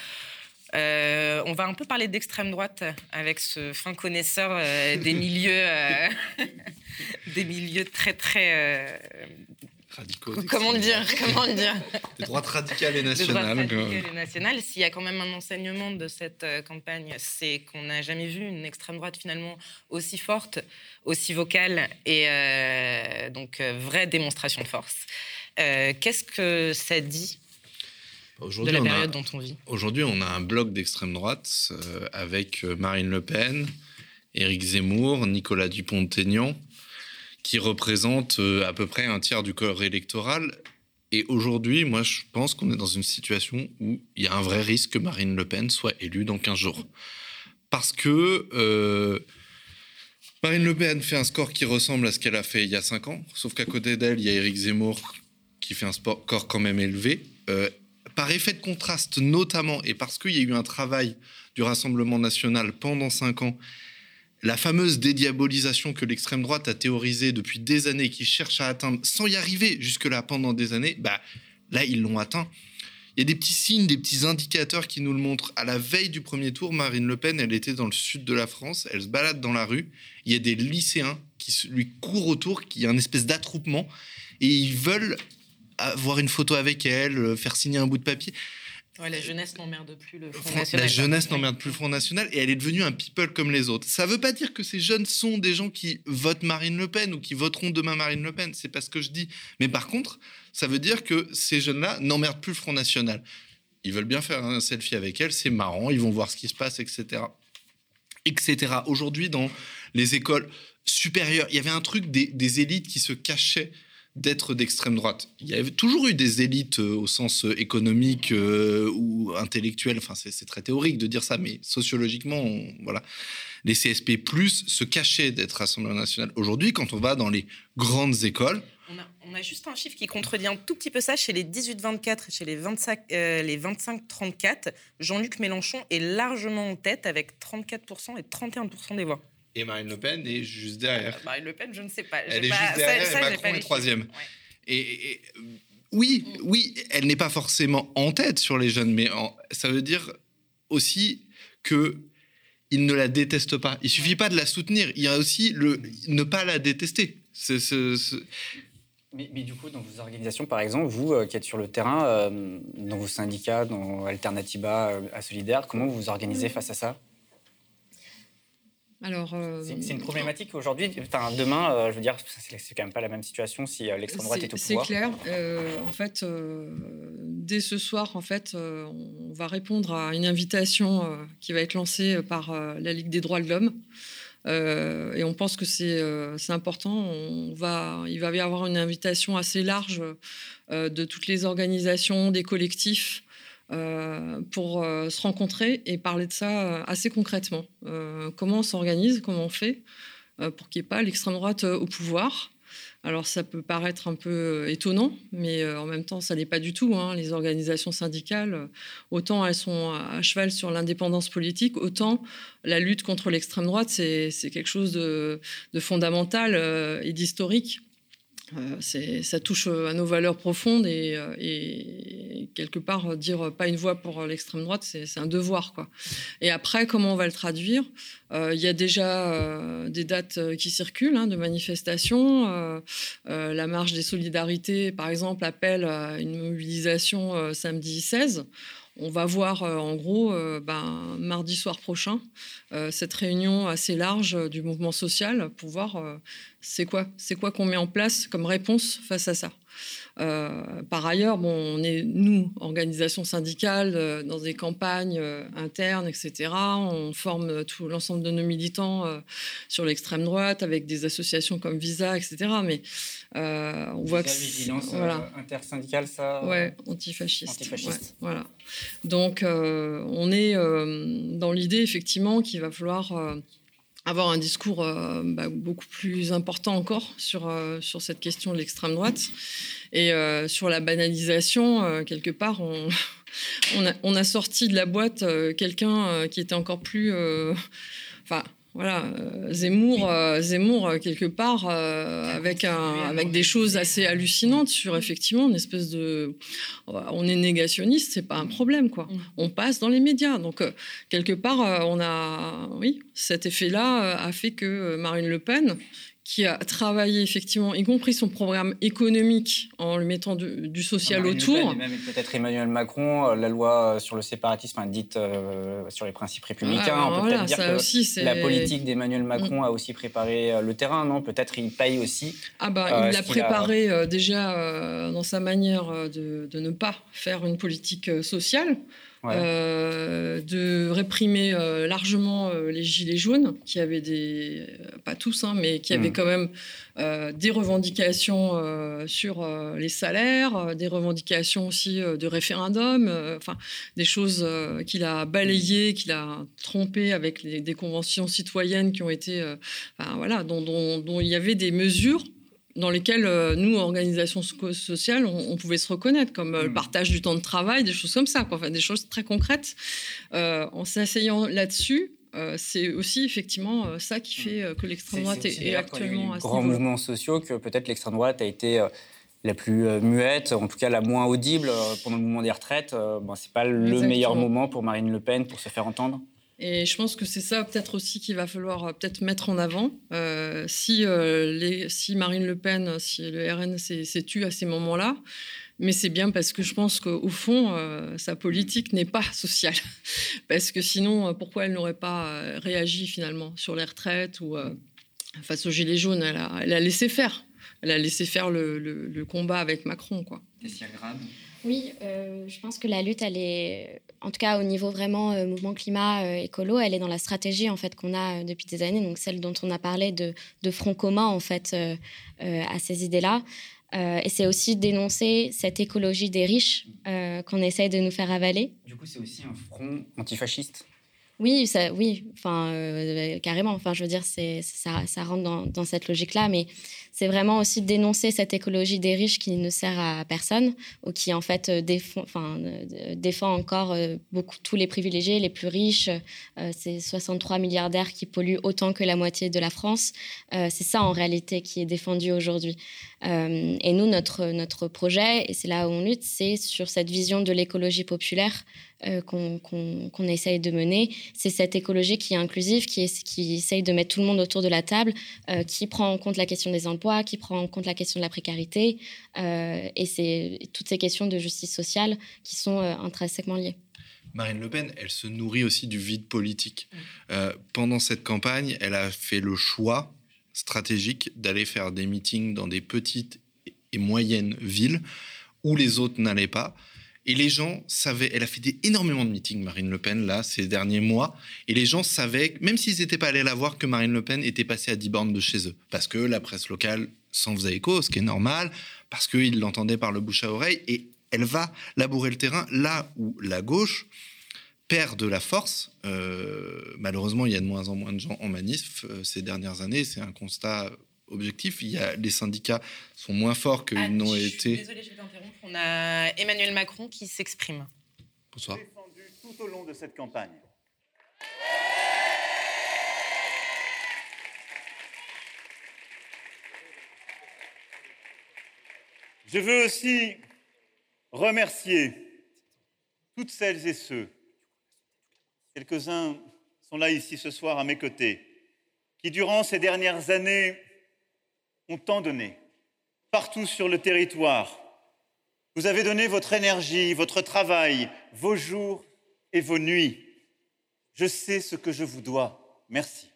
S10: Euh, on va un peu parler d'extrême droite avec ce fin connaisseur euh, des milieux, euh, des milieux très très
S7: radicaux.
S10: Comment dire Comment dire
S7: Des droites radicales et nationales.
S10: et nationales. S'il y a quand même un enseignement de cette campagne, c'est qu'on n'a jamais vu une extrême droite finalement aussi forte, aussi vocale et donc vraie démonstration de force. Qu'est-ce que ça dit de la période dont on vit.
S7: Aujourd'hui, on a un bloc d'extrême droite euh, avec euh, Marine Le Pen, Éric Zemmour, Nicolas Dupont-Aignan, qui représentent euh, à peu près un tiers du corps électoral. Et aujourd'hui, moi, je pense qu'on est dans une situation où il y a un vrai risque que Marine Le Pen soit élue dans 15 jours. Parce que Marine Le Pen fait un score qui ressemble à ce qu'elle a fait il y a 5 ans, sauf qu'à côté d'elle, il y a Éric Zemmour qui fait un score quand même élevé par effet de contraste notamment, et parce qu'il y a eu un travail du Rassemblement national pendant cinq ans, la fameuse dédiabolisation que l'extrême droite a théorisée depuis des années, qui cherche à atteindre sans y arriver jusque-là pendant des années, bah, là, ils l'ont atteint. Il y a des petits signes, des petits indicateurs qui nous le montrent. À la veille du premier tour, Marine Le Pen, elle était dans le sud de la France, elle se balade dans la rue. Il y a des lycéens qui lui courent autour, qui y a une espèce d'attroupement, et ils veulent avoir une photo avec elle, euh, faire signer un bout de papier.
S10: la jeunesse n'emmerde plus le Front National.
S7: La jeunesse n'emmerde plus le Front National et elle est devenue un people comme les autres. Ça ne veut pas dire que ces jeunes sont des gens qui votent Marine Le Pen ou qui voteront demain Marine Le Pen. C'est pas ce que je dis. Mais par contre, ça veut dire que ces jeunes-là n'emmerdent plus le Front National. Ils veulent bien faire un selfie avec elle, c'est marrant, ils vont voir ce qui se passe, etc. etc. Aujourd'hui, dans les écoles supérieures, il y avait un truc des, des élites qui se cachaient d'être d'extrême droite. Il y avait toujours eu des élites euh, au sens euh, économique euh, ou intellectuel, enfin c'est très théorique de dire ça, mais sociologiquement, voilà, les CSP+ se cachaient d'être Rassemblement national. Aujourd'hui, quand on va dans les grandes écoles,
S10: on a, juste un chiffre qui contredit un tout petit peu ça chez les 18-24 et chez les 25-34. Jean-Luc Mélenchon est largement en tête avec 34% et 31% des voix.
S7: Et Marine Le Pen est juste derrière.
S10: Euh, Marine Le Pen, je ne sais pas.
S7: Elle est juste derrière et Macron est troisième. Et, oui, mm. oui, elle n'est pas forcément en tête sur les jeunes, mais ça veut dire aussi que il ne la déteste pas. Il suffit pas de la soutenir. Il y a aussi le ne pas la détester.
S16: Mais, du coup, dans vos organisations, par exemple, vous euh, qui êtes sur le terrain, euh, dans vos syndicats, dans Alternativa, à Solidaire, comment vous vous organisez face à ça? Alors, c'est une problématique aujourd'hui. Enfin, demain, je veux dire, c'est quand même pas la même situation si l'extrême droite est, au pouvoir.
S19: C'est clair. en fait, dès ce soir, en fait, on va répondre à une invitation qui va être lancée par la Ligue des droits de l'homme. Euh, et on pense que c'est euh, important. On va, il va y avoir une invitation assez large euh, de toutes les organisations, des collectifs, pour se rencontrer et parler de ça assez concrètement. comment on s'organise, comment on fait pour qu'il n'y ait pas l'extrême droite au pouvoir. Alors ça peut paraître un peu euh, étonnant, mais euh, en même temps, ça n'est pas du tout. Hein. Les organisations syndicales, euh, autant elles sont à cheval sur l'indépendance politique, autant la lutte contre l'extrême droite, c'est quelque chose de, fondamental et d'historique. Euh, ça touche euh, à nos valeurs profondes et, euh, quelque part dire pas une voix pour l'extrême droite, c'est un devoir. Quoi. Et après, comment on va le traduire? Il y a déjà des dates qui circulent hein, de manifestations. la marche des solidarités, par exemple, appelle à une mobilisation samedi 16 on va voir en gros ben, mardi soir prochain cette réunion assez large du mouvement social pour voir c'est quoi C'est quoi qu'on met en place comme réponse face à ça euh, par ailleurs, bon, on est, nous, organisation syndicale, euh, dans des campagnes euh, internes, etc. On forme tout l'ensemble de nos militants sur l'extrême droite avec des associations comme Visa, etc. Mais on voit que.
S16: vigilance voilà. intersyndicale, ça
S19: Ouais, antifasciste. antifasciste. voilà. Donc, on est dans l'idée, effectivement, qu'il va falloir avoir un discours euh, bah, beaucoup plus important encore sur, euh, sur cette question de l'extrême droite. Et euh, sur la banalisation, quelque part, on, a, on, a, sorti de la boîte quelqu'un qui était encore plus... Enfin, voilà, euh, Zemmour, euh, Zemmour euh, quelque part, avec, un, avec des choses assez hallucinantes sur effectivement une espèce de. On est négationniste, c'est pas un problème, quoi. Mm. On passe dans les médias. Donc, quelque part, on a. Oui, cet effet-là a fait que Marine Le Pen, qui a travaillé effectivement, y compris son programme économique en le mettant du, social autour.
S16: même peut-être Emmanuel Macron, euh, la loi euh, sur le séparatisme dite euh, sur les principes républicains. Ah, on peut peut-être dire que aussi, la politique d'Emmanuel mm. Macron a aussi préparé le terrain, non? Peut-être il paye aussi.
S19: Ah bah, il l'a préparé déjà dans sa manière de, de, ne pas faire une politique sociale. Euh, de réprimer euh, largement euh, les gilets jaunes, qui avaient des, pas tous, hein, mais qui avaient hmm. quand même des revendications sur les salaires, des revendications aussi de référendum, enfin des choses qu'il a balayées, qu'il a trompées avec des conventions citoyennes qui ont été, voilà, dont, dont il y avait des mesures dans lesquels euh, nous, organisations sociales, on, pouvait se reconnaître, comme euh, le mm. partage du temps de travail, des choses comme ça, quoi. Enfin, des choses très concrètes. Euh, en s'asseyant là-dessus, c'est aussi effectivement ça qui fait que l'extrême droite est, actuellement à
S16: ce grands mouvements sociaux que peut-être l'extrême droite a été la plus muette, en tout cas la moins audible pendant le mouvement des retraites. Bon, c'est pas le meilleur moment pour Marine Le Pen pour se faire entendre.
S19: Et je pense que c'est ça peut-être aussi qu'il va falloir euh, peut-être mettre en avant. Euh, si, euh, les, si Marine Le Pen, si le RN s'est tué à ces moments-là, mais c'est bien parce que je pense qu'au fond, sa politique n'est pas sociale. parce que sinon, pourquoi elle n'aurait pas réagi finalement sur les retraites ou face aux Gilets jaunes? Elle a, elle a, laissé faire. Elle a laissé faire le, le, combat avec Macron. Quoi.
S17: Oui, je pense que la lutte, elle est en tout cas au niveau vraiment euh, mouvement climat euh, écolo, elle est dans la stratégie en fait qu'on a euh, depuis des années, donc celle dont on a parlé de, front commun en fait à ces idées-là. et c'est aussi dénoncer cette écologie des riches qu'on essaye de nous faire avaler.
S16: Du coup, c'est aussi un front antifasciste?
S17: Oui, ça, oui, enfin carrément. Enfin, je veux dire, c'est ça, ça rentre dans, dans cette logique-là, mais c'est vraiment aussi dénoncer cette écologie des riches qui ne sert à personne ou qui en fait euh, euh, défend encore euh, beaucoup tous les privilégiés, les plus riches. c'est 63 milliardaires qui polluent autant que la moitié de la France. c'est ça en réalité qui est défendu aujourd'hui. Et nous, notre, notre projet, et c'est là où on lutte, c'est sur cette vision de l'écologie populaire qu'on essaye de mener. C'est cette écologie qui est inclusive, qui, est, qui essaye de mettre tout le monde autour de la table, qui prend en compte la question des emplois qui prend en compte la question de la précarité. Euh, et c'est toutes ces questions de justice sociale qui sont euh, intrinsèquement liées.
S7: Marine Le Pen, elle se nourrit aussi du vide politique. Euh, pendant cette campagne, elle a fait le choix stratégique d'aller faire des meetings dans des petites et moyennes villes où les autres n'allaient pas. Et les gens savaient, elle a fait énormément de meetings, Marine Le Pen, là, ces derniers mois. Et les gens savaient, même s'ils n'étaient pas allés la voir, que Marine Le Pen était passée à 10 bornes de chez eux. Parce que la presse locale s'en faisait écho, ce qui est normal, parce qu'ils l'entendaient par le bouche à oreille. Et elle va labourer le terrain là où la gauche perd de la force. Euh, malheureusement, il y a de moins en moins de gens en manif euh, ces dernières années. C'est un constat objectif. Il y a, les syndicats sont moins forts qu'ils ah, n'ont été.
S10: Désolée, je vais t'interrompre. On a Emmanuel Macron qui s'exprime.
S7: Bonsoir.
S21: Défendu tout au long de cette campagne. Je veux aussi remercier toutes celles et ceux, quelques-uns sont là ici ce soir à mes côtés, qui durant ces dernières années ont tant donné, partout sur le territoire. Vous avez donné votre énergie, votre travail, vos jours et vos nuits. Je sais ce que je vous dois. Merci.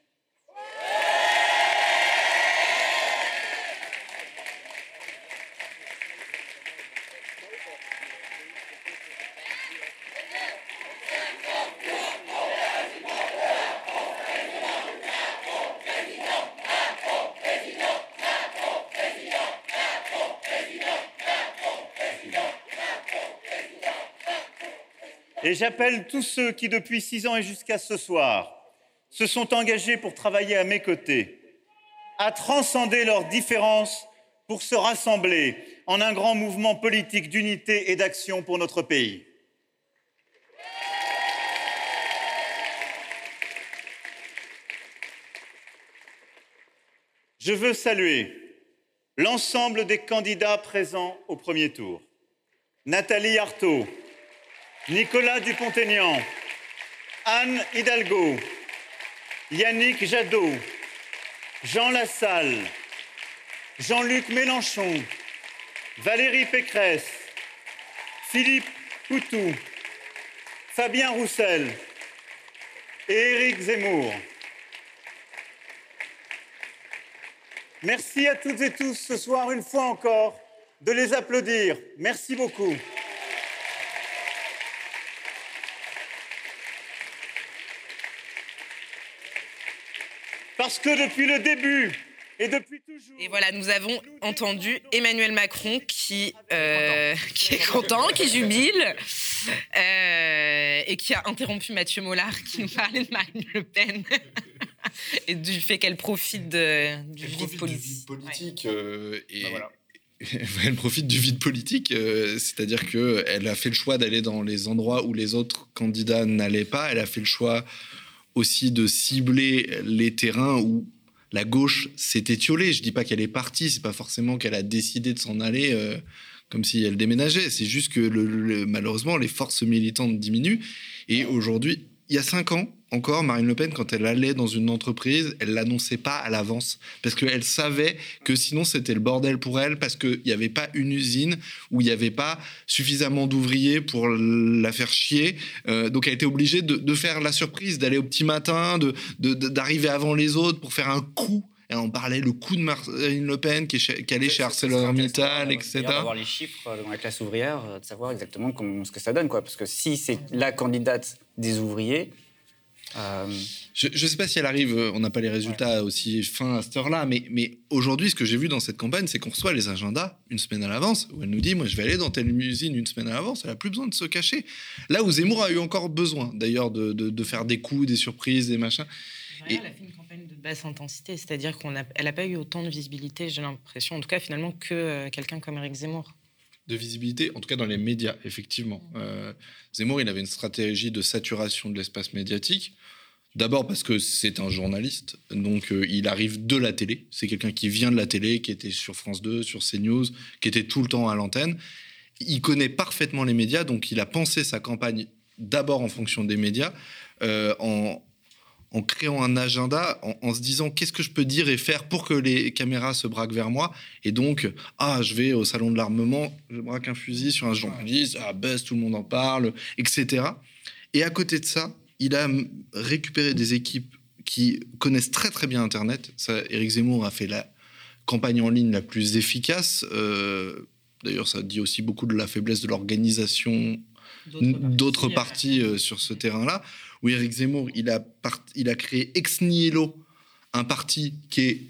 S21: Et j'appelle tous ceux qui, depuis six ans et jusqu'à ce soir, se sont engagés pour travailler à mes côtés, à transcender leurs différences pour se rassembler en un grand mouvement politique d'unité et d'action pour notre pays. Je veux saluer l'ensemble des candidats présents au premier tour. Nathalie Arthaud, Nicolas Dupont-Aignan, Anne Hidalgo, Yannick Jadot, Jean Lassalle, Jean-Luc Mélenchon, Valérie Pécresse, Philippe Poutou, Fabien Roussel. Et Éric Zemmour. Merci à toutes et tous ce soir une fois encore de les applaudir. Merci beaucoup. Parce que depuis le début et depuis toujours.
S10: Et voilà, nous avons entendu Emmanuel Macron qui, euh, qui est content, qui jubile, euh, et qui a interrompu Mathieu Mollard qui nous parlait de Marine Le Pen. et du fait qu'elle profite de, du, vide
S7: politique. Euh, et... Bah, elle profite du vide politique, c'est-à-dire qu'elle a fait le choix d'aller dans les endroits où les autres candidats n'allaient pas. Elle a fait le choix aussi de cibler les terrains où la gauche s'est étiolée. Je dis pas qu'elle est partie, c'est pas forcément qu'elle a décidé de s'en aller euh, comme si elle déménageait. C'est juste que malheureusement les forces militantes diminuent. Et aujourd'hui, il y a cinq ans, encore, Marine Le Pen, quand elle allait dans une entreprise, elle l'annonçait pas à l'avance parce qu'elle savait que sinon c'était le bordel pour elle parce qu'il n'y avait pas une usine où il n'y avait pas suffisamment d'ouvriers pour la faire chier. Euh, donc elle était obligée de, faire la surprise, d'aller au petit matin, d'arriver de, avant les autres pour faire un coup et on parlait le coup de Marine Le Pen qui, est allait chez ArcelorMittal, etc.
S16: D'avoir les chiffres dans la classe ouvrière, euh, de savoir exactement ce que ça donne. Quoi. Parce que si c'est la candidate des ouvriers,
S7: euh, je ne sais pas si elle arrive, euh, on n'a pas les résultats aussi fins à cette heure-là, mais, mais aujourd'hui, ce que j'ai vu dans cette campagne, c'est qu'on reçoit les agendas une semaine à l'avance, où elle nous dit, moi je vais aller dans telle usine une semaine à l'avance, elle n'a plus besoin de se cacher. Là où Zemmour a eu encore besoin, d'ailleurs, de, de, faire des coups, des surprises, des machins.
S10: et... Elle a fait une campagne de basse intensité, c'est-à-dire qu'elle n'a pas eu autant de visibilité, j'ai l'impression, en tout cas finalement, que euh, quelqu'un comme Eric Zemmour
S7: de visibilité, en tout cas dans les médias, effectivement. Zemmour, il avait une stratégie de saturation de l'espace médiatique. D'abord parce que c'est un journaliste, donc euh, il arrive de la télé. C'est quelqu'un qui vient de la télé, qui était sur France 2, sur CNews, qui était tout le temps à l'antenne. Il connaît parfaitement les médias, donc il a pensé sa campagne d'abord en fonction des médias, euh, en, créant un agenda, en, se disant qu'est-ce que je peux dire et faire pour que les caméras se braquent vers moi? Et donc, ah, je vais au salon de l'armement, je braque un fusil sur un journaliste, ah, buzz, tout le monde en parle, etc. Et à côté de ça, il a récupéré des équipes qui connaissent très très bien Internet. Ça, Éric Zemmour a fait la campagne en ligne la plus efficace. Euh, d'ailleurs, ça dit aussi beaucoup de la faiblesse de l'organisation d'autres partis, euh, sur ce terrain-là. Où Éric Zemmour, il a, il a créé ex nihilo un parti qui est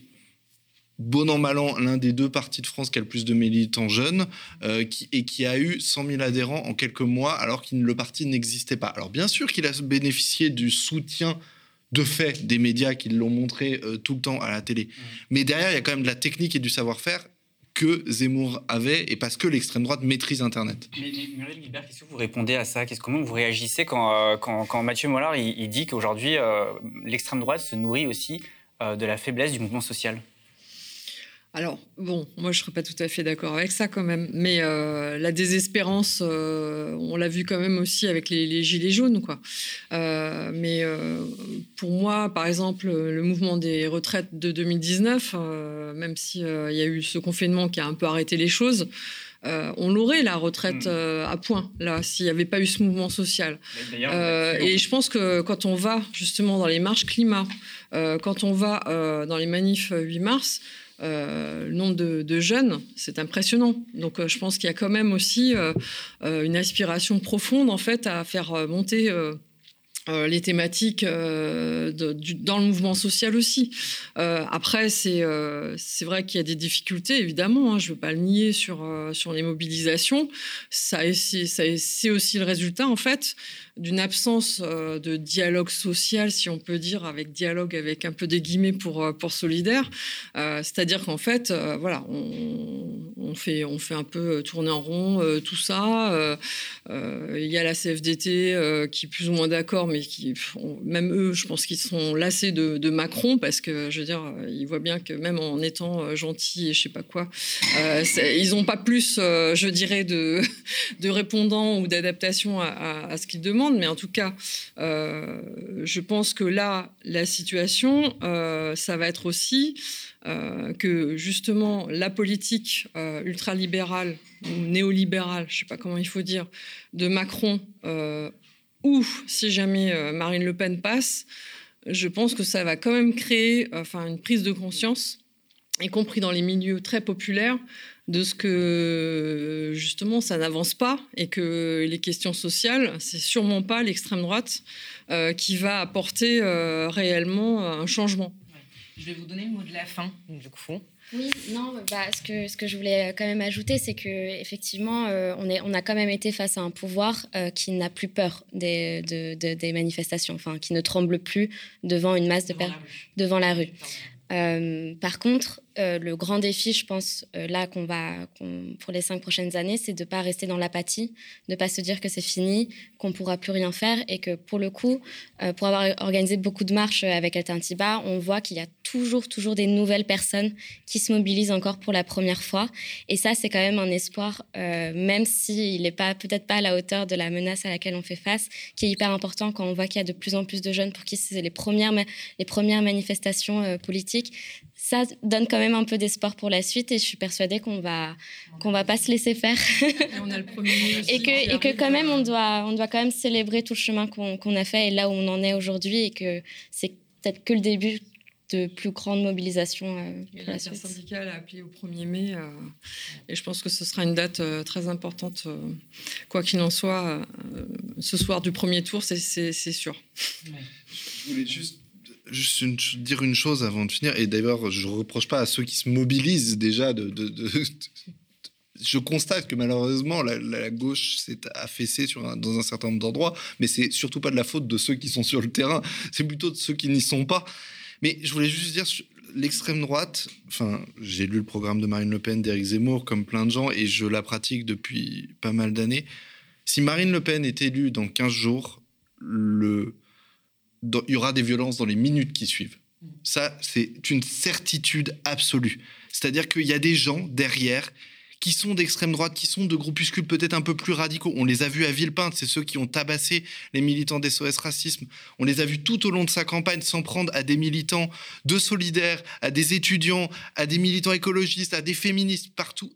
S7: bon an, mal an, l'un des deux partis de France qui a le plus de militants jeunes euh, qui, et qui a eu 100 000 adhérents en quelques mois alors que le parti n'existait pas. Alors bien sûr qu'il a bénéficié du soutien de fait des médias qui l'ont montré euh, tout le temps à la télé. Mais derrière, il y a quand même de la technique et du savoir-faire que Zemmour avait et parce que l'extrême droite maîtrise Internet.
S16: Mais, Muriel Guibert, qu'est-ce que vous répondez à ça? Comment vous réagissez quand, euh, quand, Mathieu Mollard il, dit qu'aujourd'hui, l'extrême droite se nourrit aussi de la faiblesse du mouvement social?
S19: Alors, bon, moi, je ne serais pas tout à fait d'accord avec ça quand même. Mais euh, la désespérance, euh, on l'a vu quand même aussi avec les, Gilets jaunes, quoi. Euh, mais pour moi, par exemple, le mouvement des retraites de 2019, même s'il y a eu ce confinement qui a un peu arrêté les choses, on l'aurait la retraite hmm. à point là s'il n'y avait pas eu ce mouvement social. et je pense que quand on va justement dans les marches climat, quand on va dans les manifs 8 mars, euh, le nombre de, jeunes, c'est impressionnant. Donc euh, je pense qu'il y a quand même aussi euh, une aspiration profonde en fait à faire monter les thématiques dans le mouvement social aussi. après, c'est vrai qu'il y a des difficultés, évidemment, hein, je ne veux pas le nier sur, sur les mobilisations. Ça, c'est aussi le résultat, en fait, d'une absence euh, de dialogue social, si on peut dire, avec dialogue avec un peu des guillemets pour, euh, pour solidaire. Euh, c'est-à-dire qu'en fait, voilà, on, fait, on fait un peu tourner en rond tout ça. Il y a la CFDT qui est plus ou moins d'accord, mais qui, même eux, je pense qu'ils sont lassés de, Macron parce que, je veux dire, ils voient bien que même en étant gentils et je sais pas quoi, ils n'ont pas plus, je dirais, de, de répondants ou d'adaptation à, à ce qu'ils demandent mais en tout cas, euh, je pense que là, la situation, euh, ça va être aussi euh, que justement la politique ultralibérale ou néolibérale, je ne sais pas comment il faut dire, de Macron, ou si jamais Marine Le Pen passe, je pense que ça va quand même créer enfin, une prise de conscience, y compris dans les milieux très populaires, de ce que justement ça n'avance pas et que les questions sociales, c'est sûrement pas l'extrême droite euh, qui va apporter euh, réellement un changement.
S10: Je vais vous donner le mot de la fin, du coup.
S17: Oui, non, bah, ce, que, ce que je voulais quand même ajouter, c'est que effectivement, euh, on, est, on a quand même été face à un pouvoir qui n'a plus peur des, des manifestations, enfin, qui ne tremble plus devant une masse de personnes devant la rue. par contre, euh, le grand défi, je pense, euh, là qu'on va pour les cinq prochaines années, c'est de ne pas rester dans l'apathie, de ne pas se dire que c'est fini, qu'on ne pourra plus rien faire et que pour le coup, euh, pour avoir organisé beaucoup de marches avec Alternatiba, on voit qu'il y a toujours, toujours des nouvelles personnes qui se mobilisent encore pour la première fois. Et ça, c'est quand même un espoir, même s'il n'est pas peut-être pas à la hauteur de la menace à laquelle on fait face, qui est hyper important quand on voit qu'il y a de plus en plus de jeunes pour qui c'est les premières manifestations politiques ça donne quand même un peu d'espoir pour la suite et je suis persuadée qu'on va qu'on va pas se laisser faire et, que et que quand même on doit on doit quand même célébrer tout le chemin qu'on a fait et là où on en est aujourd'hui et que c'est peut-être que le début de plus grande mobilisation.
S19: Euh, syndicale a appelé au 1er mai euh, et je pense que ce sera une date euh, très importante, euh, quoi qu'il en soit, ce soir du premier tour, c'est sûr.
S7: Je voulais juste juste dire une chose avant de finir, et d'ailleurs, je ne reproche pas à ceux qui se mobilisent déjà de. je constate que malheureusement, la, gauche s'est affaissée dans un certain nombre d'endroits, mais c'est surtout pas de la faute de ceux qui sont sur le terrain, c'est plutôt de ceux qui n'y sont pas. Mais je voulais juste dire, l'extrême droite, enfin, j'ai lu le programme de Marine Le Pen, d'Éric Zemmour, comme plein de gens, et je la pratique depuis pas mal d'années. Si Marine Le Pen est élue dans 15 jours, le il y aura des violences dans les minutes qui suivent. Ça, c'est une certitude absolue. C'est-à-dire qu'il y a des gens derrière qui sont d'extrême droite, qui sont de groupuscules peut-être un peu plus radicaux. On les a vus à Villepinte, c'est ceux qui ont tabassé les militants d'SOS Racisme. On les a vus tout au long de sa campagne s'en prendre à des militants de solidaires, à des étudiants, à des militants écologistes, à des féministes, partout.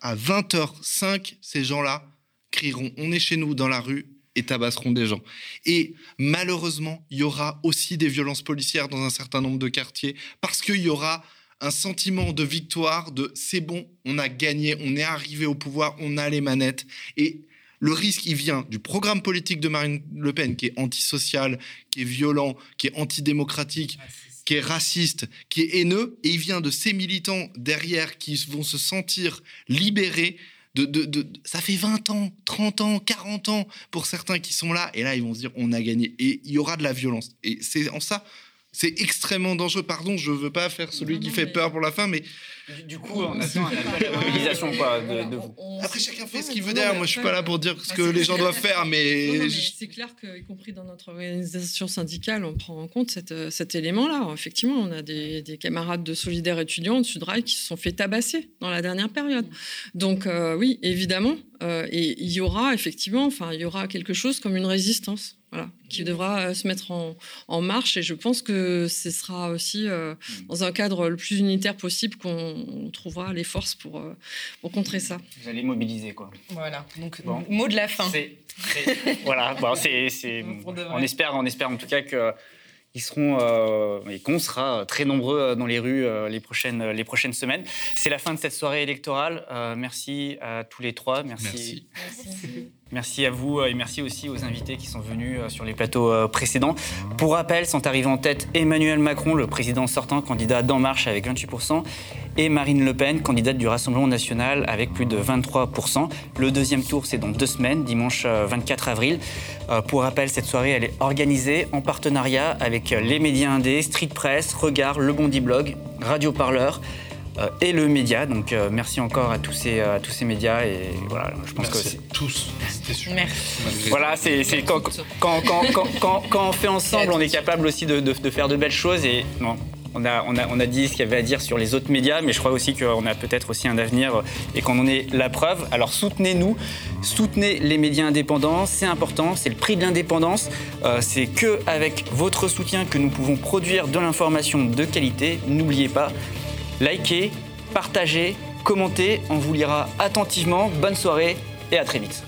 S7: À 20h05, ces gens-là crieront On est chez nous dans la rue, et tabasseront des gens. Et malheureusement, il y aura aussi des violences policières dans un certain nombre de quartiers parce qu'il y aura un sentiment de victoire, de c'est bon, on a gagné, on est arrivé au pouvoir, on a les manettes. Et le risque, il vient du programme politique de Marine Le Pen, qui est antisocial, qui est violent, qui est antidémocratique, qui est raciste, qui est haineux, et il vient de ces militants derrière qui vont se sentir libérés. De, de, ça fait 20 ans, 30 ans, 40 ans pour certains qui sont là, et là ils vont se dire on a gagné, et il y aura de la violence. Et c'est en ça c'est extrêmement dangereux. Pardon, je veux pas faire celui qui fait peur pour la fin, mais
S16: du coup, on attend un appel à la mobilisation quoi, de, vous.
S7: Après, chacun fait ce qu'il veut derrière. Moi, je suis pas là pour dire ce que les gens doivent faire, mais,
S19: c'est clair qu'y compris dans notre organisation syndicale, on prend en compte cet élément-là. Effectivement, on a des, camarades de solidaires étudiants de Sudrail qui se sont fait tabasser dans la dernière période. Donc euh, oui, évidemment, euh, et il y aura effectivement, enfin, il y aura quelque chose comme une résistance voilà, qui devra euh, se mettre en, marche. Et je pense que ce sera aussi euh, dans un cadre le plus unitaire possible qu'on trouvera les forces pour, euh, pour contrer ça.
S16: Vous allez mobiliser, quoi.
S10: Voilà, donc mot de la fin.
S16: voilà, bon, c'est, on, espère, on espère en tout cas que ils seront et qu'on sera très nombreux dans les rues les, prochaines, les prochaines semaines. C'est la fin de cette soirée électorale. merci à tous les trois. merci. merci. Merci à vous euh, et merci aussi aux invités qui sont venus euh, sur les plateaux euh, précédents. Pour rappel, sont arrivés en tête Emmanuel Macron, le président sortant, candidat d'En Marche avec 28%, et Marine Le Pen, candidate du Rassemblement national avec plus de 23%. Le deuxième tour, c'est dans deux semaines, dimanche 24 avril. Pour rappel, cette soirée, elle est organisée en partenariat avec les médias indés, Street Press, Regard, Le Bondi Blog, Radio Parleur. Euh, et le média. Donc euh, merci encore à tous ces, à tous ces médias et voilà, je pense
S7: merci
S16: que
S7: tous. C'était super.
S10: Merci.
S16: Voilà, c'est quand, quand, quand, quand, quand, on fait ensemble, on est capable aussi de, de, faire de belles choses et non. On a, on, a, on a dit ce qu'il y avait à dire sur les autres médias, mais je crois aussi qu'on a peut-être aussi un avenir et qu'on en est la preuve. Alors soutenez-nous, soutenez les médias indépendants, c'est important, c'est le prix de l'indépendance. Euh, c'est que avec votre soutien que nous pouvons produire de l'information de qualité. N'oubliez pas, likez, partagez, commentez. On vous lira attentivement. Bonne soirée et à très vite.